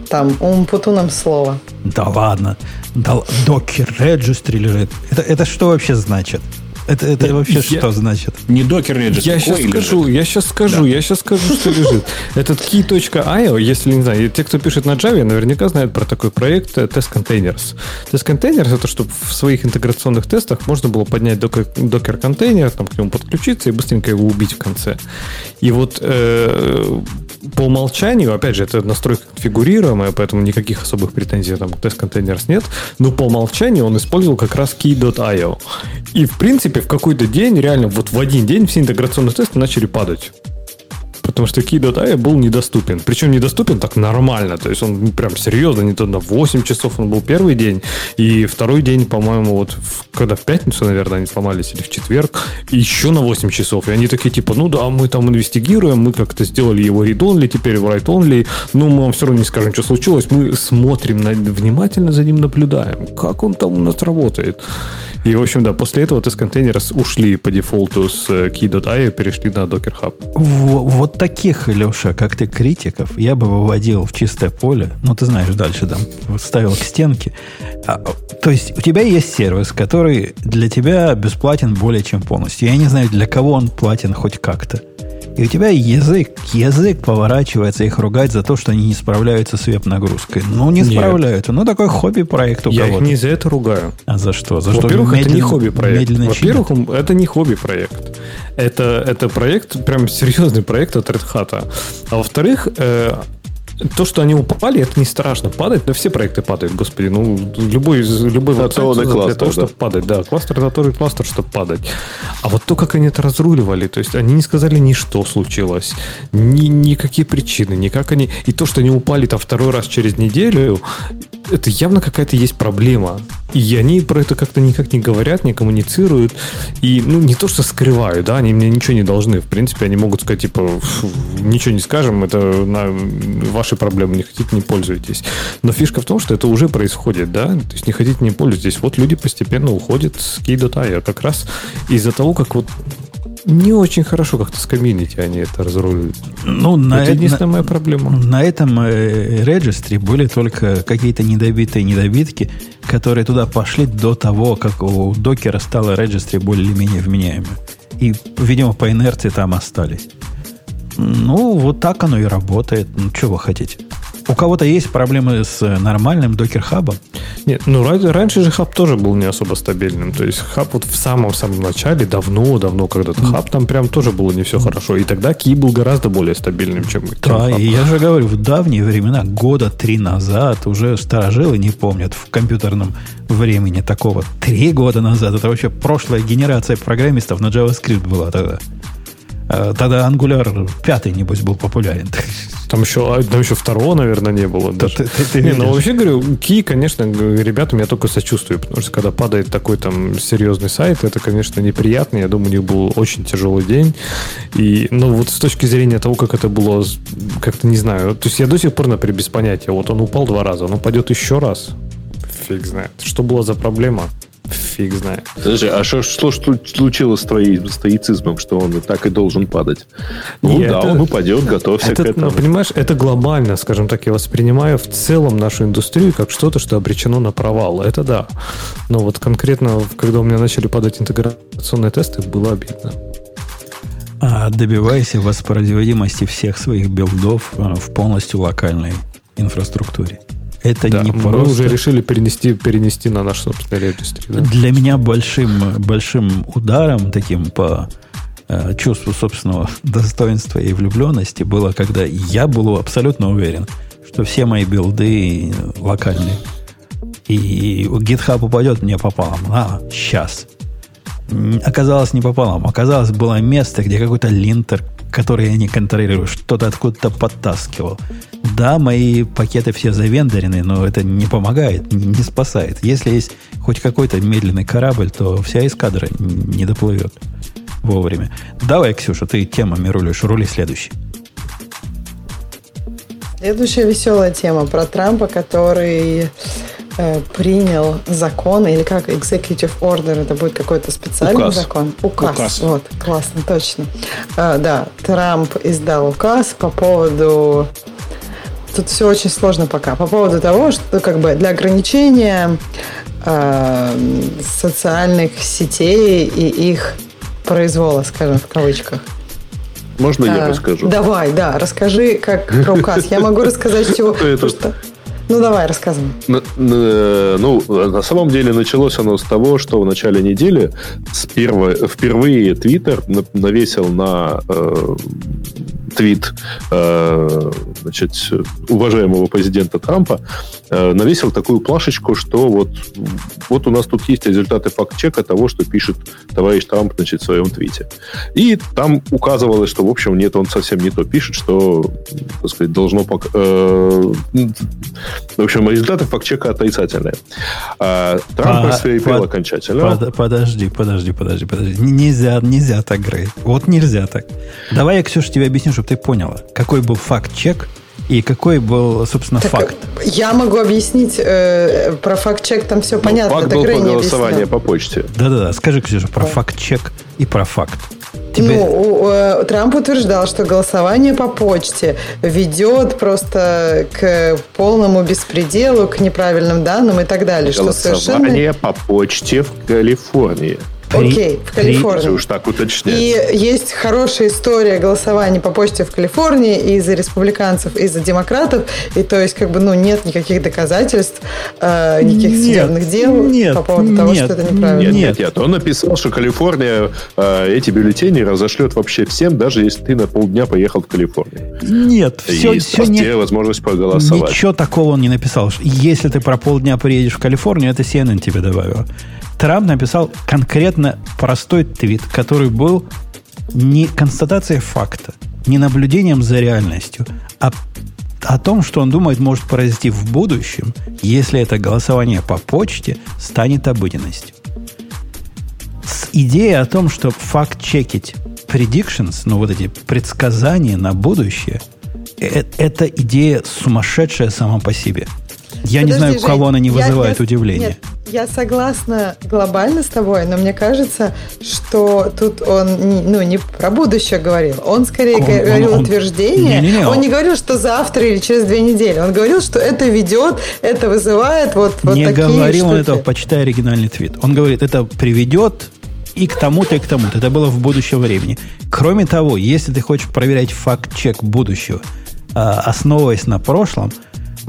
Там, умпутуном слово. Да ладно. Docker Registry лежит. Это, это что вообще значит? Это, это я, вообще я, что значит? Не Docker Registry. Я сейчас скажу, лежит. я сейчас скажу, да. я сейчас скажу, что лежит. Этот key.io, если не знаю, те, кто пишет на Java, наверняка знают про такой проект Test Containers. Test Containers это чтобы в своих интеграционных тестах можно было поднять Docker контейнер, там к нему подключиться и быстренько его убить в конце. И вот э, по умолчанию, опять же, это настройка конфигурируемая, поэтому никаких особых претензий там к Test Containers нет, но по умолчанию он использовал как раз key.io. И в принципе в какой-то день, реально вот в один день все интеграционные тесты начали падать. Потому что Key.io был недоступен. Причем недоступен так нормально. То есть он прям серьезно, не то на 8 часов он был первый день. И второй день, по-моему, вот в, когда в пятницу, наверное, они сломались, или в четверг, еще на 8 часов. И они такие типа, ну да, мы там инвестигируем, мы как-то сделали его read-only, теперь write-only. Но мы вам все равно не скажем, что случилось. Мы смотрим, на, внимательно за ним наблюдаем. Как он там у нас работает. И, в общем, да, после этого из контейнера ушли по дефолту с key.io и перешли на Docker Hub. Вот таких, Леша, как ты, критиков, я бы выводил в чистое поле. Ну, ты знаешь, дальше там ставил к стенке. А, то есть у тебя есть сервис, который для тебя бесплатен более чем полностью. Я не знаю, для кого он платен хоть как-то. И у тебя язык, язык поворачивается их ругать за то, что они не справляются с веб-нагрузкой. Ну, не Нет. справляются. Ну, такой хобби-проект у Я кого-то. их не за это ругаю. А за что? За Во-первых, что это не хобби-проект. Во-первых, это не хобби-проект. Это, это проект, прям серьезный проект от Red Hat. А во-вторых, э, то, что они упали, это не страшно. Падать, да все проекты падают, господи. Ну, любой, любой веб-сайт для кластер, того, да. чтобы падать. Да, кластер, который кластер, чтобы падать. А вот то, как они это разруливали, то есть они не сказали ни что случилось, ни никакие причины, ни как они... И то, что они упали там второй раз через неделю, это явно какая-то есть проблема. И они про это как-то никак не говорят, не коммуницируют. И, ну, не то, что скрывают, да, они мне ничего не должны. В принципе, они могут сказать, типа, ничего не скажем, это на ваши проблемы, не хотите, не пользуйтесь. Но фишка в том, что это уже происходит, да, то есть не хотите, не пользуйтесь. Вот люди постепенно уходят с key.io как раз из-за того, как вот не очень хорошо как-то с комьюнити они это разруливают. Ну, на это единственная на, моя проблема. На этом э, регистре были только какие-то недобитые недобитки, которые туда пошли до того, как у докера стало регистре более-менее вменяемым. И, видимо, по инерции там остались. Ну, вот так оно и работает. Ну, что вы хотите? У кого-то есть проблемы с нормальным докер-хабом? Нет, ну раньше же хаб тоже был не особо стабильным. То есть хаб вот в самом-самом начале, давно-давно когда-то mm. хаб там прям тоже было не все хорошо. И тогда ки был гораздо более стабильным, чем, Да, и я же говорю, в давние времена, года три назад, уже старожилы не помнят в компьютерном времени такого. Три года назад. Это вообще прошлая генерация программистов на JavaScript была тогда. Тогда Angular 5, небось, был популярен. Там еще, а, там еще второго, наверное, не было. Даже. Ты, ты, ты не, ну вообще говорю, Ки, конечно, ребятам я только сочувствую, потому что когда падает такой там серьезный сайт, это, конечно, неприятно. Я думаю, у них был очень тяжелый день. И, ну, вот с точки зрения того, как это было, как-то не знаю. То есть я до сих пор, например, без понятия. Вот он упал два раза, он упадет еще раз. Фиг знает. Что было за проблема? Фиг знает. Подожди, а что, что случилось с твоим стоицизмом, что он и так и должен падать? Ну И да, это- он упадет, готовься Это, к этому. ну, понимаешь, это глобально, скажем так, я воспринимаю в целом нашу индустрию как что-то, что обречено на провал. Это да. Но вот конкретно, когда у меня начали падать интеграционные тесты, было обидно. А добивайся воспроизводимости всех своих билдов э, в полностью локальной инфраструктуре. Это Да, не мы просто... уже решили перенести, перенести на наш собственный регистр. да. Для меня большим, большим ударом таким по э, чувству собственного достоинства и влюбленности было, когда я был абсолютно уверен, что все мои билды локальные. И GitHub упадет мне пополам. А, сейчас. Оказалось не пополам. Оказалось, было место, где какой-то линтер, который я не контролирую, что-то откуда-то подтаскивал. Да, мои пакеты все завендорены, но это не помогает, не спасает. Если есть хоть какой-то медленный корабль, то вся эскадра не доплывет вовремя. Давай, Ксюша, ты темами рулишь, рули следующий. Следующая веселая тема про Трампа, который э, принял закон, или как executive order, это будет какой-то специальный Указ. закон. Указ. Указ. Вот, классно, точно. А, да, Трамп издал указ по поводу... Тут все очень сложно пока. По поводу того, что как бы для ограничения э, социальных сетей и их произвола, скажем, в кавычках. Можно я А, расскажу? Давай, да, расскажи, как про указ. Я могу рассказать. Это- потому что- Ну, давай, рассказывай. Н- н- Ну, на самом деле началось оно с того, что в начале недели с первой- впервые Твиттер на- навесил на э, твит э, значит, уважаемого президента Трампа, э, навесил такую плашечку, что вот, вот у нас тут есть результаты факт-чека того, что пишет товарищ Трамп значит, в своем твите. И там указывалось, что, в общем, нет, он совсем не то пишет, что, так сказать, должно... пок- э, в общем, результаты факт-чека отрицательные. А Трамп По- рассверепел под- окончательно. Под- подожди, подожди, подожди, подожди. Нельзя, нельзя так, Грей. Вот нельзя так. Давай я, Ксюша, тебе объясню, чтобы ты поняла, какой был факт-чек и какой был, собственно, Так, факт. Я могу объяснить э, про факт-чек, там все Ну, понятно. факт это был по голосованию по почте. Да-да-да, скажи, Ксюша, про факт-чек и про факт. Тебе- Ну, у- э, Трамп утверждал, что голосование по почте ведет просто к полному беспределу, к неправильным данным и так далее. Что совершенно... Голосование по почте в Калифорнии. Окей, в при- Если Калифорнии. уж так уточнять. И есть хорошая история голосования по почте в Калифорнии и за республиканцев, и за демократов. И то есть, как бы, ну, нет никаких доказательств, э, никаких Нет, судебных дел нет, по поводу того, нет, что это неправильно. Нет, Нет. нет, нет. Он написал, что Калифорния э, эти бюллетени разошлет вообще всем, даже если ты на полдня поехал в Калифорнию. Нет, все, Есть все тебе не... возможность проголосовать. Ничего такого он не написал. Если ты про полдня приедешь в Калифорнию, это CNN тебе добавил. Трамп написал конкретно простой твит, который был не констатацией факта, не наблюдением за реальностью, а о том, что он думает может произойти в будущем, если это голосование по почте станет обыденностью. С идеей о том, что факт-чекить predictions, ну вот эти предсказания на будущее, э- это идея сумасшедшая сама по себе. Я не Подожди, знаю, у кого Жень, она не вызывает я- удивления. Нет, я согласна глобально с тобой, но мне кажется, что тут он не- ну, не про будущее говорил. Он скорее Он- он- говорил он- утверждение. Он он- не говорил, что завтра или через две недели. Он говорил, что это ведет, это вызывает вот, вот не такие говорил он штуки. этого, почитай оригинальный твит. Он говорит, это приведет и к тому-то, и к тому-то. Это было в будущем времени. Кроме того, если ты хочешь проверять факт-чек будущего, а, основываясь на прошлом,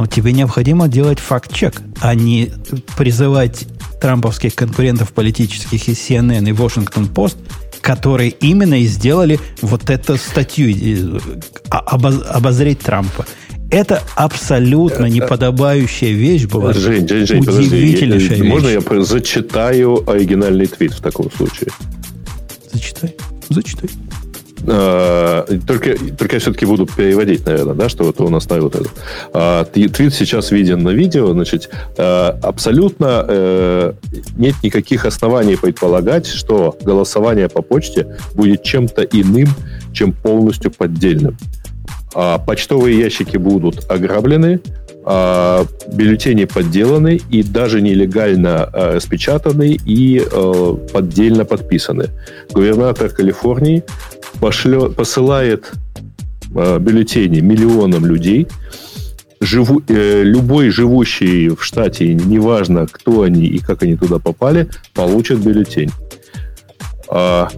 ну, тебе необходимо делать факт-чек, а не призывать трамповских конкурентов политических из CNN и Washington Post, которые именно и сделали вот эту статью э, а- обоз- обозреть Трампа. Это абсолютно неподобающая вещь была. Жень, Жень, Жень, подожди. Удивительнейшая вещь. Можно я зачитаю оригинальный твит в таком случае? Зачитай. Зачитай. Э, только, только я все-таки буду переводить, наверное, да, что вот у нас на вот это. Э, твит сейчас виден на видео, значит, э, абсолютно э, нет никаких оснований предполагать, что голосование по почте будет чем-то иным, чем полностью поддельным. А почтовые ящики будут ограблены, а бюллетени подделаны и даже нелегально а, распечатаны и а, поддельно подписаны. Губернатор Калифорнии пошлет, посылает а, бюллетени миллионам людей. Живу, э, любой живущий в штате, неважно, кто они и как они туда попали, получит бюллетень. А,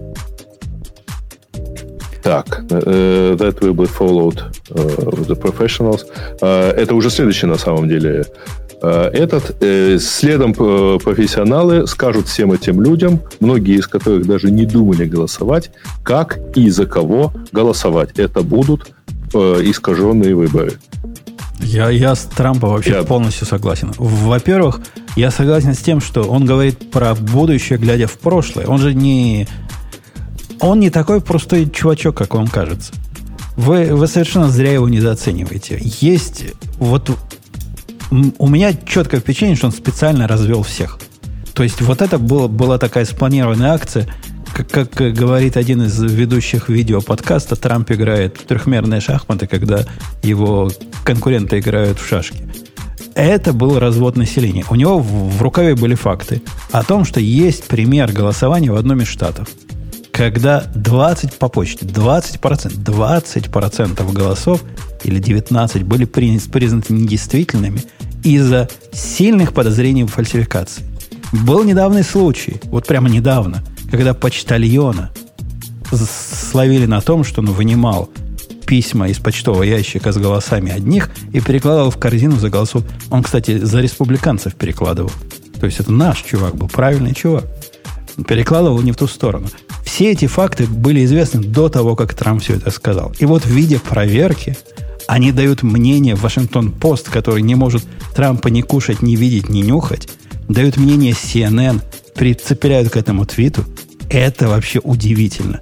так, uh, that will be followed uh, the professionals. Uh, это уже следующий на самом деле этот. Следом профессионалы скажут всем этим людям, многие из которых даже не думали голосовать, как и за кого голосовать. Это будут искаженные выборы. Я, я с Трампом вообще я... полностью согласен. Во-первых, я согласен с тем, что он говорит про будущее, глядя в прошлое. Он же не он не такой простой чувачок, как вам кажется. Вы, вы совершенно зря его недооцениваете. Есть вот у меня четкое впечатление, что он специально развел всех. То есть вот это было, была такая спланированная акция, как, как говорит один из ведущих видео подкаста, Трамп играет в трехмерные шахматы, когда его конкуренты играют в шашки. Это был развод населения. У него в, в рукаве были факты о том, что есть пример голосования в одном из штатов – когда 20 по почте, 20%, 20% голосов или 19 были признаны недействительными из-за сильных подозрений в фальсификации. Был недавний случай, вот прямо недавно, когда почтальона словили на том, что он вынимал письма из почтового ящика с голосами одних и перекладывал в корзину за голосов. Он, кстати, за республиканцев перекладывал. То есть это наш чувак был, правильный чувак. Перекладывал не в ту сторону. Все эти факты были известны до того, как Трамп все это сказал. И вот в виде проверки они дают мнение Вашингтон-Пост, который не может Трампа ни кушать, ни видеть, ни нюхать, дают мнение CNN, прицепляют к этому твиту. Это вообще удивительно.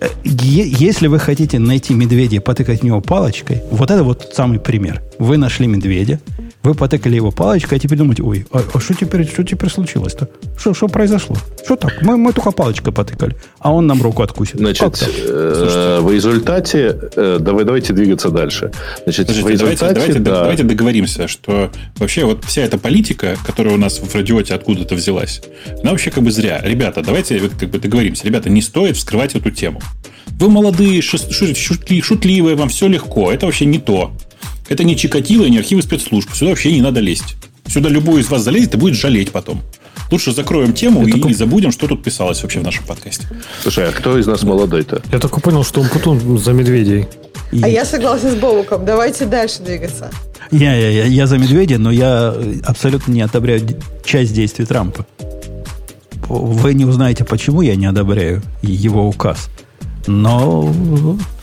Э, если вы хотите найти медведя и потыкать в него палочкой, вот это вот самый пример. Вы нашли медведя, вы потыкали его палочкой, а теперь думаете, ой, а, а что теперь, что теперь случилось-то? Что, что произошло? Что так? Мы, мы только палочкой потыкали, а он нам руку откусит. Значит, э, в результате, э, давай, давайте двигаться дальше. Значит, Подождите, в результате, давайте, да. давайте договоримся, что вообще вот вся эта политика, которая у нас в радиоте откуда-то взялась, она вообще как бы зря. Ребята, давайте вот как бы договоримся. Ребята, не стоит вскрывать эту тему. Вы молодые, шутливые, вам все легко. Это вообще не то. Это не Чикатило и не архивы спецслужб. Сюда вообще не надо лезть. Сюда любой из вас залезет и будет жалеть потом. Лучше закроем тему я и только... забудем, что тут писалось вообще в нашем подкасте. Слушай, а кто из нас молодой-то? Я только понял, что он Путун за медведей. И... А я согласен с Бобуком. Давайте дальше двигаться. Я, я, я, я за медведя, но я абсолютно не одобряю часть действий Трампа. Вы не узнаете, почему я не одобряю его указ. Но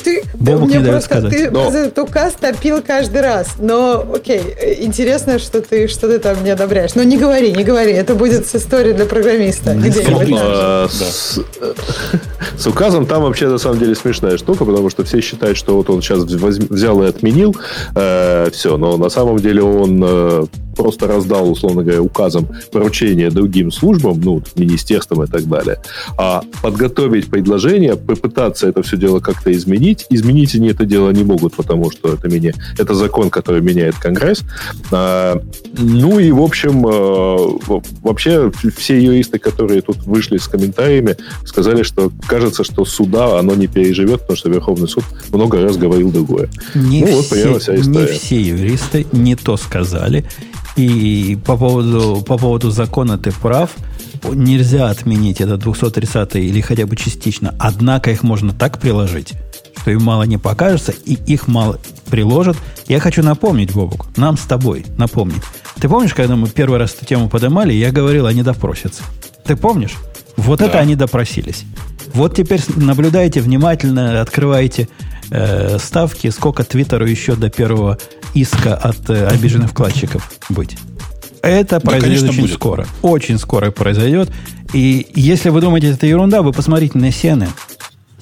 ты, ты мне просто сказать. ты но... этот указ топил каждый раз. Но окей, интересно, что ты что ты там не одобряешь. Но не говори, не говори. Это будет с историей для программиста. А, с, с указом там вообще на самом деле смешная штука, потому что все считают, что вот он сейчас взял и отменил э, все, но на самом деле он э, просто раздал, условно говоря, указом поручения другим службам, ну, министерствам и так далее, а подготовить предложение, попытаться это все дело как-то изменить. Изменить они это дело не могут, потому что это, меня, это закон, который меняет Конгресс. А, ну и, в общем, а, вообще все юристы, которые тут вышли с комментариями, сказали, что кажется, что суда оно не переживет, потому что Верховный суд много раз говорил другое. Не, ну, все, вот, вся история. не все юристы не то сказали. И по поводу, по поводу закона ты прав. Нельзя отменить это 230 или хотя бы частично. Однако их можно так приложить, что им мало не покажется, и их мало приложат. Я хочу напомнить, Бобук, нам с тобой напомнить. Ты помнишь, когда мы первый раз эту тему поднимали, я говорил, они допросятся. Ты помнишь? Вот да. это они допросились. Вот теперь наблюдайте внимательно, открывайте э, ставки, сколько Твиттеру еще до первого иска от э, обиженных вкладчиков быть. Это да, произойдет очень будет. скоро. Очень скоро произойдет. И если вы думаете, это ерунда, вы посмотрите на CNN.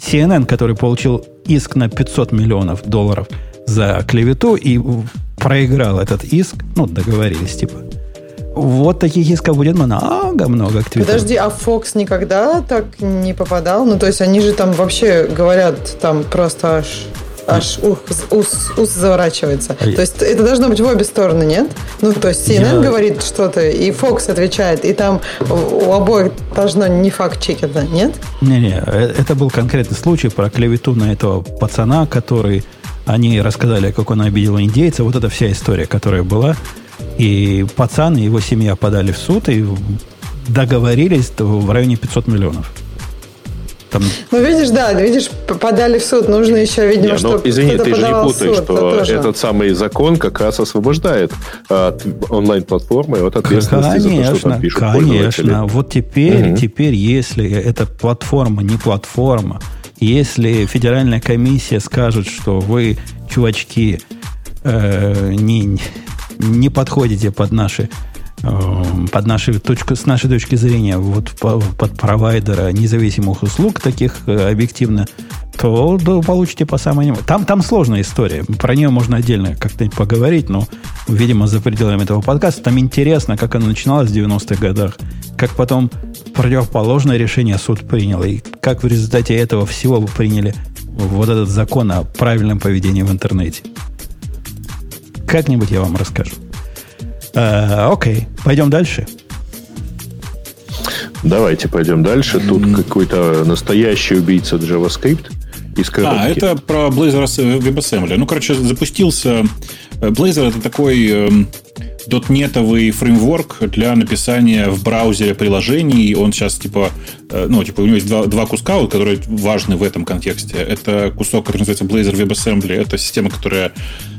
CNN, который получил иск на 500 миллионов долларов за клевету и проиграл этот иск, ну, договорились, типа, вот таких исков будет много-много к Твиттеру. Подожди, а Fox никогда так не попадал? Ну, то есть они же там вообще говорят, там просто аж аж ух, ус, ус заворачивается. А то есть это должно быть в обе стороны, нет? Ну, то есть CNN я... говорит что-то, и Fox отвечает, и там у обоих должно не факт чекета, нет? Не-не, э, это был конкретный случай про клевету на этого пацана, который они рассказали, как он обидел индейца. Вот эта вся история, которая была. И пацан и его семья подали в суд и договорились в районе 500 миллионов. Там... Ну, видишь, да, видишь, подали в суд. Нужно еще, видимо, не, ну, чтобы Извини, ты же не путай, суд, что этот самый закон как раз освобождает от онлайн-платформы от ответственности конечно, за то, что там пишут Конечно. Вот теперь, угу. теперь, если эта платформа не платформа, если федеральная комиссия скажет, что вы, чувачки, э, не, не подходите под наши под нашей точку, с нашей точки зрения вот под провайдера независимых услуг таких э, объективно, то да, получите по самой Там, там сложная история. Про нее можно отдельно как-то поговорить, но, видимо, за пределами этого подкаста там интересно, как оно начиналось в 90-х годах, как потом противоположное решение суд принял, и как в результате этого всего вы приняли вот этот закон о правильном поведении в интернете. Как-нибудь я вам расскажу. Э, окей, пойдем дальше. Давайте пойдем дальше. Тут mm. какой-то настоящий убийца JavaScript из коробки. А, это про Blazor WebAssembly. Ну, короче, запустился... Blazor это такой эм, дотнетовый фреймворк для написания в браузере приложений. Он сейчас типа, э, ну, типа у него есть два, два куска, которые важны в этом контексте. Это кусок, который называется Blazor WebAssembly. Это система, которая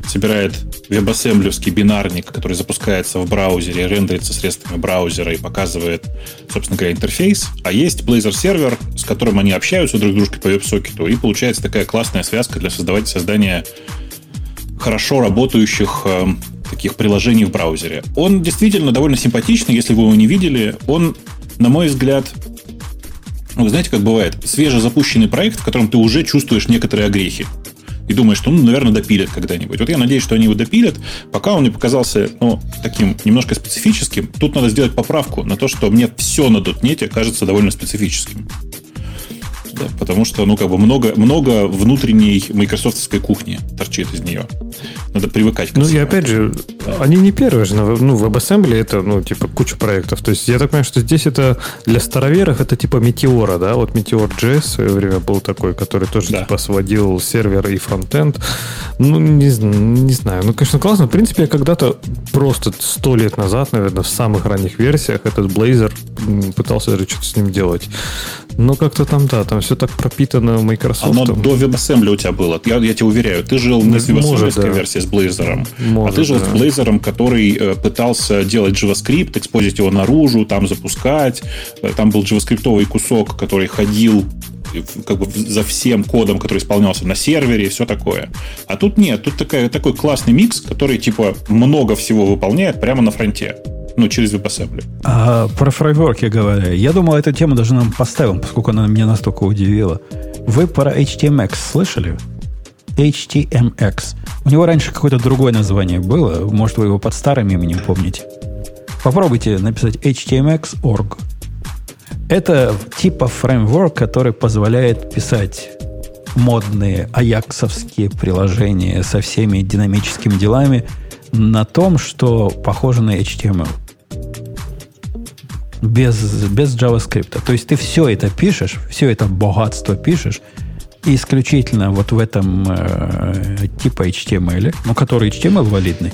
собирает WebAssembly бинарник, который запускается в браузере, рендерится средствами браузера и показывает, собственно говоря, интерфейс. А есть Blazor сервер, с которым они общаются друг с дружкой по веб-сокету, и получается такая классная связка для создавать, создания хорошо работающих эм, таких приложений в браузере. Он действительно довольно симпатичный, если вы его не видели. Он, на мой взгляд, ну, вы знаете, как бывает, свежезапущенный проект, в котором ты уже чувствуешь некоторые огрехи. И думаешь, что, ну, наверное, допилят когда-нибудь. Вот я надеюсь, что они его допилят. Пока он мне показался, ну, таким немножко специфическим, тут надо сделать поправку на то, что мне все на дотнете кажется довольно специфическим да, потому что, ну, как бы много, много внутренней майкрософтовской кухни торчит из нее. Надо привыкать к. Ну, и опять же, они не первые же. Ну, WebAssembly это, ну, типа, куча проектов. То есть, я так понимаю, что здесь это для староверов это типа Метеора, да? Вот Meteor.js в свое время был такой, который тоже, да. типа, сводил сервер и фронтенд. Ну, не, не знаю. Ну, конечно, классно. В принципе, я когда-то просто сто лет назад, наверное, в самых ранних версиях этот Blazor пытался даже что-то с ним делать. Но как-то там, да, там все так пропитано Microsoft. Оно до WebAssembly у тебя было. Я, я тебе уверяю, ты жил не с WebAssembly да. версией с Blazor, Может, а ты жил да. с Blazor, который э, пытался делать JavaScript, экспозить его наружу, там запускать. Э, там был JavaScript кусок, который ходил как бы за всем кодом, который исполнялся на сервере и все такое. А тут нет, тут такая, такой классный микс, который типа много всего выполняет прямо на фронте. Ну, через WebAssembly. А, про фреймворки говоря, я думал, эту тему даже нам поставим, поскольку она меня настолько удивила. Вы про HTMX слышали? HTMX. У него раньше какое-то другое название было. Может, вы его под старым именем помните. Попробуйте написать HTMX.org. Это типа фреймворк, который позволяет писать модные аяксовские приложения со всеми динамическими делами на том, что похоже на HTML без, без JavaScript. То есть ты все это пишешь, все это богатство пишешь, исключительно вот в этом э, типа HTML, ну, который HTML валидный.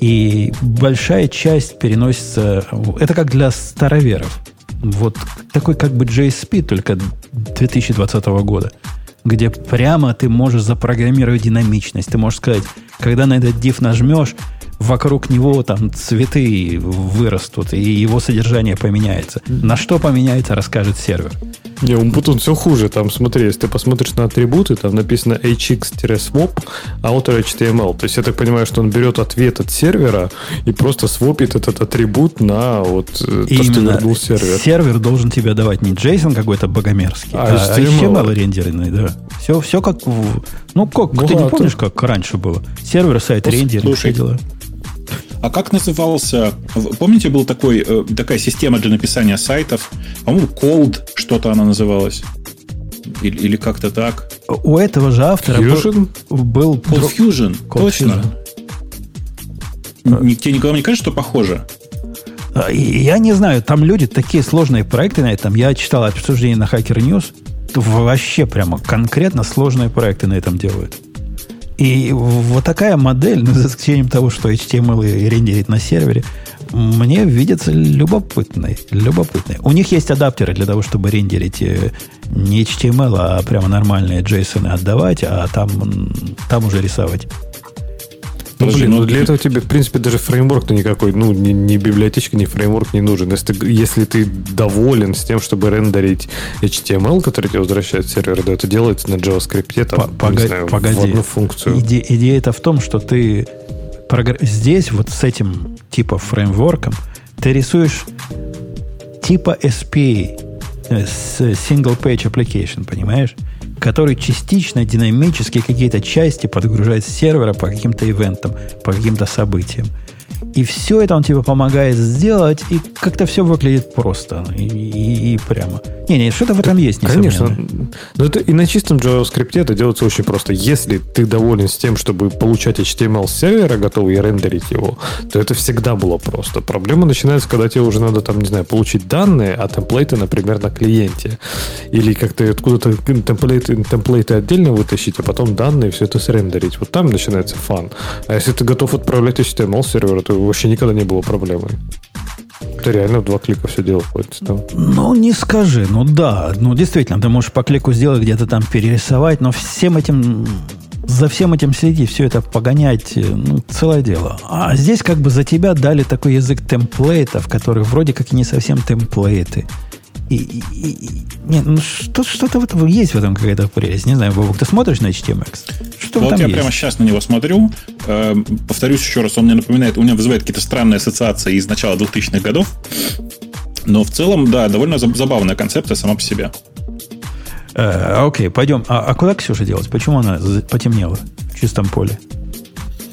И большая часть переносится... Это как для староверов. Вот такой как бы JSP, только 2020 года, где прямо ты можешь запрограммировать динамичность. Ты можешь сказать, когда на этот div нажмешь, вокруг него там цветы вырастут, и его содержание поменяется. На что поменяется, расскажет сервер. Не, у Umputon все хуже. Там, смотри, если ты посмотришь на атрибуты, там написано hx-swap outer HTML. То есть я так понимаю, что он берет ответ от сервера и просто свопит этот атрибут на вот э, то, что вернул сервер. Сервер должен тебе давать не JSON какой-то богомерзкий, а, а HTML, HTML рендеренный, да. Все, все как в... Ну, как, ну, ты не помнишь, как раньше было? Сервер, сайт, ну, рендеринг, все дела. А как назывался... Помните, была такой, э, такая система для написания сайтов? По-моему, Cold что-то она называлась. Или, или как-то так. У этого же автора Fusion? был... был Cold Fusion, Cold точно. Fusion. Тебе никогда не кажется, что похоже? А, я не знаю, там люди такие сложные проекты на этом. Я читал обсуждение на Hacker News. Вообще прямо конкретно сложные проекты на этом делают. И вот такая модель, ну, за исключением того, что HTML рендерит на сервере, мне видится любопытной. любопытной. У них есть адаптеры для того, чтобы рендерить э, не HTML, а прямо нормальные JSON отдавать, а там, там уже рисовать. Ну, блин, ну для этого тебе, в принципе, даже фреймворк-то никакой, ну, ни, ни библиотечка, ни фреймворк не нужен. Если ты, если ты доволен с тем, чтобы рендерить HTML, который тебе возвращает сервер, да, это делается на JavaScript, там, погоди, не знаю, погоди. в одну функцию. Иде, идея это в том, что ты здесь вот с этим типа фреймворком ты рисуешь типа SPA, э, Single Page Application, понимаешь? Который частично динамически какие-то части подгружает с сервера по каким-то ивентам, по каким-то событиям. И все это он тебе помогает сделать, и как-то все выглядит просто и, и, и прямо. Не-не, что-то в этом есть, Конечно. Но это и на чистом JavaScript это делается очень просто. Если ты доволен с тем, чтобы получать HTML с сервера, готовый и рендерить его, то это всегда было просто. Проблема начинается, когда тебе уже надо, там, не знаю, получить данные, а темплейты, например, на клиенте. Или как-то откуда-то темплейты, темплейты отдельно вытащить, а потом данные, все это срендерить. Вот там начинается фан. А если ты готов отправлять HTML с сервера, то вообще никогда не было проблемой. Ты реально в два клика все делал. Там. Ну, не скажи. Ну да, ну действительно, ты можешь по клику сделать, где-то там перерисовать, но всем этим за всем этим следить, все это погонять, ну, целое дело. А здесь как бы за тебя дали такой язык темплейтов, которые вроде как и не совсем темплейты. И, и, и, нет, ну что, что-то в этом есть в этом какая-то прелесть. Не знаю, Бобок, ты смотришь на HTMX? Что вот я есть? прямо сейчас на него смотрю. Э, повторюсь еще раз, он мне напоминает, у меня вызывает какие-то странные ассоциации из начала 2000-х годов. Но в целом, да, довольно забавная концепция сама по себе. Э, окей, пойдем. А, а куда Ксюша делась? Почему она потемнела в чистом поле?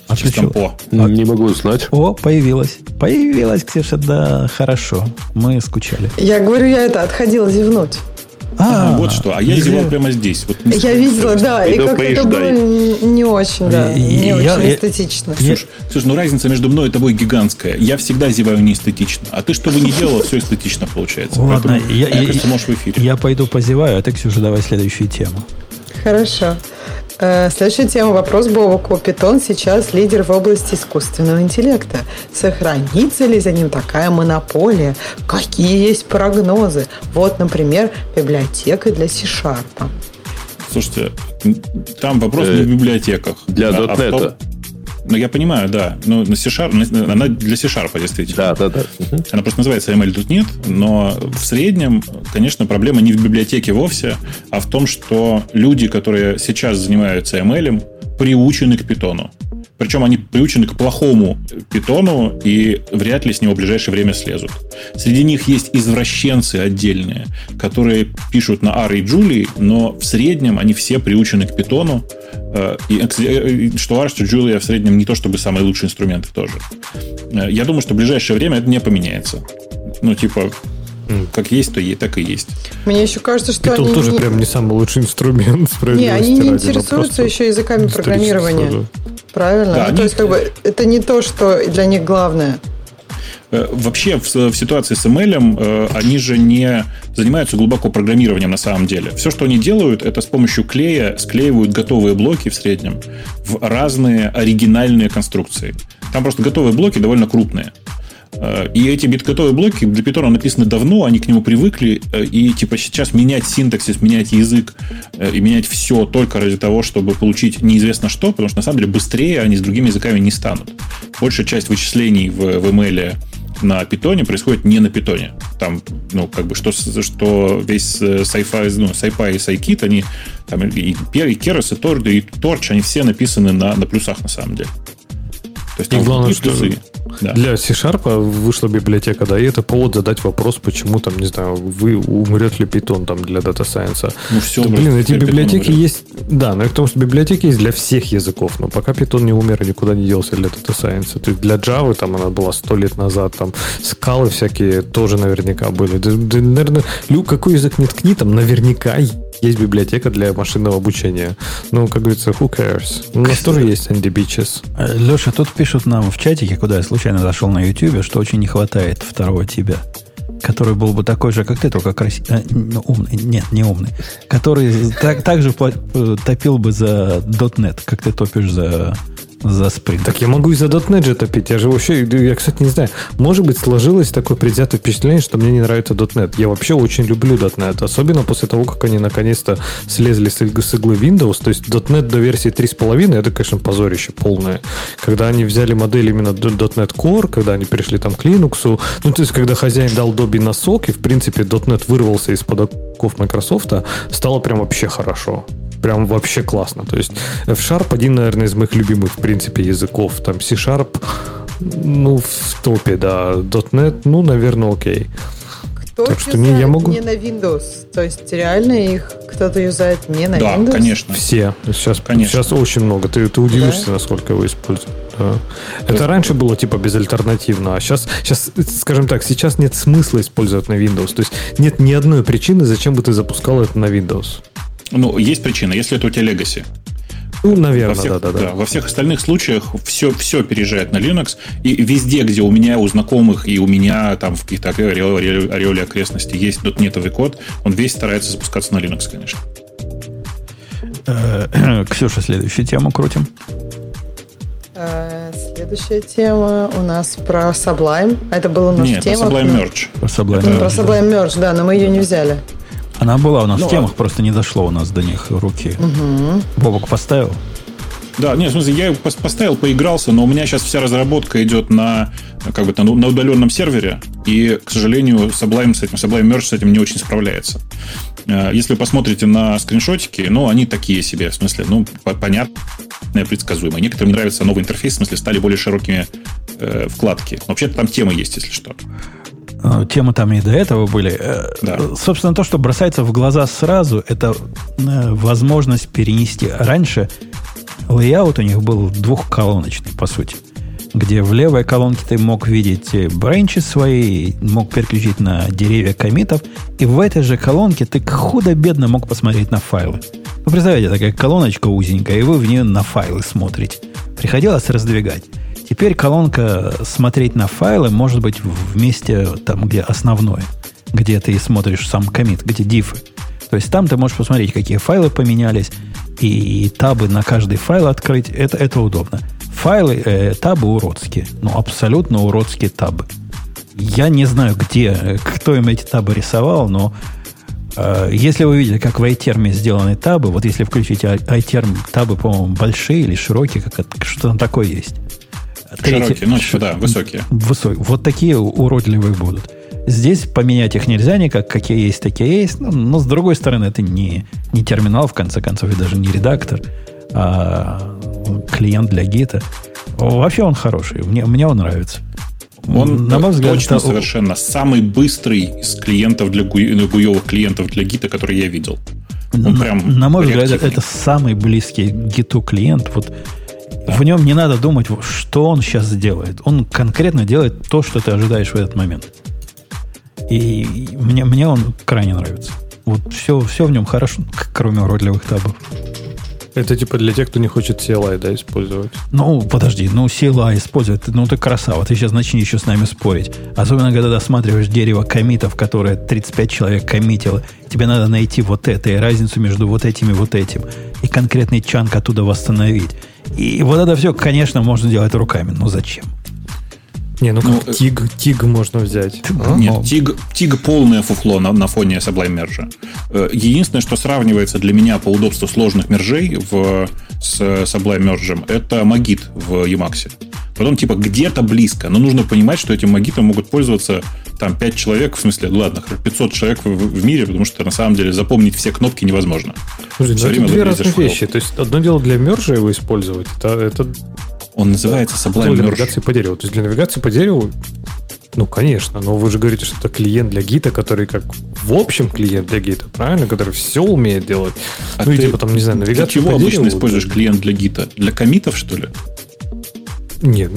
Отключил. О. Не могу знать. О, появилась. Появилась, Ксюша, да, хорошо. Мы скучали. Я говорю, я это отходила зевнуть. А, а вот что. А я зевал прямо здесь. Вот я видела, да, и как это было не очень, да, не очень эстетично. Ксюш, Ксюш, ну разница между мной и тобой гигантская. Я всегда зеваю не эстетично. А ты что бы ни делала, все эстетично получается. Ладно, я, я, можешь в эфире. Я пойду позеваю, а ты, Ксюша, давай следующую тему. Хорошо. Э, следующая тема. Вопрос Бобоку. Питон сейчас лидер в области искусственного интеллекта. Сохранится ли за ним такая монополия? Какие есть прогнозы? Вот, например, библиотека для C-Sharp. Слушайте, там вопрос не в библиотеках. Для а, .NET. Ну, я понимаю, да. Но на C-Sharp, она для C-Sharp, действительно. Да, да, да. Она просто называется ML тут нет, но в среднем, конечно, проблема не в библиотеке вовсе, а в том, что люди, которые сейчас занимаются ML, приучены к питону. Причем они приучены к плохому питону и вряд ли с него в ближайшее время слезут. Среди них есть извращенцы отдельные, которые пишут на R и Julie, но в среднем они все приучены к питону. Э, и, э, что R, что Julia в среднем не то чтобы самые лучшие инструменты тоже. Э, я думаю, что в ближайшее время это не поменяется. Ну, типа, как есть, то и так и есть. Мне еще кажется, что Питон они... тоже не... прям не самый лучший инструмент. Не, они не интересуются еще языками программирования. Да. Правильно? Да, ну, они... То есть, как бы, это не то, что для них главное. Э, вообще в, в ситуации с ML э, они же не занимаются глубоко программированием на самом деле. Все, что они делают, это с помощью клея склеивают готовые блоки в среднем в разные оригинальные конструкции. Там просто готовые блоки довольно крупные. Э, и эти бит-готовые блоки для Python написаны давно, они к нему привыкли, э, и типа сейчас менять синтаксис, менять язык э, и менять все только ради того, чтобы получить неизвестно что, потому что на самом деле быстрее они с другими языками не станут. Большая часть вычислений в, в ML на питоне происходит не на питоне. Там, ну, как бы, что, что весь sci-fi, ну, sci-fi и scikit, они там и, и, и Keras, и Tord, и Torch, они все написаны на, на плюсах на самом деле. То есть, и главное, что плюсы. Да. Для C-Sharp вышла библиотека, да, и это повод задать вопрос, почему там, не знаю, вы умрет ли Python там для Data Science. Ну, все, да, блин, эти библиотеки есть, да, но и к тому, что библиотеки есть для всех языков, но пока Python не умер и никуда не делся для Data Science. То есть для Java там она была сто лет назад, там скалы всякие тоже наверняка были. Да, да, наверное, Люк, какой язык не ткни, там наверняка есть библиотека для машинного обучения. Ну, как говорится, who cares? У нас тоже есть Andy Beaches. Э, Леша, тут пишут нам в чатике, куда я случайно зашел на YouTube, что очень не хватает второго тебя который был бы такой же, как ты, только красивый, а, ну, умный, нет, не умный, который так, так же э, топил бы за .NET, как ты топишь за за спринт. Так я могу и за .NET же топить. Я же вообще, я, кстати, не знаю. Может быть, сложилось такое предвзятое впечатление, что мне не нравится .NET. Я вообще очень люблю .NET. Особенно после того, как они наконец-то слезли с иглы, Windows. То есть .NET до версии 3.5 это, конечно, позорище полное. Когда они взяли модель именно .NET Core, когда они перешли там к Linux. Ну, то есть, когда хозяин дал Добби носок, и, в принципе, .NET вырвался из-под оков Microsoft, стало прям вообще хорошо прям вообще классно. То есть F-Sharp один, наверное, из моих любимых, в принципе, языков. Там C-Sharp, ну, в топе, да. .NET, ну, наверное, окей. Кто так что не, я могу... не на Windows? То есть реально их кто-то юзает не на да, Windows? Да, конечно. Все. Сейчас, конечно. сейчас очень много. Ты, ты удивишься, да? насколько его используют. Да. Это есть... раньше было типа безальтернативно, а сейчас, сейчас, скажем так, сейчас нет смысла использовать на Windows. То есть нет ни одной причины, зачем бы ты запускал это на Windows. Ну, есть причина, если это у тебя Legacy. Ну, наверное, всех, да, да, да. Во всех остальных случаях все, все переезжает на Linux. И везде, где у меня, у знакомых и у меня там в каких-то ореоле окрестности есть дотнетовый код, он весь старается запускаться на Linux, конечно. Э, Ксюша, следующую тему крутим. Э, следующая тема у нас про Sublime. Это было у нас Нет, тема. Про Sublime Merge. Про Sublime Merge. Про Sublime Merge, да, но мы ее не взяли. Она была у нас ну, в темах, а... просто не дошло у нас до них руки. Угу. Бобок поставил? Да, нет, в смысле, я поставил, поигрался, но у меня сейчас вся разработка идет на, как бы, на, на удаленном сервере, и, к сожалению, Sublime с этим, Sublime Merge с этим не очень справляется. Э, если вы посмотрите на скриншотики, ну, они такие себе, в смысле, ну, понятные, предсказуемые. Некоторым не нравится новый интерфейс, в смысле, стали более широкими э, вкладки. Вообще-то там темы есть, если что. Э, темы там и до этого были. Э, да. Собственно, то, что бросается в глаза сразу, это э, возможность перенести. Раньше layout у них был двухколоночный, по сути, где в левой колонке ты мог видеть бренчи свои, мог переключить на деревья комитов, и в этой же колонке ты худо-бедно мог посмотреть на файлы. Вы представляете, такая колоночка узенькая, и вы в нее на файлы смотрите. Приходилось раздвигать. Теперь колонка «Смотреть на файлы» может быть в месте, там, где основное, где ты смотришь сам комит, где дифы. То есть там ты можешь посмотреть, какие файлы поменялись, и табы на каждый файл открыть. Это, это удобно. Файлы, э, табы уродские. Ну, абсолютно уродские табы. Я не знаю, где, кто им эти табы рисовал, но э, если вы видели, как в iTerm сделаны табы, вот если включить iTerm, табы, по-моему, большие или широкие, как что там такое есть. Широкие, ну, ш... да, высокие. Высокие. Вот такие уродливые будут. Здесь поменять их нельзя никак, какие есть, такие есть. Но, но с другой стороны, это не, не терминал, в конце концов, и даже не редактор, а клиент для гита. Вообще он хороший. Мне, мне он нравится. Он, на мой взгляд, точно это... совершенно самый быстрый из клиентов для гуевых клиентов для гита, который я видел. Он на, прям на мой взгляд, это самый близкий гиту клиент. Вот. В нем не надо думать, что он сейчас сделает. Он конкретно делает то, что ты ожидаешь в этот момент. И мне, мне он крайне нравится. Вот все, все в нем хорошо, кроме уродливых табов. Это типа для тех, кто не хочет CLI, да, использовать? Ну, подожди, ну CLI использовать, ну ты красава, ты сейчас начни еще с нами спорить. Особенно, когда досматриваешь дерево комитов, которое 35 человек коммитило, тебе надо найти вот это и разницу между вот этим и вот этим, и конкретный чанк оттуда восстановить. И вот это все, конечно, можно делать руками, но зачем? Не, ну Ну, как тиг, тиг можно взять. а? Нет, Ну. тиг, тиг полное фуфло на, на фоне Sublime Merge. Э, Единственное, что сравнивается для меня по удобству сложных мержей в, с Sublime Merge, это Magit в Emacs. Потом, типа, где-то близко. Но нужно понимать, что этим магитом могут пользоваться там 5 человек, в смысле, ладно, 500 человек в, в мире, потому что на самом деле запомнить все кнопки невозможно. Слушай, Всё ну это время две лезешь разные хром. вещи. То есть одно дело для мержа его использовать, это, это Он называется Sublime для Merge. навигации по дереву. То есть для навигации по дереву, ну, конечно, но вы же говорите, что это клиент для гита, который как в общем клиент для гита, правильно? Который все умеет делать. А ну, и ты- типа там, не знаю, Для навигация чего по обычно дереву, используешь клиент для гита? Для комитов, что ли? Нет,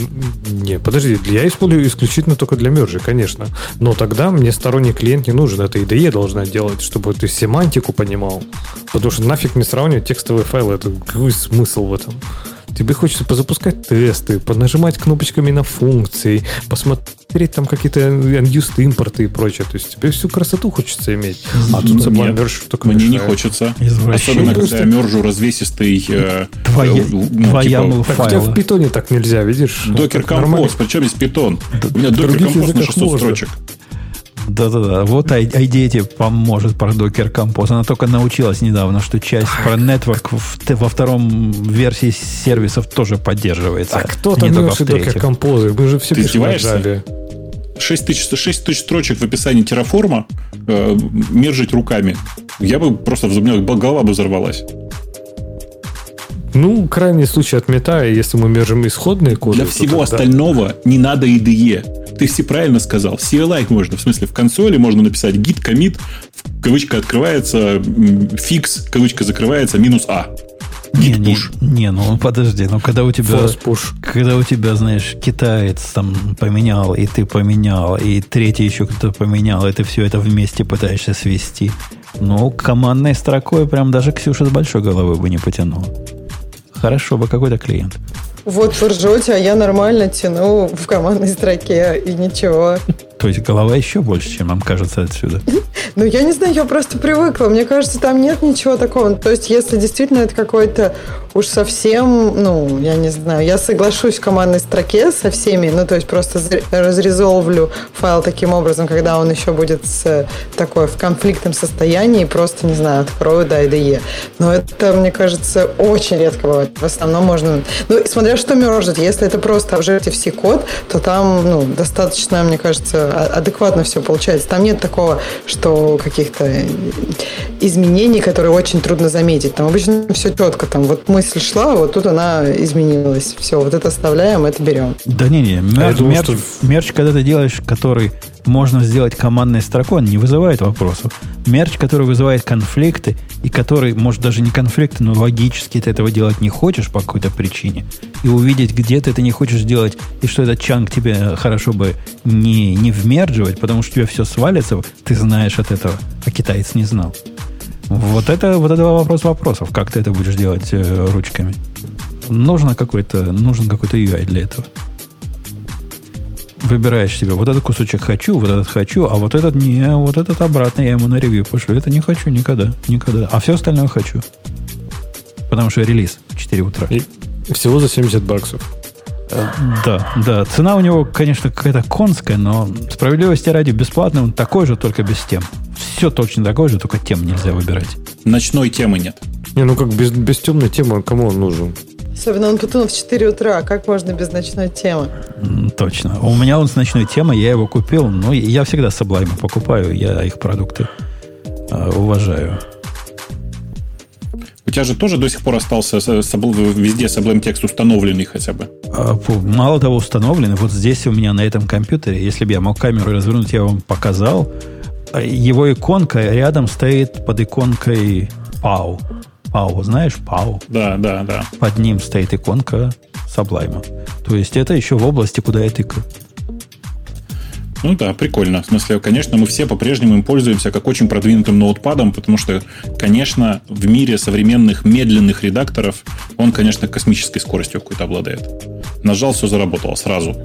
не, подожди, я использую исключительно только для мержа, конечно. Но тогда мне сторонний клиент не нужен. Это IDE должна делать, чтобы ты семантику понимал. Потому что нафиг не сравнивать текстовые файлы. Это какой смысл в этом? Тебе хочется позапускать тесты, понажимать кнопочками на функции, посмотреть там какие-то unused импорты и прочее. То есть тебе всю красоту хочется иметь. А тут Sublime Merge только Мне не хочется. Особенно, когда я мержу развесистый... э, Твоя, э, ну, твоя типа, тебя в питоне так нельзя, видишь? Докер композ, причем здесь питон. У меня докер композ на языках 600 можно. строчек. Да-да-да. Вот ай- IDE тебе поможет про Docker Compose. Она только научилась недавно, что часть про Network в- во втором версии сервисов тоже поддерживается. А кто не там только носит в Docker композы? Мы же все Ты пишем на издеваешься? Java. 6 тысяч, 6 тысяч строчек в описании терраформа э, мержить руками. Я бы просто, у меня голова бы взорвалась. Ну, крайний случай отметая, если мы мержим исходные коды. Для всего тогда- остального не надо IDE. Ты все правильно сказал. CLI можно. В смысле, в консоли можно написать git commit, в- кавычка открывается, фикс, кавычка закрывается, минус А. Не, не, не, ну подожди, ну когда у тебя, когда у тебя, знаешь, китаец там поменял, и ты поменял, и третий еще кто-то поменял, и ты все это вместе пытаешься свести. Ну, командной строкой прям даже Ксюша с большой головы бы не потянула. Хорошо бы какой-то клиент. Вот вы ржете, а я нормально тяну в командной строке, и ничего. То есть голова еще больше, чем нам кажется отсюда. Ну, я не знаю, я просто привыкла. Мне кажется, там нет ничего такого. То есть, если действительно это какой-то уж совсем, ну, я не знаю, я соглашусь в командной строке со всеми, ну, то есть просто зре- разрезолвлю файл таким образом, когда он еще будет с такой в конфликтном состоянии, просто, не знаю, открою да, IDE. Но это, мне кажется, очень редко бывает. В основном можно... Ну, и что мержит. Если это просто Objective-C код, то там, ну, достаточно, мне кажется, а- адекватно все получается. Там нет такого, что каких-то изменений, которые очень трудно заметить. Там обычно все четко. Там вот мысль шла, вот тут она изменилась. Все, вот это оставляем, это берем. Да не, не, я мерч, мерч- что- мерч, когда ты делаешь, который можно сделать командной строкой, он не вызывает вопросов. Мерч, который вызывает конфликты, и который, может, даже не конфликты, но логически ты этого делать не хочешь по какой-то причине, и увидеть, где ты это не хочешь делать, и что этот чанк тебе хорошо бы не, не вмердживать, потому что у тебя все свалится, ты знаешь от этого, а китаец не знал. Вот это, вот это вопрос вопросов, как ты это будешь делать э, ручками. Нужно какой-то, нужен какой-то UI для этого выбираешь себе, вот этот кусочек хочу, вот этот хочу, а вот этот не, вот этот обратно я ему на ревью пошлю. Это не хочу никогда, никогда. А все остальное хочу. Потому что релиз в 4 утра. И всего за 70 баксов. Э, Да, да. Цена у него, конечно, какая-то конская, но справедливости ради бесплатный он такой же, только без тем. Все точно такое же, только тем нельзя выбирать. Ночной темы нет. Не, ну как без, без темной темы, кому он нужен? Особенно он потом в 4 утра. Как можно без ночной темы? Точно. У меня он с ночной темой, я его купил. Ну, я всегда Sublime покупаю, я их продукты э, уважаю. У тебя же тоже до сих пор остался с- сабл- везде Sublime текст установленный хотя бы. А, Мало того, установлены. Вот здесь у меня на этом компьютере, если бы я мог камеру развернуть, я вам показал. А Его иконка рядом стоит под иконкой Пау. Пау, знаешь, Пау. Да, да, да. Под ним стоит иконка Sublime. То есть это еще в области, куда я тыкаю. Ну да, прикольно. В смысле, конечно, мы все по-прежнему им пользуемся как очень продвинутым ноутпадом, потому что, конечно, в мире современных медленных редакторов он, конечно, космической скоростью какой-то обладает. Нажал, все заработало сразу.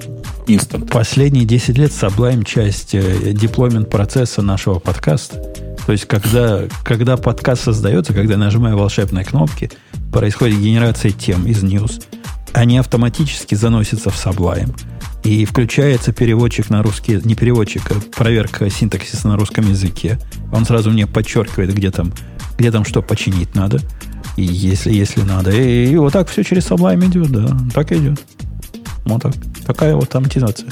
Инстант. Последние 10 лет Sublime часть э, деплоймент процесса нашего подкаста. То есть, когда, когда подкаст создается, когда нажимаю волшебные кнопки, происходит генерация тем из News. Они автоматически заносятся в Sublime. и включается переводчик на русский, не переводчик, а проверка синтаксиса на русском языке. Он сразу мне подчеркивает, где там, где там что починить надо, и если, если надо. И, и вот так все через Sublime идет, да, так идет. Вот так. Такая вот автоматизация.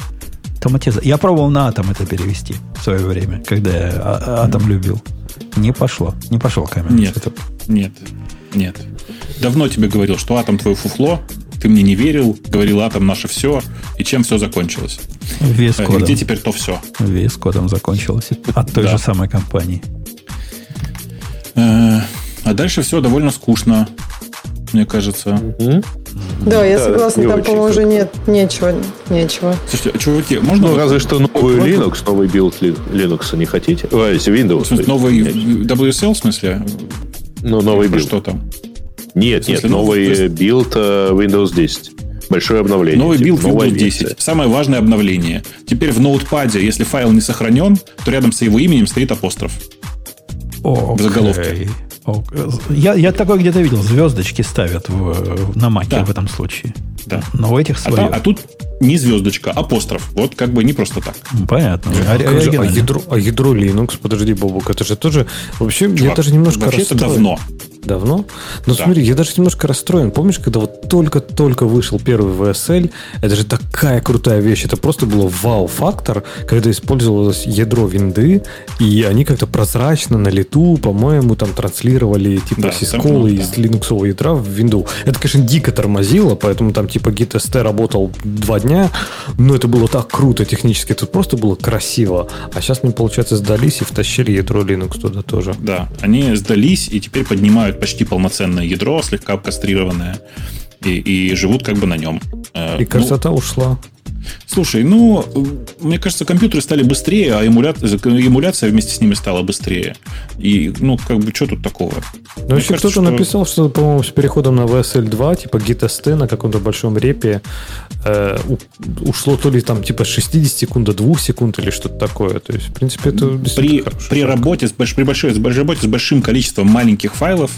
Автоматизация. Я пробовал на атом это перевести в свое время, когда я а- атом любил. Не пошло. Не пошел камень. Нет, нет, нет. Давно тебе говорил, что атом твое фуфло, ты мне не верил, говорил атом наше все, и чем все закончилось. VS Э, кодом. Где теперь то все? VS Code ом закончилось. От той Да. же самой компании. Э, А дальше все довольно скучно, мне кажется. Да, я Да, согласна, там, по-моему, уже нет, нечего, нечего. Слушайте, а, чуваки, можно... Ну, разве что новый Linux, новый build Ли- Linux не хотите? Ой, Windows. В смысле, новый WSL, в смысле? Ну, новый build. Что там? Нет, смысле, нет, новый есть- build э, Windows 10. Большое обновление. Новый типа, build Windows версия. 10. Самое важное обновление. Теперь в Notepad е, если файл не сохранен, то рядом с его именем стоит апостроф. О, В заголовке. Я, я такое где-то видел. Звездочки ставят в, на маке Да. в этом случае. Да. Но у этих А, свое. та- а тут не звездочка, апостроф. Вот как бы не просто так. Понятно. А, как же, а, ядро, а ядро Linux, подожди, Бобук, это же тоже... Вообще, я Чувак, даже немножко Вообще это давно. Давно? Ну Да. смотри, я даже немножко расстроен. Помнишь, когда вот только-только вышел первый VSL, это же такая крутая вещь. Это просто было вау-фактор, когда использовалось ядро винды, и они как-то прозрачно на лету, по-моему, там транслировали типа Да, сисколы ну, из да. линуксового ядра в винду. Это, конечно, дико тормозило, поэтому там типа GitST работал два дня, но это было так круто технически, это просто было красиво. А сейчас мы, получается, сдались и втащили ядро Linux туда тоже. Да, они сдались и теперь поднимают почти полноценное ядро, слегка кастрированное, и, и живут как бы на нем. Э, И ну, красота ушла. Слушай, ну, э, мне кажется, компьютеры стали быстрее, а эмуля- эмуляция вместе с ними стала быстрее. И, ну, как бы, что тут такого? Ну, еще кто-то что- написал, что, по-моему, с переходом на VSL 2, типа GitST на каком-то большом репе э, ушло то ли там типа 60 секунд до 2 секунд или что-то такое. То есть, в принципе, это При, при, работе с, больш- при большой, с большой работе с большим количеством маленьких файлов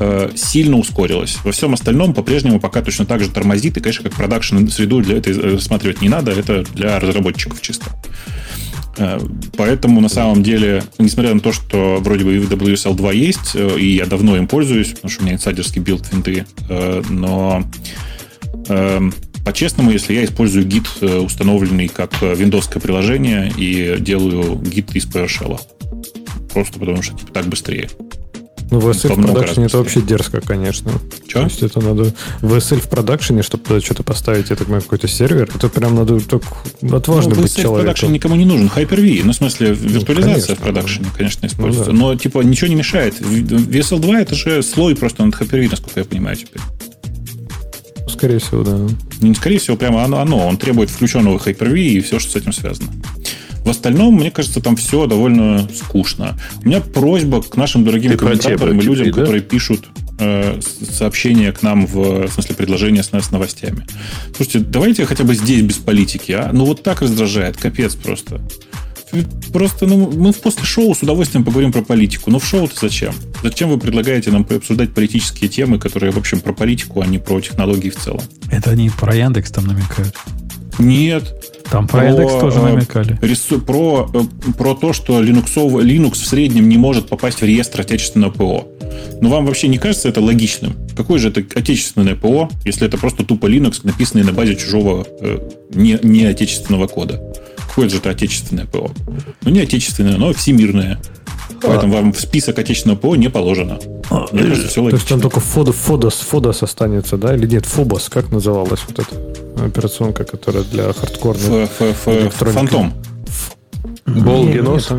э, сильно ускорилось. Во всем остальном по-прежнему пока точно так же тормозит, и, конечно, как production среду для этого э, рассматривать не надо, это для разработчиков чисто. Э, Поэтому на самом деле, несмотря на то, что вроде бы и WSL 2 есть, и я давно им пользуюсь, потому что у меня инсайдерский build винды, э, но по-честному, если я использую гид, установленный как виндовское приложение, и делаю гид из PowerShell. Просто потому что типа, так быстрее. Ну, VSL во в продакшене это вообще дерзко, конечно. Чё? То есть это надо... VSL в продакшене, чтобы туда что-то поставить, это какой-то сервер, это прям надо так отважно ну, быть VSL в продакшене человеком. никому не нужен. Hyper-V, ну, в смысле, виртуализация конечно, в продакшене, конечно, Ну, используется. да. Но, типа, ничего не мешает. В- VSL 2 это же слой просто над Hyper-V, насколько я понимаю теперь. Скорее всего, да. Ну, скорее всего, прямо оно, оно. Он требует включенного Hyper-V и все, что с этим связано. В остальном, мне кажется, там все довольно скучно. У меня просьба к нашим дорогим Ты комментаторам и людям, да? которые пишут э, сообщения к нам в, в смысле предложения с, с новостями. Слушайте, давайте хотя бы здесь без политики, а? Ну вот так раздражает, капец просто. Просто, ну, мы после шоу с удовольствием поговорим про политику. Но в шоу-то зачем? Зачем вы предлагаете нам обсуждать политические темы, которые, в общем, про политику, а не про технологии в целом? Это они про Яндекс там намекают. Нет. Там про Яндекс тоже э, намекали. Рису- про, э, про то, что Linux, Linux в среднем не может попасть в реестр отечественного ПО. Но вам вообще не кажется это логичным? Какое же это отечественное ПО, если это просто тупо Linux, написанный на базе чужого э, не, не отечественного кода? Какое же это отечественное ПО? Ну, не отечественное, но всемирное. Поэтому вам в список отечественного ПО не положено. Мне кажется, все То есть там логично. только Фодос, Фодос, Фодос останется, да? Или нет, Фобос, как называлась вот эта операционка, которая для хардкорных... Фантом. Болгенос?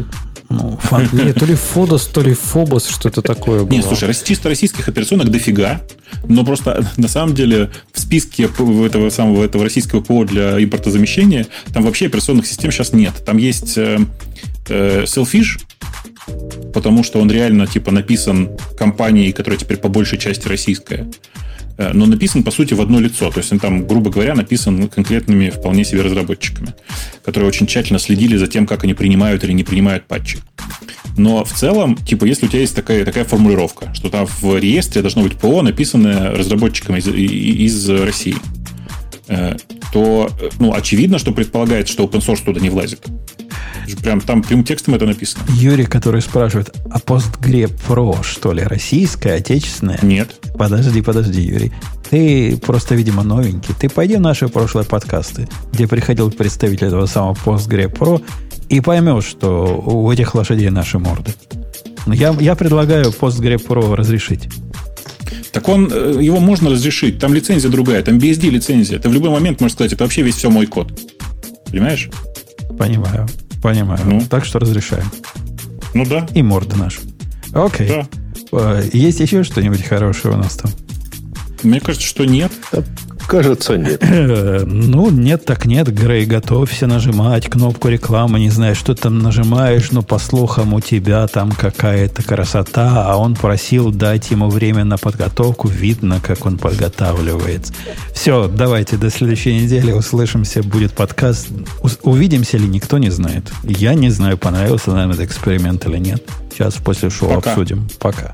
Нет, Ну, фан- Нет, то ли Фодос, то ли Фобос, что-то такое было. Не, слушай, чисто российских операционок дофига, но просто на самом деле в списке этого самого этого российского ПО для импортозамещения там вообще операционных систем сейчас нет. Там есть э, э, Selfish, потому что он реально типа написан компанией, которая теперь по большей части российская. Э, Но написан, по сути, в одно лицо. То есть он там, грубо говоря, написан конкретными вполне себе разработчиками, которые очень тщательно следили за тем, как они принимают или не принимают патчи. Но в целом, типа, если у тебя есть такая, такая формулировка, что там в реестре должно быть ПО, написанное разработчиками из, из России, э, то, э, ну, очевидно, что предполагается, что open source туда не влазит. Прям там прямым текстом это написано. Юрий, который спрашивает, а Postgre Pro, что ли, российская, отечественная? Нет. Подожди, подожди, Юрий. Ты просто, видимо, новенький. Ты пойди в наши прошлые подкасты, где приходил представитель этого самого Postgre Pro, и поймешь, что у этих лошадей наши морды. Я, я предлагаю Postgre Pro разрешить. Так он, э, его можно разрешить. Там лицензия другая, там BSD лицензия. Ты в любой момент можешь сказать, это вообще весь все мой код. Понимаешь? Понимаю. Понимаю. Ну. Так что разрешаем. Ну да. И морда наша. Окей. Да. Э, есть еще что-нибудь хорошее у нас там? Мне кажется, что нет. Кажется, нет. ну, нет, так нет. Грей, готовься нажимать кнопку рекламы. Не знаю, что там нажимаешь, но по слухам у тебя там какая-то красота, а он просил дать ему время на подготовку. Видно, как он подготавливается. Все, давайте до следующей недели услышимся. Будет подкаст. Увидимся ли, никто не знает. Я не знаю, понравился нам этот эксперимент или нет. Сейчас после шоу Пока. обсудим. Пока.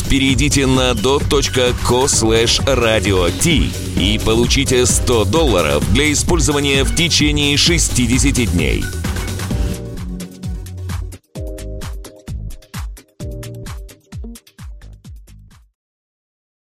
Перейдите на dot.co slash radio t и получите 100 долларов для использования в течение 60 дней.